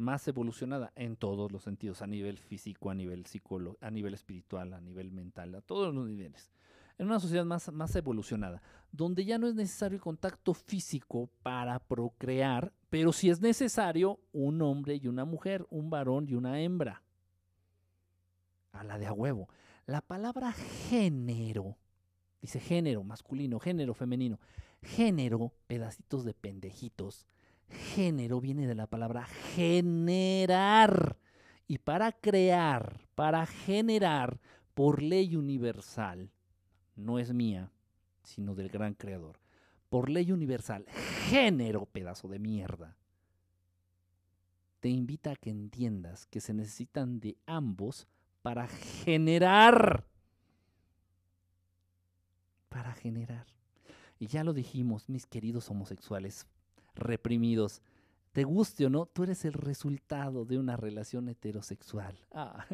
más evolucionada en todos los sentidos, a nivel físico, a nivel psicólogo, a nivel espiritual, a nivel mental, a todos los niveles, en una sociedad más, más evolucionada, donde ya no es necesario el contacto físico para procrear, pero sí es necesario un hombre y una mujer, un varón y una hembra. A la de a huevo. La palabra género, dice género masculino, género femenino, género, pedacitos de pendejitos. Género viene de la palabra generar. Y para crear, para generar, por ley universal, no es mía, sino del gran creador. Por ley universal, género, pedazo de mierda, te invita a que entiendas que se necesitan de ambos para generar. Para generar. Y ya lo dijimos, mis queridos homosexuales reprimidos, te guste o no, tú eres el resultado de una relación heterosexual. Ah,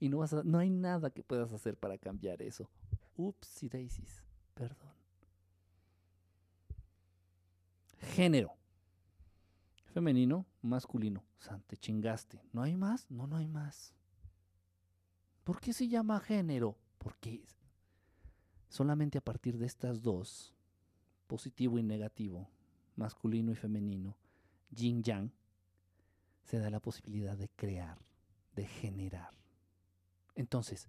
y no, vas a- no hay nada que puedas hacer para cambiar eso. Ups, y daisies. Perdón. Género. Femenino, masculino. San, te chingaste. ¿No hay más? No, no hay más. ¿Por qué se llama género? Porque solamente a partir de estas dos, positivo y negativo, masculino y femenino, yin yang, se da la posibilidad de crear, de generar. Entonces,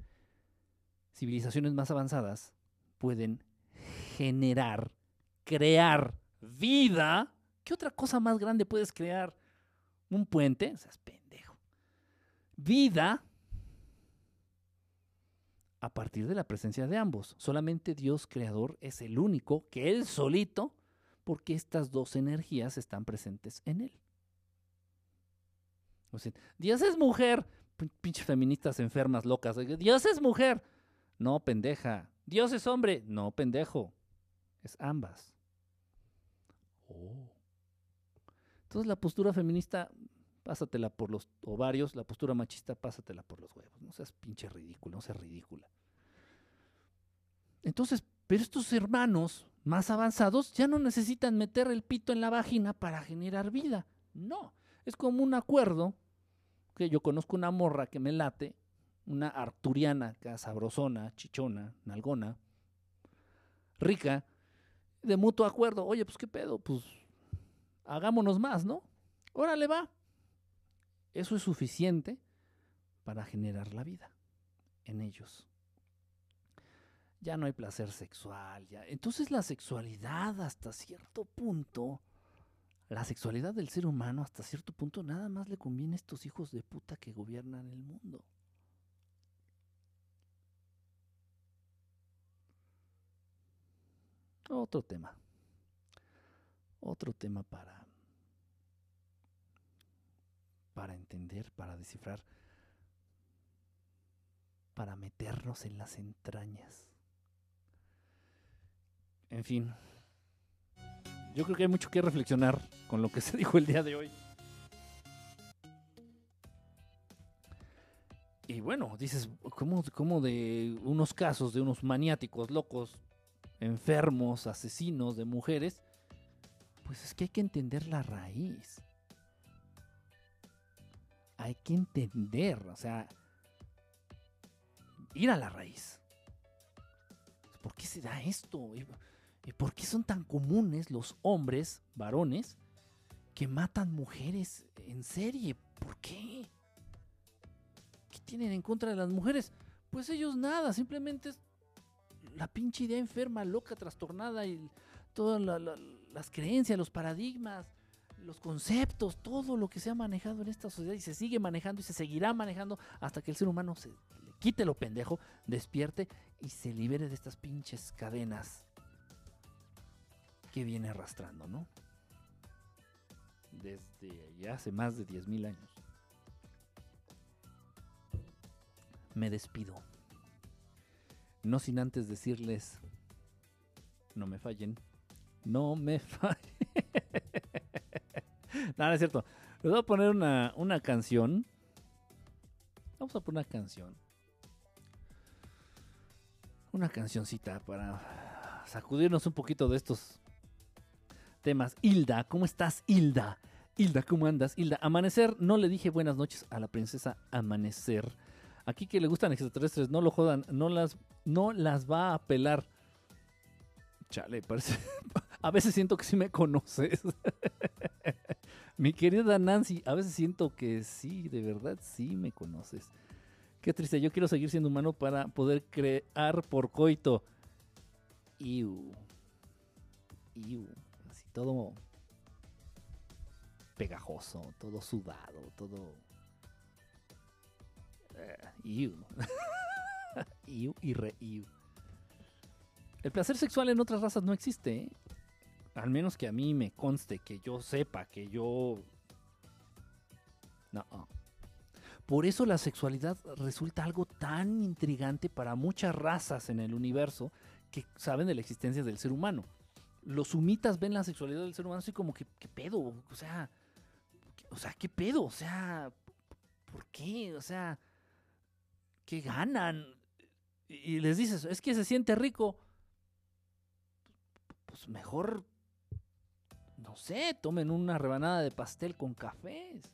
civilizaciones más avanzadas pueden generar, crear vida. ¿Qué otra cosa más grande puedes crear? ¿Un puente? O sea, es pendejo. Vida a partir de la presencia de ambos. Solamente Dios creador es el único que Él solito, porque estas dos energías están presentes en Él. Dios es mujer. Pin- Pinches feministas enfermas, locas. Dios es mujer. No, pendeja. Dios es hombre. No, pendejo. Es ambas. Oh. Entonces la postura feminista, pásatela por los ovarios. La postura machista, pásatela por los huevos. No seas pinche ridículo, no seas ridícula. Entonces, pero estos hermanos más avanzados ya no necesitan meter el pito en la vagina para generar vida. No, es como un acuerdo que yo conozco una morra que me late, una arturiana, sabrosona, chichona, nalgona, rica, de mutuo acuerdo. Oye, pues qué pedo, pues hagámonos más, ¿no? Órale, va. Eso es suficiente para generar la vida en ellos. Ya no hay placer sexual, ya. Entonces la sexualidad hasta cierto punto, la sexualidad del ser humano hasta cierto punto nada más le conviene a estos hijos de puta que gobiernan el mundo. Otro tema. Otro tema para para entender, para descifrar, para meternos en las entrañas. En fin, yo creo que hay mucho que reflexionar con lo que se dijo el día de hoy. Y bueno, dices, ¿cómo, cómo de unos casos de unos maniáticos, locos, enfermos, asesinos de mujeres? Pues es que hay que entender la raíz. Hay que entender, o sea, ir a la raíz. ¿Por qué se da esto? ¿Y y por qué son tan comunes los hombres, varones, que matan mujeres en serie? ¿Por qué? ¿Qué tienen en contra de las mujeres? Pues ellos nada, simplemente es la pinche idea enferma, loca, trastornada y todas la- las creencias, los paradigmas, los conceptos, todo lo que se ha manejado en esta sociedad y se sigue manejando y se seguirá manejando hasta que el ser humano se le quite lo pendejo, despierte y se libere de estas pinches cadenas que viene arrastrando, ¿no? Desde ya hace más de 10.000 años. Me despido. No sin antes decirles, no me fallen, no me fallen. Nada, no es cierto. Les voy a poner una, una canción. Vamos a poner una canción. Una cancioncita para sacudirnos un poquito de estos temas. Hilda, ¿cómo estás, Hilda? Hilda, ¿cómo andas? Hilda, Amanecer, no le dije buenas noches a la princesa Amanecer. Aquí que le gustan extraterrestres, no lo jodan, no las, no las va a pelar. Chale, parece. A veces siento que sí me conoces. Mi querida Nancy, a veces siento que sí, de verdad sí me conoces. Qué triste, yo quiero seguir siendo humano para poder crear por coito. Iu. Iu. Todo pegajoso, todo sudado, todo. eh, iu. iu y re iu. El placer sexual en otras razas no existe, ¿eh? Al menos que a mí me conste, que yo sepa, que yo... No. Por eso la sexualidad resulta algo tan intrigante para muchas razas en el universo que saben de la existencia del ser humano. Los sumitas ven la sexualidad del ser humano así como que, ¿qué pedo? O sea, ¿qué- o sea, ¿qué pedo? O sea, ¿por qué? O sea, ¿qué ganan? Y les dices, es que se siente rico. Pues mejor, no sé, tomen una rebanada de pastel con café. Es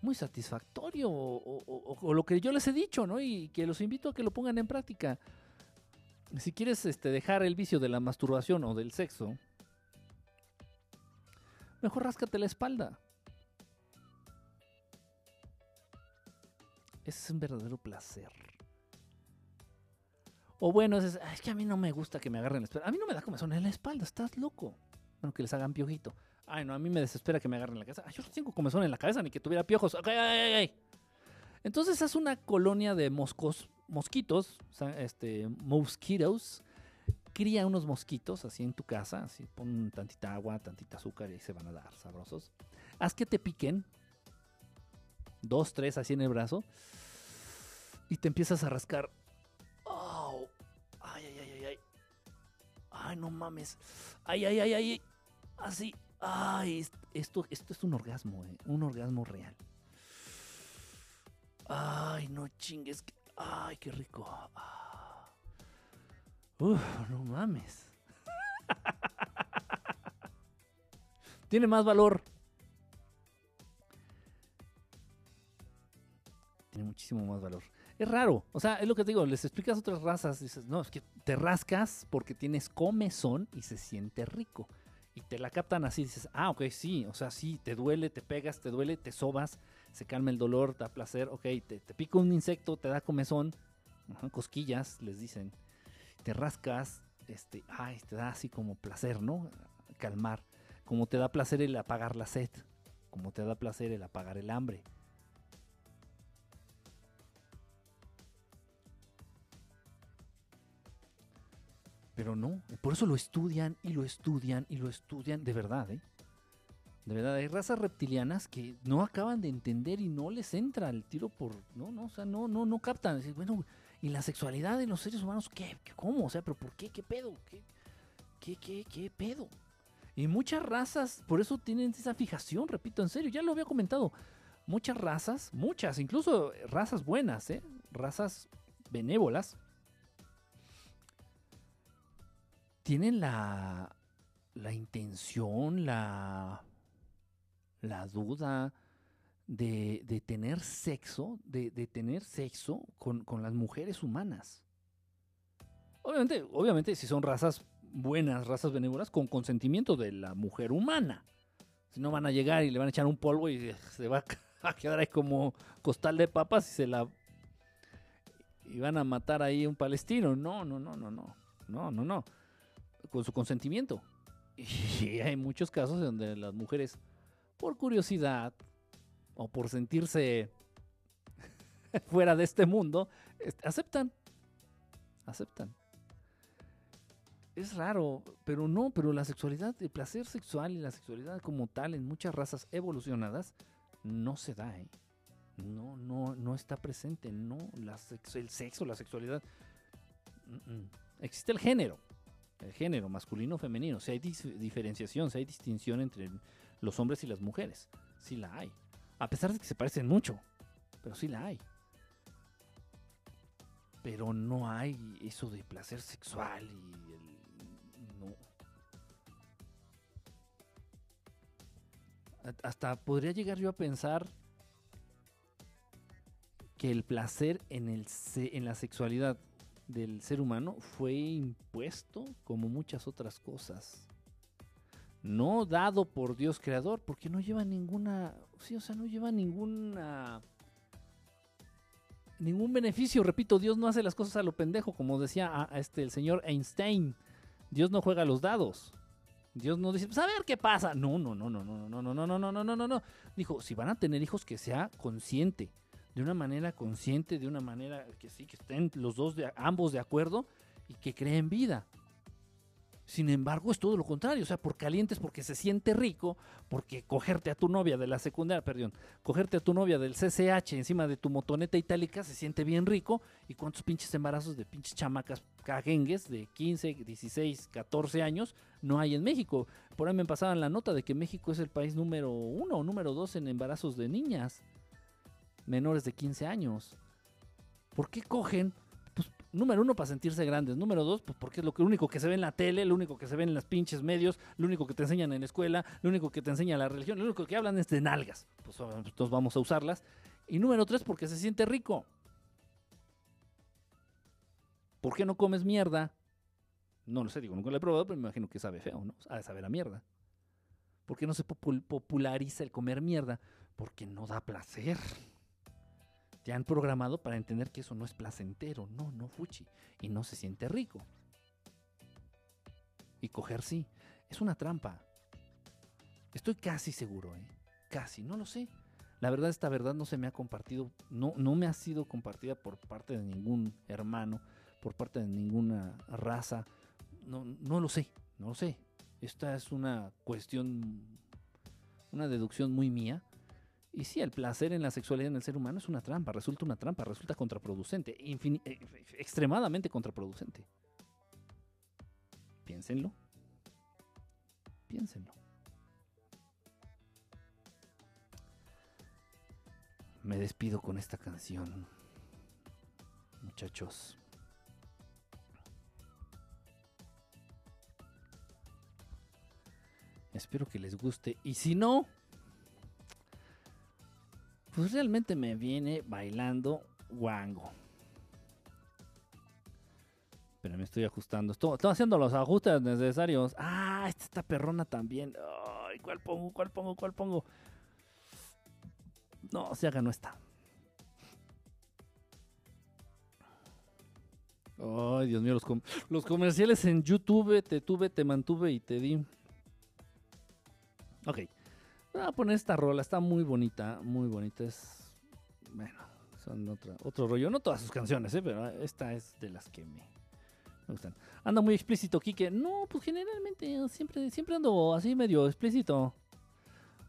Muy satisfactorio. O- o- o lo que yo les he dicho, ¿no? Y que los invito a que lo pongan en práctica. Si quieres este, dejar el vicio de la masturbación o del sexo, mejor ráscate la espalda. Ese es un verdadero placer. O bueno, es, "Ah, es que a mí no me gusta que me agarren la espalda. A mí no me da comezón en la espalda, estás loco. Bueno, que les hagan piojito. Ay, no, a mí me desespera que me agarren la cabeza. Ay, yo no tengo comezón en la cabeza ni que tuviera piojos. Ay, ay, ay. Entonces haz una colonia de moscos, mosquitos, este, mosquitos. Cría unos mosquitos así en tu casa, así pon tantita agua, tantita azúcar y ahí se van a dar sabrosos. Haz que te piquen, dos, tres así en el brazo, y te empiezas a rascar. ¡Au! ¡Ay, ay, ay, ay, ay! ¡Ay, no mames! ¡Ay, ay, ay, ay! Así. ¡Ay! es- Esto, esto es un orgasmo, ¿eh? Un orgasmo real. ¡Ay, no chingues! ¡Ay, qué rico! Ah. ¡Uf, no mames! Tiene más valor. Tiene muchísimo más valor. Es raro. O sea, es lo que te digo. Les explicas otras razas. Dices, no, es que te rascas porque tienes comezón y se siente rico. Y te la captan así. Dices, ah, ok, sí. O sea, sí, te duele, te pegas, te duele, te sobas, se calma el dolor, da placer. Ok, te, te pica un insecto, te da comezón. Cosquillas, les dicen. Te rascas, este, ay, te da así como placer, ¿no? Calmar. Como te da placer el apagar la sed. Como te da placer el apagar el hambre. Pero no, por eso lo estudian y lo estudian y lo estudian de verdad, ¿eh? De verdad, hay razas reptilianas que no acaban de entender y no les entra el tiro por. No, no, o sea, no, no, no captan. Bueno, ¿y la sexualidad de los seres humanos? ¿Qué- ¿Cómo? O sea, ¿pero por qué? ¿Qué pedo? ¿Qué, qué, qué, qué pedo? Y muchas razas, por eso tienen esa fijación, repito, en serio, ya lo había comentado. Muchas razas, muchas, incluso razas buenas, ¿eh? Razas benévolas, tienen la, la intención, la, la duda de, de tener sexo, de, de tener sexo con, con las mujeres humanas. Obviamente, obviamente, si son razas buenas, razas benévolas, con consentimiento de la mujer humana. Si no van a llegar y le van a echar un polvo y se va a quedar ahí como costal de papas y se la... Y van a matar ahí un palestino. No, no, no, no, no. No, no, no. Con su consentimiento. Y hay muchos casos donde las mujeres, por curiosidad o por sentirse fuera de este mundo, aceptan. Aceptan. Es raro, pero no, pero la sexualidad, el placer sexual y la sexualidad como tal en muchas razas evolucionadas no se da, ¿eh? No, no, no está presente, no, el sexo, la sexualidad. mm, mm. Existe el género, el género masculino femenino, si hay diferenciación, si hay distinción entre los hombres y las mujeres, sí la hay. A pesar de que se parecen mucho, pero sí la hay. Pero no hay eso de placer sexual y el... No. Hasta podría llegar yo a pensar que el placer en, el se- en la sexualidad del ser humano fue impuesto como muchas otras cosas. No dado por Dios creador, porque no lleva ninguna, sí, o sea, no lleva ninguna ningún beneficio, repito, Dios no hace las cosas a lo pendejo, como decía este el señor Einstein. Dios no juega los dados. Dios no dice, pues a ver qué pasa. No, no, no, no, no, no, no, no, no, no, no, no, no, no. Dijo, si van a tener hijos que sea consciente, de una manera consciente, de una manera que sí, que estén los dos de, ambos de acuerdo y que creen vida. Sin embargo, es todo lo contrario. O sea, por calientes porque se siente rico, porque cogerte a tu novia de la secundaria, perdón, cogerte a tu novia del CCH encima de tu motoneta itálica se siente bien rico. ¿Y cuántos pinches embarazos de pinches chamacas cagengues de 15, 16, 14 años no hay en México? Por ahí me pasaban la nota de que México es el país número uno o número dos en embarazos de niñas menores de 15 años. ¿Por qué cogen? Número uno, para sentirse grandes. Número dos, pues porque es lo, que, único que se ve en la tele, lo único que se ve en las pinches medios, lo único que te enseñan en la escuela, lo único que te enseña la religión, lo único que hablan es de nalgas. Pues entonces vamos a usarlas. Y número tres, porque se siente rico. ¿Por qué no comes mierda? No lo sé, digo, nunca lo he probado, pero me imagino que sabe feo, ¿no? Ha de saber a mierda. ¿Por qué no se populariza el comer mierda? Porque no da placer. Te han programado para entender que eso no es placentero. No, no, fuchi. Y no se siente rico. Y coger sí. Es una trampa. Estoy casi seguro, ¿eh? Casi, no lo sé. La verdad, esta verdad no se me ha compartido, no, no me ha sido compartida por parte de ningún hermano, por parte de ninguna raza. No, no lo sé, no lo sé. Esta es una cuestión, una deducción muy mía y sí, el placer en la sexualidad en el ser humano es una trampa, resulta una trampa, resulta contraproducente, eh, extremadamente contraproducente. Piénsenlo. Piénsenlo. Me despido con esta canción, muchachos. Espero que les guste y si no, pues realmente me viene bailando guango. Pero me estoy ajustando. Estoy, haciendo los ajustes necesarios. Ah, esta está perrona también. Ay, ¿cuál pongo? ¿Cuál pongo? ¿Cuál pongo? No, se haga no está. Ay, Dios mío, los, los comerciales en YouTube te tuve, te mantuve y te di. Ok. Voy a poner esta rola, está muy bonita, muy bonita. Es. Bueno, son otra, otro rollo. No todas sus canciones, ¿eh? pero esta es de las que me, gustan. Anda muy explícito, Kike. No, pues generalmente siempre, siempre ando así medio explícito.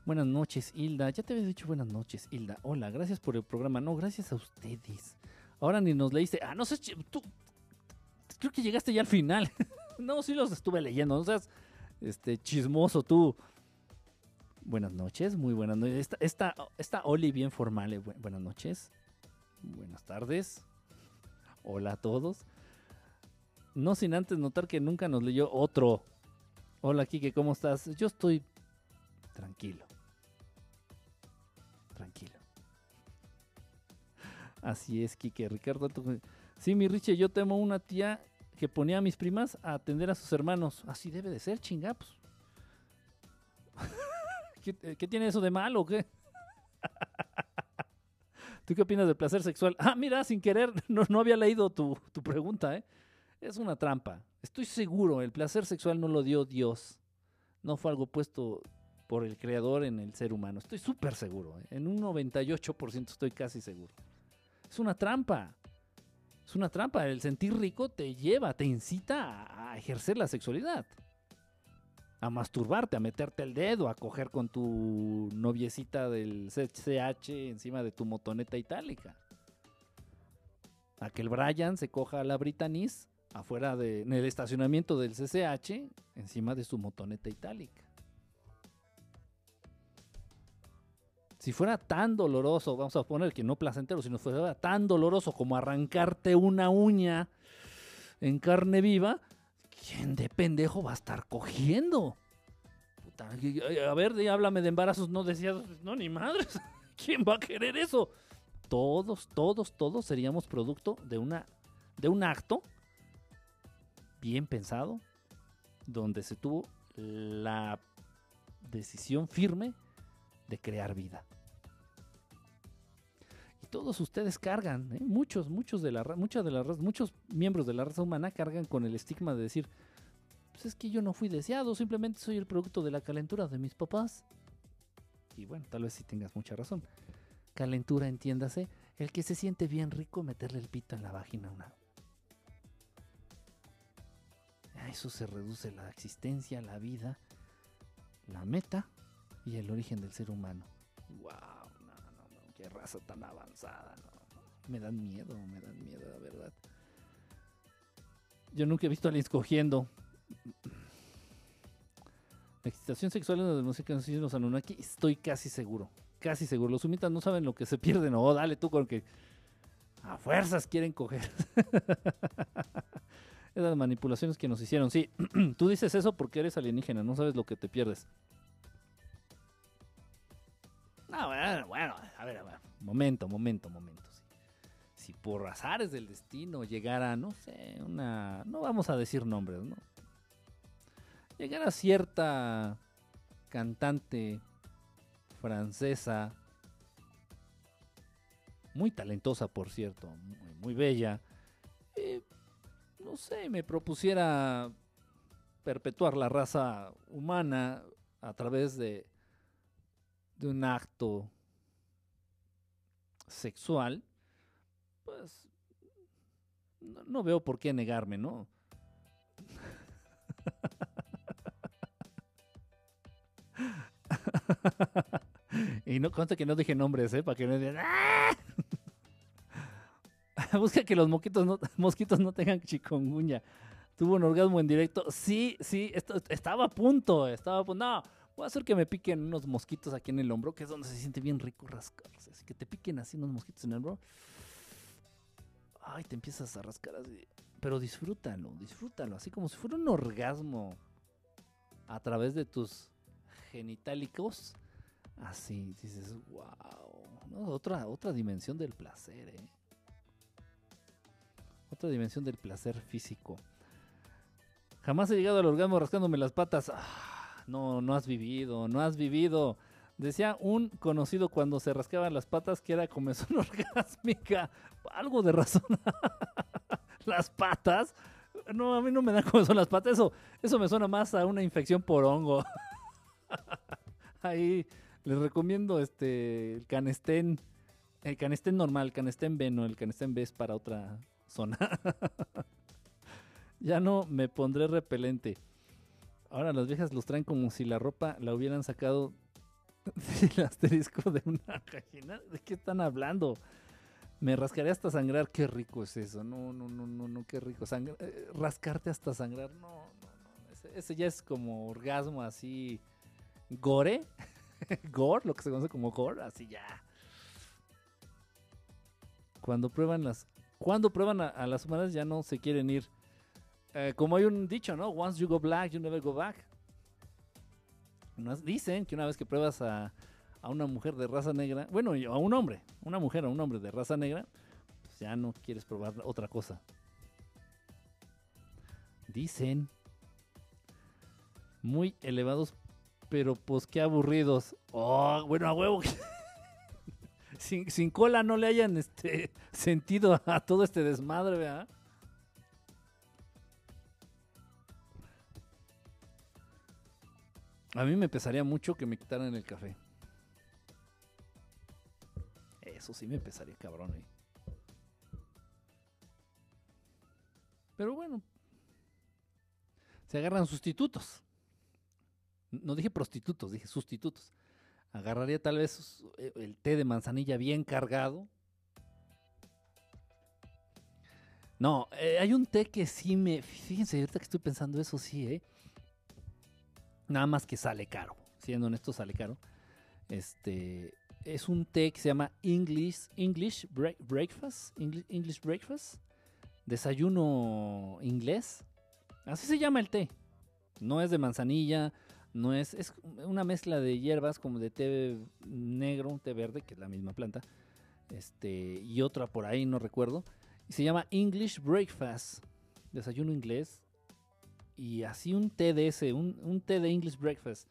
Buenas noches, Hilda. Ya te había dicho buenas noches, Hilda. Hola, gracias por el programa. No, gracias a ustedes. Ahora ni nos leíste. Ah, no sé, tú. Creo que llegaste ya al final. no, sí los estuve leyendo. No seas este, chismoso tú. Buenas noches, muy buenas noches. Esta, esta, Oli bien formal. Eh, buenas noches. Buenas tardes. Hola a todos. No sin antes notar que nunca nos leyó otro. Hola Kike, ¿cómo estás? Yo estoy tranquilo. Tranquilo. Así es, Kike. Ricardo. Sí, mi Richie, yo temo una tía que ponía a mis primas a atender a sus hermanos. Así debe de ser, chingapos. Eh, ¿Qué, tiene eso de malo o qué? ¿Tú qué opinas del placer sexual? Ah, mira, sin querer, no, no había leído tu, tu, pregunta, ¿eh? Es una trampa. Estoy seguro, el placer sexual no lo dio Dios. No fue algo puesto por el creador en el ser humano. Estoy súper seguro. ¿eh? En un 98% estoy casi seguro. Es una trampa. Es una trampa. El sentir rico te lleva, te incita a ejercer la sexualidad a masturbarte, a meterte el dedo, a coger con tu noviecita del CCH encima de tu motoneta itálica. A que el Brian se coja a la Britannies afuera de, en el estacionamiento del CCH encima de su motoneta itálica. Si fuera tan doloroso, vamos a poner que no placentero, si no fuera tan doloroso como arrancarte una uña en carne viva, ¿quién de pendejo va a estar cogiendo? a ver, háblame de embarazos no deseados. No, ni madres. ¿Quién va a querer eso? Todos, todos, todos seríamos producto de, una, de un acto bien pensado, donde se tuvo la decisión firme de crear vida. Todos ustedes cargan, ¿eh? muchos, muchos de la muchas de las muchos miembros de la raza humana cargan con el estigma de decir, pues es que yo no fui deseado, simplemente soy el producto de la calentura de mis papás. Y bueno, tal vez sí tengas mucha razón. Calentura, entiéndase, el que se siente bien rico meterle el pito en la vagina a una. A eso se reduce la existencia, la vida, la meta y el origen del ser humano. ¡Wow! Raza tan avanzada. Me dan miedo, me dan miedo, la verdad. Yo nunca he visto a alguien escogiendo. La excitación sexual en la música de los Anunnaki, estoy casi seguro. Casi seguro. Los sumitas no saben lo que se pierden. Oh, dale tú con que a fuerzas quieren coger. Esas manipulaciones que nos hicieron. Sí, tú dices eso porque eres alienígena, no sabes lo que te pierdes. No, bueno, bueno, a ver, a ver. Momento, momento, momento. Si por azares del destino llegara, no sé, una. No vamos a decir nombres, ¿no? Llegara cierta cantante francesa, muy talentosa, por cierto, muy, muy bella. eh, no sé, me propusiera perpetuar la raza humana a través de, de un acto sexual, pues no, veo por qué negarme, ¿no? y no consta que no dije nombres, ¿eh? Para que no digan, ¡Ah! Busca que los mosquitos no, mosquitos no tengan chikungunya. Tuvo un orgasmo en directo. Sí, sí, esto, estaba a punto, estaba a punto. No, voy a hacer que me piquen unos mosquitos aquí en el hombro, que es donde se siente bien rico rascarse. Así que te piquen así unos mosquitos en el hombro. Ay, te empiezas a rascar así. Pero disfrútalo, disfrútalo. Así como si fuera un orgasmo a través de tus genitálicos. Así, dices, wow. Otra, otra dimensión del placer, ¿eh? Otra dimensión del placer físico. Jamás he llegado al orgasmo rascándome las patas. Ah, no, no has vivido, no has vivido. Decía un conocido cuando se rascaban las patas que era comezón orgásmica. Algo de razón. las patas. No, a mí no me dan comezón las patas. Eso, eso me suena más a una infección por hongo. Ahí les recomiendo este el canestén. El canestén normal, el canestén B, no, el canestén B es para otra zona. ya no me pondré repelente. Ahora las viejas los traen como si la ropa la hubieran sacado del asterisco de una gallina. ¿De qué están hablando? Me rascaré hasta sangrar. Qué rico es eso. No, no, no, no, no, qué rico. Sangra- eh, rascarte hasta sangrar. No, no, no. Ese, ya es como orgasmo así. Gore. gore, lo que se conoce como gore. Así ya. Cuando prueban las. Cuando prueban a las humanas ya no se quieren ir. Eh, como hay un dicho, ¿no? Once you go black, you never go back. Dicen que una vez que pruebas a, a una mujer de raza negra, bueno, a un hombre, una mujer o un hombre de raza negra, pues ya no quieres probar otra cosa. Dicen muy elevados, pero pues qué aburridos. Oh, bueno, a huevo. sin, sin cola no le hayan este sentido a todo este desmadre, ¿verdad? A mí me pesaría mucho que me quitaran el café. Eso sí me pesaría, cabrón. eh. Pero bueno. Se agarran sustitutos. No dije prostitutos, dije sustitutos. Agarraría tal vez eh, el té de manzanilla bien cargado. No, eh, hay un té que sí me... Fíjense, ahorita que estoy pensando eso, sí, ¿eh? Nada más que sale caro. Siendo honesto, sale caro. Este es un té que se llama English English Break- Breakfast. English, English Breakfast. Desayuno inglés. Así se llama el té. No es de manzanilla. No es. Es una mezcla de hierbas como de té negro, un té verde, que es la misma planta. Este. Y otra por ahí, no recuerdo. Y se llama English Breakfast. Desayuno inglés. Y así un té de ese, un, un té de English Breakfast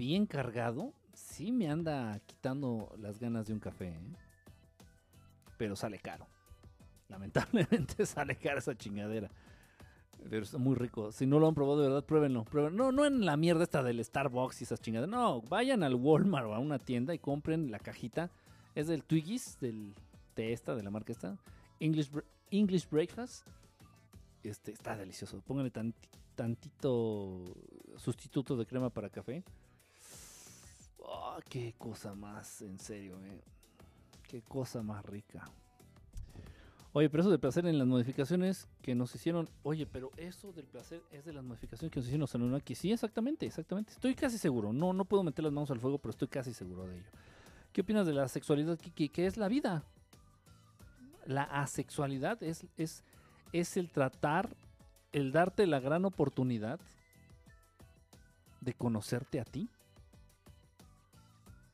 bien cargado, sí me anda quitando las ganas de un café. ¿eh? Pero sale caro. Lamentablemente sale cara esa chingadera. Pero está muy rico. Si no lo han probado de verdad, pruébenlo. pruébenlo. No, no en la mierda esta del Starbucks y esas chingaderas. No, vayan al Walmart o a una tienda y compren la cajita. Es del Twiggies, del té esta, de la marca esta. English, English Breakfast. Este, está delicioso. Pónganle tanti- tantito sustituto de crema para café. Ah, qué cosa más, en serio, eh. Qué cosa más rica. Oye, pero eso del placer en las modificaciones que nos hicieron. Oye, pero eso del placer es de las modificaciones que nos hicieron los Anunnaki. Sí, exactamente, exactamente. Estoy casi seguro. No, no puedo meter las manos al fuego, pero estoy casi seguro de ello. ¿Qué opinas de la sexualidad? ¿Qué, qué es la vida? La asexualidad es, es, es el tratar, el darte la gran oportunidad de conocerte a ti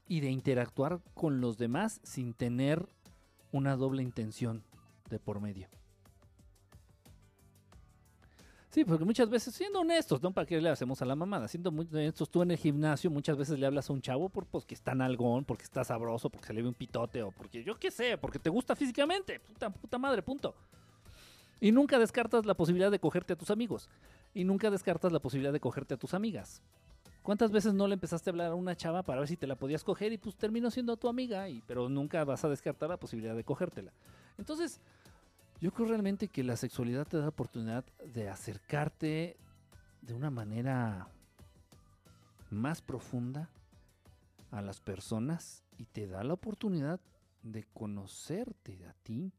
y de interactuar con los demás sin tener una doble intención de por medio. Sí, porque muchas veces, siendo honestos, ¿no? ¿Para qué le hacemos a la mamada? Siendo muy honestos, tú en el gimnasio muchas veces le hablas a un chavo por, pues, que está nalgón, porque está sabroso, porque se le ve un pitote, o porque yo qué sé, porque te gusta físicamente. Puta, puta madre, punto. Y nunca descartas la posibilidad de cogerte a tus amigos. Y nunca descartas la posibilidad de cogerte a tus amigas. ¿Cuántas veces no le empezaste a hablar a una chava para ver si te la podías coger y pues terminó siendo tu amiga? Pero nunca vas a descartar la posibilidad de cogértela. Entonces, yo creo realmente que la sexualidad te da la oportunidad de acercarte de una manera más profunda a las personas y te da la oportunidad de conocerte a ti.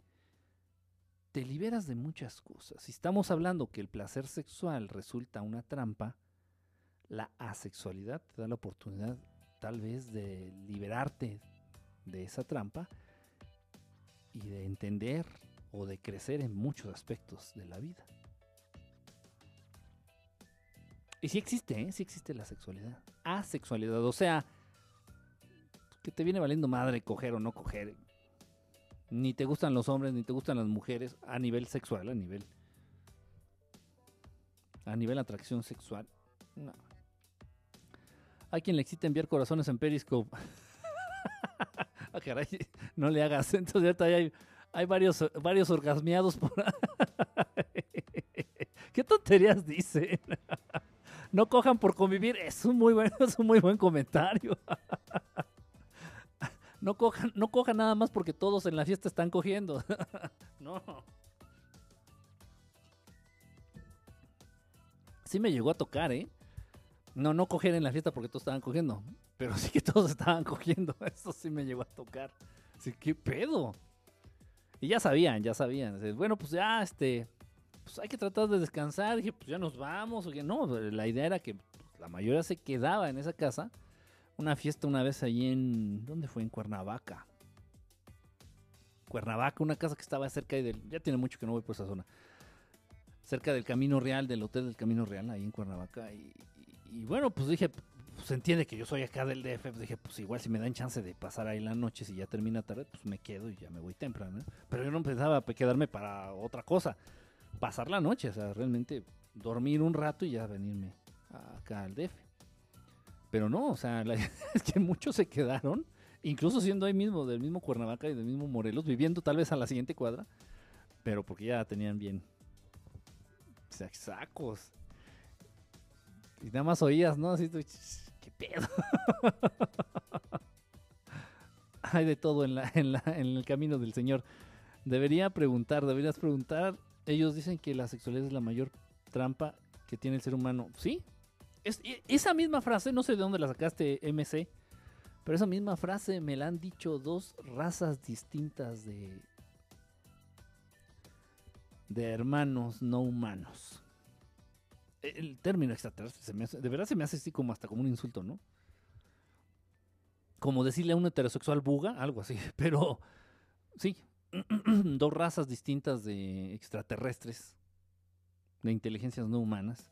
Te liberas de muchas cosas. Si estamos hablando que el placer sexual resulta una trampa, la asexualidad te da la oportunidad tal vez de liberarte de esa trampa y de entender o de crecer en muchos aspectos de la vida. Y sí existe, ¿eh? sí existe la sexualidad. Asexualidad, o sea, que te viene valiendo madre coger o no coger. Ni te gustan los hombres, ni te gustan las mujeres a nivel sexual, a nivel... A nivel atracción sexual. No. Hay quien le excita enviar corazones en Periscope. ah, no le hagas. Entonces ahorita hay, hay varios, varios orgasmeados por. ¿Qué tonterías dicen? no cojan por convivir. Es un muy buen, es un muy buen comentario. No, cojan, no cojan nada más porque todos en la fiesta están cogiendo. no. Sí me llegó a tocar, ¿eh? No, no coger en la fiesta porque todos estaban cogiendo. Pero sí que todos estaban cogiendo. Eso sí me llegó a tocar. Así, ¿qué pedo? Y ya sabían, ya sabían. Bueno, pues ya, este, pues hay que tratar de descansar. Dije, pues ya nos vamos. O que no, la idea era que pues, la mayoría se quedaba en esa casa. Una fiesta una vez allí en, ¿dónde fue? En Cuernavaca. Cuernavaca, una casa que estaba cerca del, ya tiene mucho que no voy por esa zona. Cerca del Camino Real, del Hotel del Camino Real, ahí en Cuernavaca. Y, bueno, pues dije, pues entiende que yo soy acá del DF, pues dije, pues igual si me dan chance de pasar ahí la noche, si ya termina tarde, pues me quedo y ya me voy temprano. ¿eh? Pero yo no pensaba quedarme para otra cosa, pasar la noche, o sea, realmente dormir un rato y ya venirme acá al DF. Pero no, o sea, la, es que muchos se quedaron, incluso siendo ahí mismo, del mismo Cuernavaca y del mismo Morelos, viviendo tal vez a la siguiente cuadra, pero porque ya tenían bien sacos. Y nada más oías, ¿no? Así, ¿qué pedo? Hay de todo en, la, en, la, en el camino del Señor. Debería preguntar, deberías preguntar. Ellos dicen que la sexualidad es la mayor trampa que tiene el ser humano. ¿Sí? Es, esa misma frase, no sé de dónde la sacaste, MC, pero esa misma frase me la han dicho dos razas distintas de, de hermanos no humanos. El término extraterrestre de verdad se me hace así como hasta como un insulto, ¿no? Como decirle a un heterosexual buga, algo así, pero sí, dos razas distintas de extraterrestres, de inteligencias no humanas,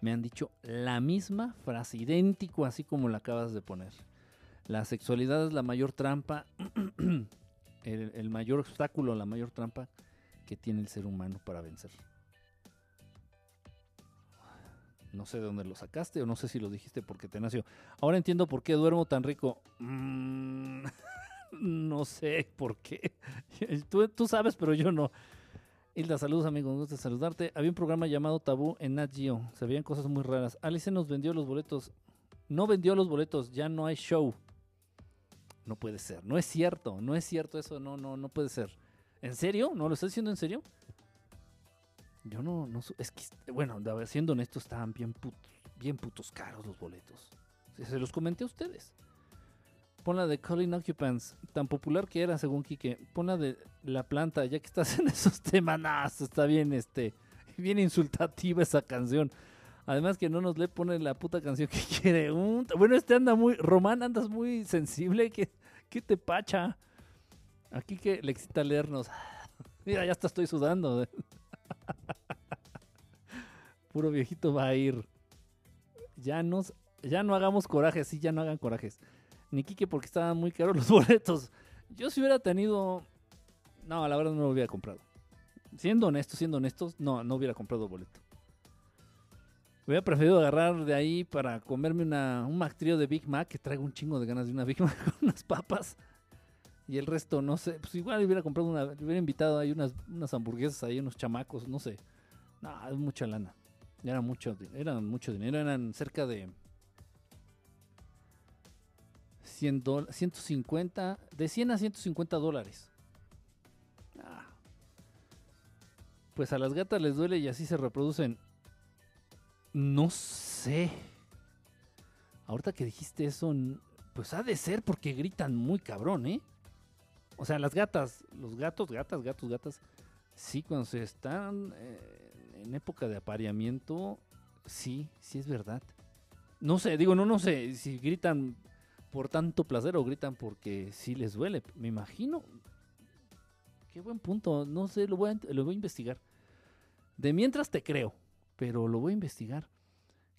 me han dicho la misma frase, idéntico así como la acabas de poner. La sexualidad es la mayor trampa, el, mayor obstáculo, la mayor trampa que tiene el ser humano para vencer. No sé de dónde lo sacaste o no sé si lo dijiste porque te nació. Ahora entiendo por qué duermo tan rico. Mm, no sé por qué. Tú, tú, sabes, pero yo no. Hilda, saludos amigos, gusto saludarte. Había un programa llamado Tabú en Nat Geo. Se veían cosas muy raras. Alice nos vendió los boletos. No vendió los boletos, ya no hay show. No puede ser, no es cierto, no es cierto eso, no, no, no puede ser. ¿En serio? ¿No lo estás diciendo en serio? Yo no, no, es que, bueno, siendo honesto, estaban bien putos, bien putos caros los boletos. Se los comenté a ustedes. Pon la de Calling Occupants, tan popular que era según Quique. Pon la de La Planta, ya que estás en esos temas, está bien, este, bien insultativa esa canción. Además que no nos le pone la puta canción que quiere. Bueno, este anda muy, Román, andas muy sensible, ¿qué, qué te pacha? Aquí que le excita leernos. Mira, ya hasta estoy sudando. Puro viejito va a ir. Ya, nos, ya no hagamos corajes, sí, ya no hagan corajes. Ni Quique porque estaban muy caros los boletos. Yo si hubiera tenido... No, la verdad no lo hubiera comprado. Siendo honestos, siendo honestos, no, no hubiera comprado boleto. Hubiera preferido agarrar de ahí para comerme una, un McTrio de Big Mac, que traigo un chingo de ganas de una Big Mac con unas papas. Y el resto, no sé, pues igual hubiera comprado hubiera invitado ahí unas, unas hamburguesas ahí, unos chamacos, no sé. No, es mucha lana. Era mucho, eran mucho dinero, eran cerca de 100 dol- 150, de 100 a 150 dólares. Ah. Pues a las gatas les duele y así se reproducen. No sé. Ahorita que dijiste eso, pues ha de ser porque gritan muy cabrón, ¿eh? O sea, las gatas, los gatos, gatas, gatos, gatas, sí, cuando se están eh, en época de apareamiento, sí, sí es verdad. No sé, digo, no, no sé si gritan por tanto placer o gritan porque sí les duele. Me imagino. Qué buen punto. No sé, lo voy a, investigar. De mientras te creo, pero lo voy a investigar.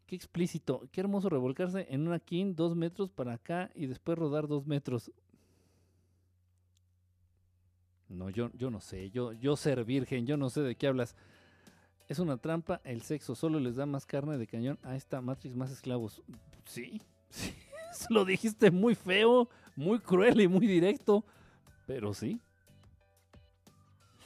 Qué explícito. Qué hermoso revolcarse en una king dos metros para acá y después rodar dos metros. No, yo, yo no sé. Yo, yo ser virgen, yo no sé de qué hablas. Es una trampa, el sexo solo les da más carne de cañón a esta Matrix más esclavos. Sí, sí. Lo dijiste muy feo, muy cruel y muy directo. Pero sí.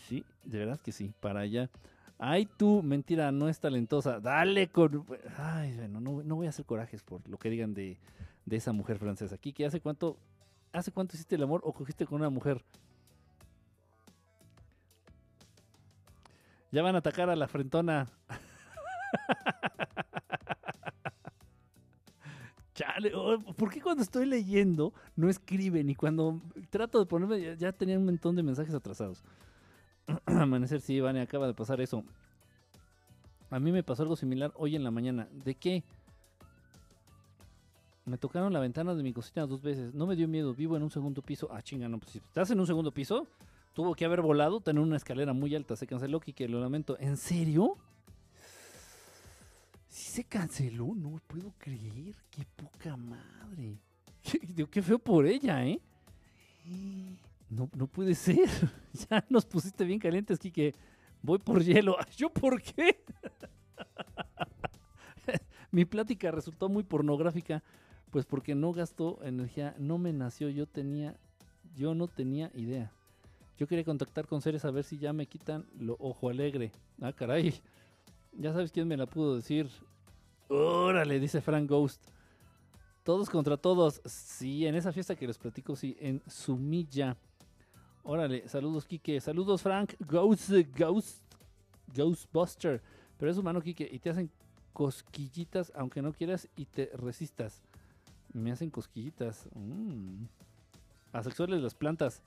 Sí, de verdad que sí. Para allá. Ay, tú, mentira, no es talentosa. Dale con. Ay, bueno, no, no voy a hacer corajes por lo que digan de, de esa mujer francesa. Aquí, hace cuánto. ¿Hace cuánto hiciste el amor o cogiste con una mujer? Ya van a atacar a la frentona. Chale, oh, ¿por qué cuando estoy leyendo no escriben? Y cuando trato de ponerme, ya, tenía un montón de mensajes atrasados. Amanecer, sí, Vane, acaba de pasar eso. A mí me pasó algo similar hoy en la mañana. ¿De qué? Me tocaron la ventana de mi cocina dos veces. No me dio miedo, vivo en un segundo piso. Ah, chinga, no, pues si estás en un segundo piso, tuvo que haber volado, tener una escalera muy alta. Se canceló, que lo lamento. ¿En serio? ¿Sí se canceló? No puedo creer. Qué poca madre. Digo, qué feo por ella, ¿eh? No, no puede ser. Ya nos pusiste bien calientes, Kike. Voy por hielo. ¿Yo por qué? Mi plática resultó muy pornográfica, pues porque no gastó energía, no me nació, yo tenía, yo no tenía idea. Yo quería contactar con seres a ver si ya me quitan lo ojo alegre. Ah, caray. Ya sabes quién me la pudo decir. Órale, dice Frank Ghost. Todos contra todos. Sí, en esa fiesta que les platico, sí, en Sumilla. Órale, saludos, Kike. Saludos, Frank. Ghost, Ghost, Ghostbuster. Pero es humano, Kike, y te hacen cosquillitas, aunque no quieras, y te resistas. Me hacen cosquillitas. Mm. Asexuales las plantas.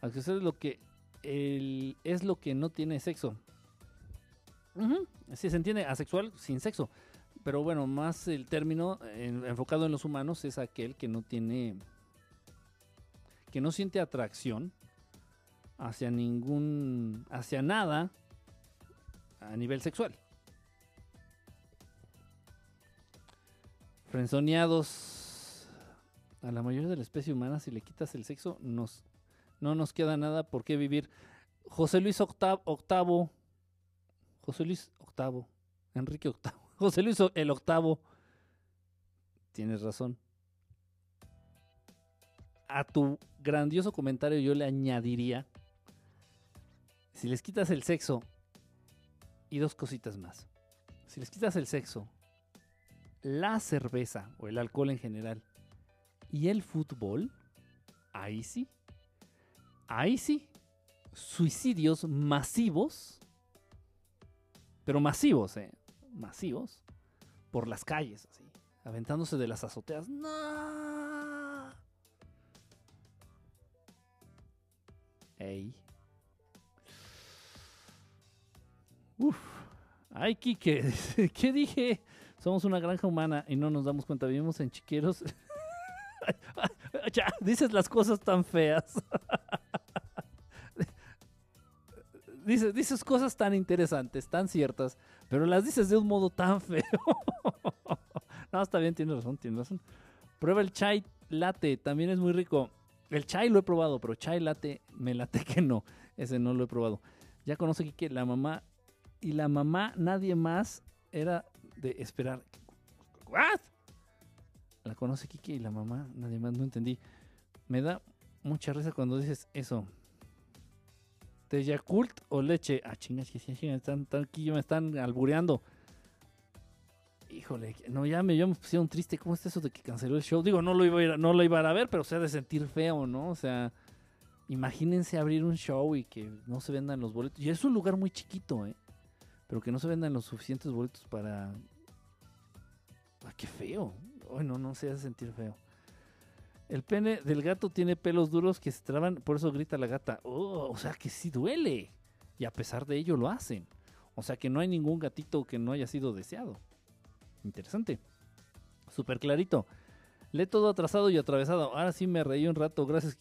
Asexuales lo que es lo que no tiene sexo. Ujú, Sí, se entiende, asexual sin sexo. Pero bueno, más el término en- enfocado en los humanos es aquel que no tiene. que no siente atracción hacia ningún. hacia nada a nivel sexual. Frenzoneados. A la mayoría de la especie humana, si le quitas el sexo, nos, no nos queda nada por qué vivir. José Luis octavo José Luis octavo, Enrique octavo, José Luis el octavo. Tienes razón. A tu grandioso comentario yo le añadiría, si les quitas el sexo y dos cositas más. Si les quitas el sexo, la cerveza o el alcohol en general y el fútbol, ahí sí, ahí sí, suicidios masivos Pero masivos, ¿eh? Masivos. Por las calles, así. Aventándose de las azoteas. ¡No! Ey. Uf. Ay, Kike, ¿qué dije? Somos una granja humana y no nos damos cuenta. Vivimos en chiqueros. ya, dices las cosas tan feas. dices, dices cosas tan interesantes, tan ciertas, pero las dices de un modo tan feo. no, está bien, tienes razón, tienes razón. Prueba el chai latte, también es muy rico. El chai lo he probado, pero chai latte me late que no. Ese no lo he probado. Ya conoce que la mamá y la mamá, nadie más era de esperar. ¿What? La conoce Kiki y la mamá, nadie más, no entendí. Me da mucha risa cuando dices eso. ¿De Yakult o leche? Ah, chingas, que sí, están, están, aquí me están albureando. Híjole, no, ya me, yo me pusieron triste. ¿Cómo está eso de que canceló el show? Digo, no lo iba a ir, no lo iba a, ver, pero se ha de sentir feo, ¿no? O sea, imagínense abrir un show y que no se vendan los boletos. Y es un lugar muy chiquito, ¿eh? Pero que no se vendan los suficientes boletos para... Ah, qué feo. Ay, no, no se hace sentir feo. El pene del gato tiene pelos duros que se traban, por eso grita la gata. Oh, o sea que sí duele. Y a pesar de ello lo hacen. O sea que no hay ningún gatito que no haya sido deseado. Interesante. Súper clarito. Le todo atrasado y atravesado. Ahora sí me reí un rato. Gracias.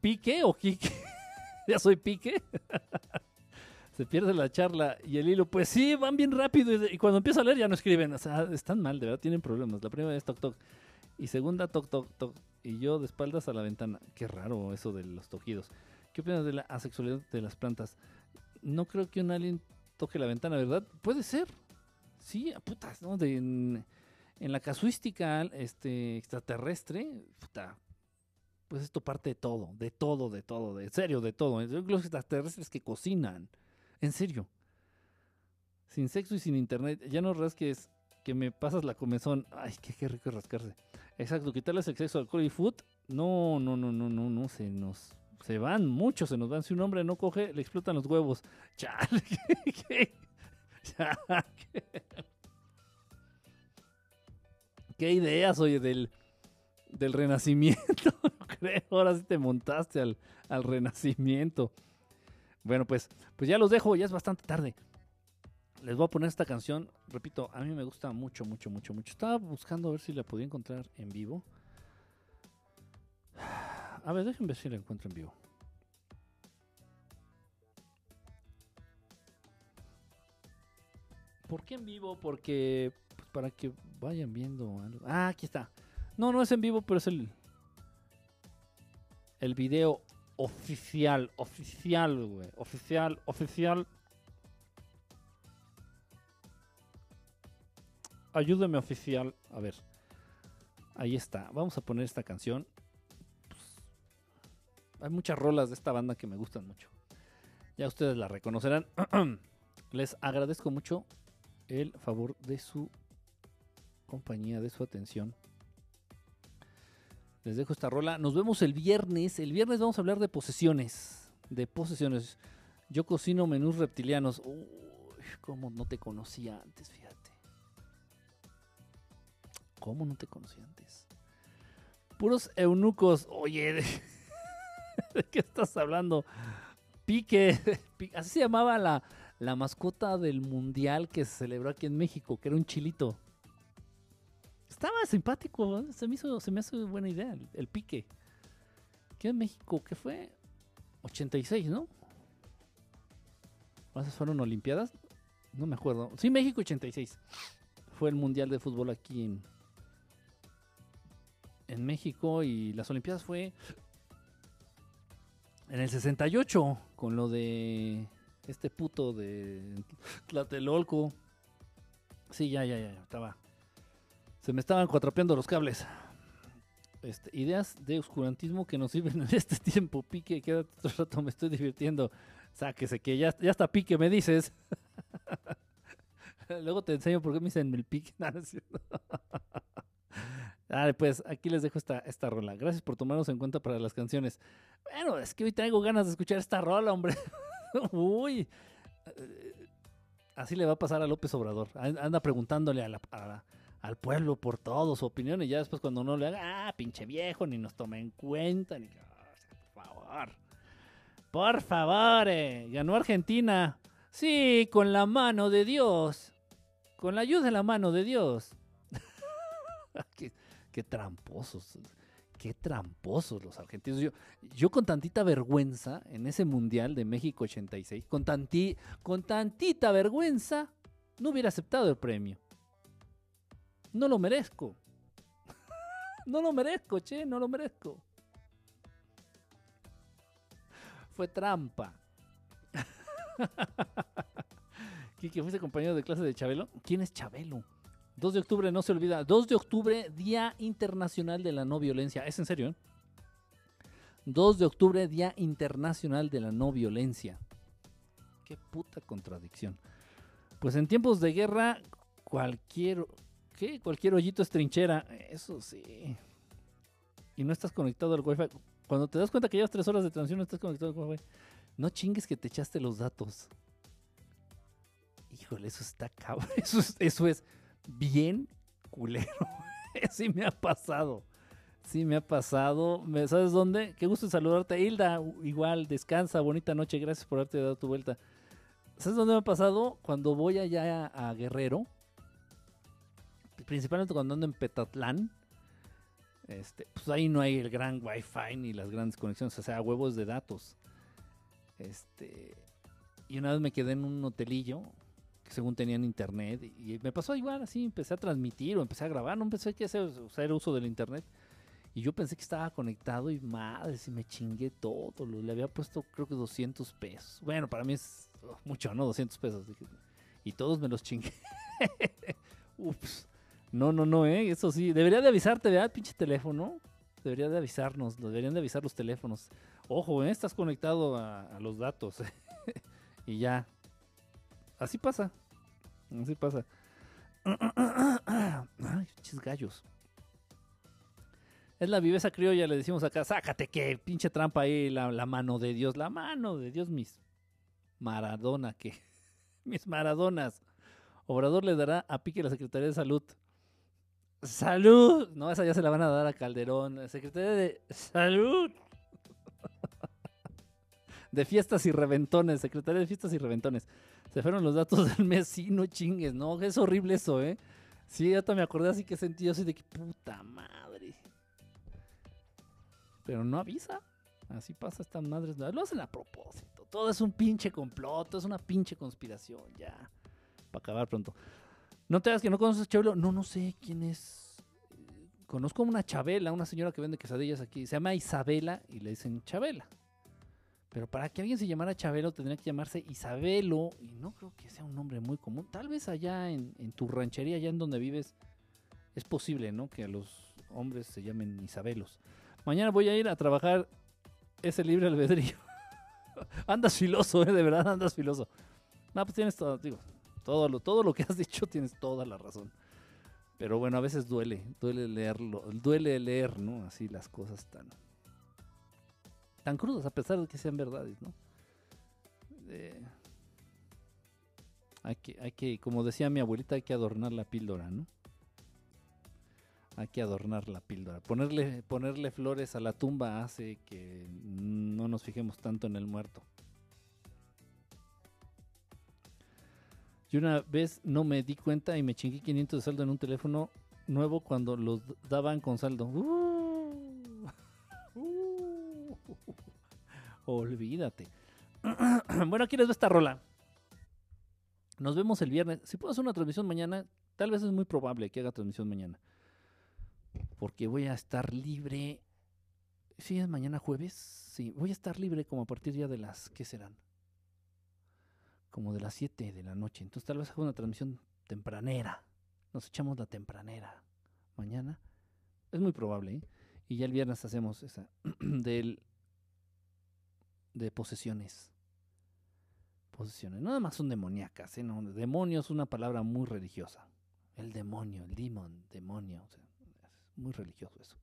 ¿Pique o Quique? ¿Ya soy pique? se pierde la charla y el hilo, pues sí, van bien rápido y, cuando empiezo a leer ya no escriben, o sea, están mal, de verdad, tienen problemas. La primera es toc toc y segunda toc toc toc y yo de espaldas a la ventana. Qué raro eso de los toquidos. ¿Qué opinas de la asexualidad de las plantas? No creo que un alien toque la ventana, ¿verdad? Puede ser. Sí, a putas, ¿no? De, en, la casuística este, extraterrestre, puta, pues esto parte de todo, de todo, de todo, de serio, de todo. Los extraterrestres que cocinan en serio. Sin sexo y sin internet. Ya no rasques que me pasas la comezón. Ay, qué, rico rascarse. Exacto, quitarles el sexo, alcohol y food. No, no, no, no, no, no. Se nos. Se van, muchos se nos van. Si un hombre no coge, le explotan los huevos. Chale, ¿qué? ¿Qué? ideas, oye, del, del renacimiento? no creo. Ahora sí te montaste al, al renacimiento. Bueno, pues, pues ya los dejo, ya es bastante tarde. Les voy a poner esta canción, repito, a mí me gusta mucho, mucho, mucho, mucho. Estaba buscando a ver si la podía encontrar en vivo. A ver, déjenme ver si la encuentro en vivo. ¿Por qué en vivo? Porque pues, para que vayan viendo algo. Ah, aquí está. No, no es en vivo, pero es el el video oficial, oficial, güey. Oficial, oficial. Ayúdeme, oficial. A ver. Ahí está. Vamos a poner esta canción. hay muchas rolas de esta banda que me gustan mucho. Ya ustedes la reconocerán. Les agradezco mucho el favor de su compañía, de su atención. Les dejo esta rola. Nos vemos el viernes. El viernes vamos a hablar de posesiones. De posesiones. Yo cocino menús reptilianos. Uy, cómo no te conocía antes, fíjate. ¿Cómo no te conocí antes? Puros eunucos. Oye, ¿de, qué estás hablando? Pique. Así se llamaba la, la mascota del mundial que se celebró aquí en México, que era un chilito. Estaba simpático, se me, hizo, se me hace buena idea el, pique. ¿Qué en México? ¿Qué fue? 86, ¿no? ¿Esas fueron Olimpiadas? No me acuerdo. Sí, México 86. Fue el Mundial de Fútbol aquí en, en México y las Olimpiadas fue en el 68 con lo de este puto de Tlatelolco. Sí, ya, ya, ya, estaba se me estaban cuatrapeando los cables. Este, ideas de oscurantismo que nos sirven en este tiempo. Pique, quédate otro rato, me estoy divirtiendo. Sáquese, que ya, ya está pique, me dices. Luego te enseño por qué me dicen el pique. Dale, pues aquí les dejo esta, esta rola. Gracias por tomarnos en cuenta para las canciones. Bueno, es que hoy tengo ganas de escuchar esta rola, hombre. Uy. Así le va a pasar a López Obrador. An- Anda preguntándole al pueblo por todo su opinión y ya después cuando no le haga, ah, pinche viejo, ni nos toma en cuenta, ni... Por favor. Por favor, eh, ganó Argentina. Sí, con la mano de Dios. Con la ayuda de la mano de Dios. qué, tramposos. Qué tramposos los argentinos. Yo, yo con tantita vergüenza en ese Mundial de México 86, con, tanti, con tantita vergüenza, no hubiera aceptado el premio. No lo merezco. no lo merezco, che, no lo merezco. Fue trampa. Quique, ¿fuiste compañero de clase de Chabelo? ¿Quién es Chabelo? 2 de octubre, no se olvida. 2 de octubre, Día Internacional de la No Violencia. Es en serio, ¿eh? 2 de octubre, Día Internacional de la No Violencia. Qué puta contradicción. Pues en tiempos de guerra, cualquier. ¿Qué? Cualquier hoyito es trinchera. Eso sí. Y no estás conectado al Wi-Fi. Cuando te das cuenta que llevas tres horas de transmisión, no estás conectado al Wi-Fi. No chingues que te echaste los datos. Híjole, eso está cabrón. Eso es, eso es bien culero. sí me ha pasado. Sí me ha pasado. ¿Me- ¿Sabes dónde? Qué gusto saludarte. Hilda, igual, descansa, bonita noche. Gracias por haberte dado tu vuelta. ¿Sabes dónde me ha pasado? Cuando voy allá a, a Guerrero. Principalmente cuando ando en Petatlán. Este, pues ahí no hay el gran wifi ni las grandes conexiones. O sea, huevos de datos. Este. Y una vez me quedé en un hotelillo según tenían internet y me pasó igual así, empecé a transmitir o empecé a grabar, no empecé a hacer, uso del internet y yo pensé que estaba conectado y madre, si me chingué todo, le había puesto creo que 200 pesos. Bueno, para mí es oh, mucho, ¿no? 200 pesos. Y todos me los chingué. Ups. No, no, no, ¿eh? Eso sí, debería de avisarte, ¿verdad? Pinche teléfono. Debería de avisarnos, deberían de avisar los teléfonos. Ojo, ¿eh? Estás conectado a, a los datos. y ya. Así pasa. Así pasa. Ay, pinches gallos. Es la viveza criolla, le decimos acá. Sácate que pinche trampa ahí, la, la mano de Dios. La mano de Dios, mis Maradona, que. Mis Maradonas. Obrador le dará a pique la Secretaría de Salud. ¡Salud! No, esa ya se la van a dar a Calderón. Secretaría de Salud. De fiestas y reventones. Secretaría de fiestas y reventones. Se fueron los datos del mes. Sí, no chingues. No, es horrible eso, ¿eh? Sí, ahorita me acordé así que sentí yo así de que puta madre. Pero no avisa. Así pasa estas madres. Lo hacen a propósito. Todo es un pinche complot. es una pinche conspiración. Ya. Para acabar pronto. No te hagas que no conoces Chabelo. No, no sé quién es. Eh, Conozco a una Chabela, una señora que vende quesadillas aquí. Se llama Isabela y le dicen Chabela. Pero para que alguien se llamara Chabelo tendría que llamarse Isabelo. Y no creo que sea un nombre muy común. Tal vez allá en, en tu ranchería, allá en donde vives, es posible, ¿no? Que los hombres se llamen Isabelos. Mañana voy a ir a trabajar ese libre albedrío. andas filoso, ¿eh? De verdad andas filoso. No, pues tienes todo, digo, todo lo, todo lo que has dicho tienes toda la razón. Pero bueno, a veces duele, duele leerlo, duele leer, ¿no? Así las cosas tan, tan crudas, a pesar de que sean verdades, ¿no? Hay que, hay que, como decía mi abuelita, hay que adornar la píldora, ¿no? Hay que adornar la píldora. Ponerle, ponerle flores a la tumba hace que no nos fijemos tanto en el muerto. Yo una vez no me di cuenta y me chingué 500 de saldo en un teléfono nuevo cuando los daban con saldo. Uh, olvídate. bueno, aquí les va esta rola. Nos vemos el viernes. Si puedo hacer una transmisión mañana, tal vez es muy probable que haga transmisión mañana. Porque voy a estar libre. ¿Sí es mañana jueves? Sí, voy a estar libre como a partir ya de las, ¿qué serán? Como de las 7 de la noche. Entonces tal vez haga una transmisión tempranera. Nos echamos la tempranera. Mañana. Es muy probable, ¿eh? Y ya el viernes hacemos esa del de posesiones. Posesiones. Nada más son demoníacas, ¿eh? No, demonio es una palabra muy religiosa. El demonio, el demon, demonio. Es muy religioso eso.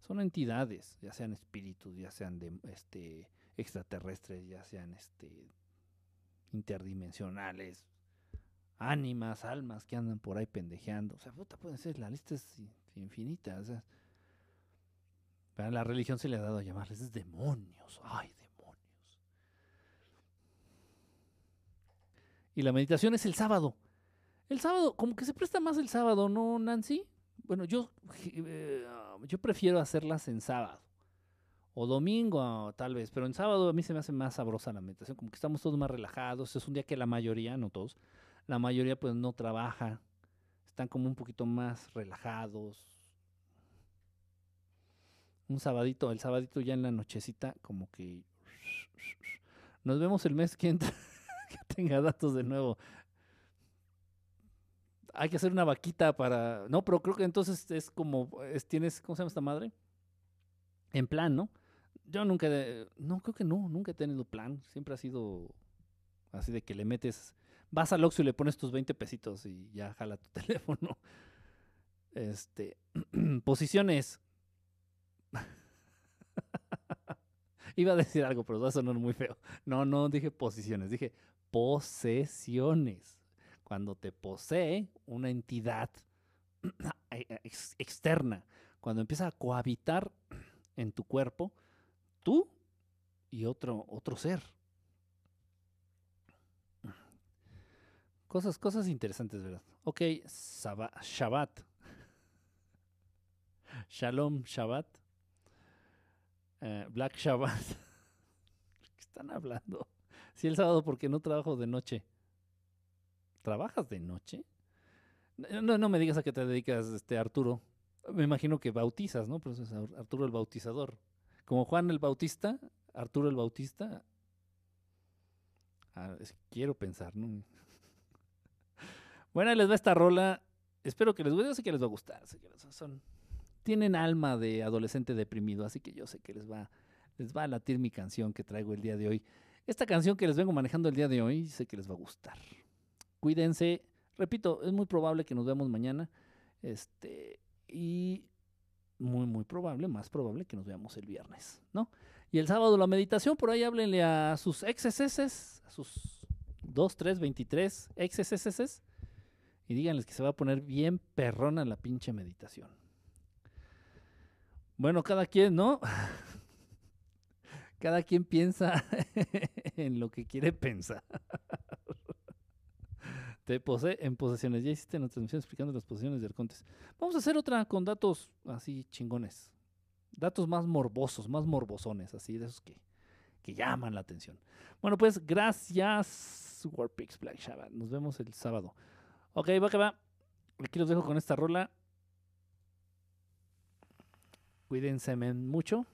Son entidades, ya sean espíritus, ya sean este, extraterrestres, ya sean este, interdimensionales. ánimas, almas que andan por ahí pendejeando. O sea, puta, puede ser, la lista es infinita. O sea, a la religión se le ha dado a llamarles demonios. Ay, demonios. Y la meditación es el sábado. El sábado, como que se presta más el sábado, ¿no, Nancy? Bueno, yo, eh, yo prefiero hacerlas en sábado. O domingo, tal vez. Pero en sábado a mí se me hace más sabrosa la meditación. Como que estamos todos más relajados. Es un día que la mayoría, no todos, la mayoría pues no trabaja. Están como un poquito más relajados. Un sabadito, el sabadito ya en la nochecita, como que... Nos vemos el mes que entra. Que tenga datos de nuevo hay que hacer una vaquita para. No, pero creo que entonces es como. Es, tienes. ¿Cómo se llama esta madre? En plan, ¿no? Yo nunca. No, creo que no. Nunca he tenido plan. Siempre ha sido así de que le metes. Vas al Oxxo y le pones tus 20 pesitos y ya jala tu teléfono. Este. posiciones. Iba a decir algo, pero va a sonar muy feo. No, no dije posiciones, dije posesiones cuando te posee una entidad eh, externa, cuando empieza a cohabitar en tu cuerpo, tú y otro, otro ser. Cosas, cosas interesantes, ¿verdad? Ok, Shabbat. Shalom Shabbat. Eh, Black Shabbat. ¿Qué están hablando? Si el sábado porque no trabajo de noche. ¿Trabajas de noche? No, no me digas a qué te dedicas, este Arturo. Me imagino que bautizas, ¿no? Pero es Arturo el bautizador. Como Juan el Bautista, Arturo el Bautista. Ah, quiero pensar, ¿no? bueno, les va esta rola. Espero que les guste. Yo sé que les va a gustar. son, tienen alma de adolescente deprimido, así que yo sé que les va, les va a latir mi canción que traigo el día de hoy. Esta canción que les vengo manejando el día de hoy, sé que les va a gustar cuídense. Repito, es muy probable que nos veamos mañana. Este, y muy, muy probable, más probable que nos veamos el viernes, ¿no? Y el sábado la meditación, por ahí háblenle a sus exes, a sus 2, 3, 23 exes, y díganles que se va a poner bien perrona la pinche meditación. Bueno, cada quien, ¿no? cada quien piensa en lo que quiere pensar. Te posee en posesiones. Ya hiciste una transmisión explicando las posesiones de Arcontes. Vamos a hacer otra con datos así chingones. Datos más morbosos, más morbosones, así de esos que, que llaman la atención. Bueno, pues gracias, Warpix Black Shabbat. Nos vemos el sábado. Ok, va que va. Aquí los dejo con esta rola. Cuídense mucho.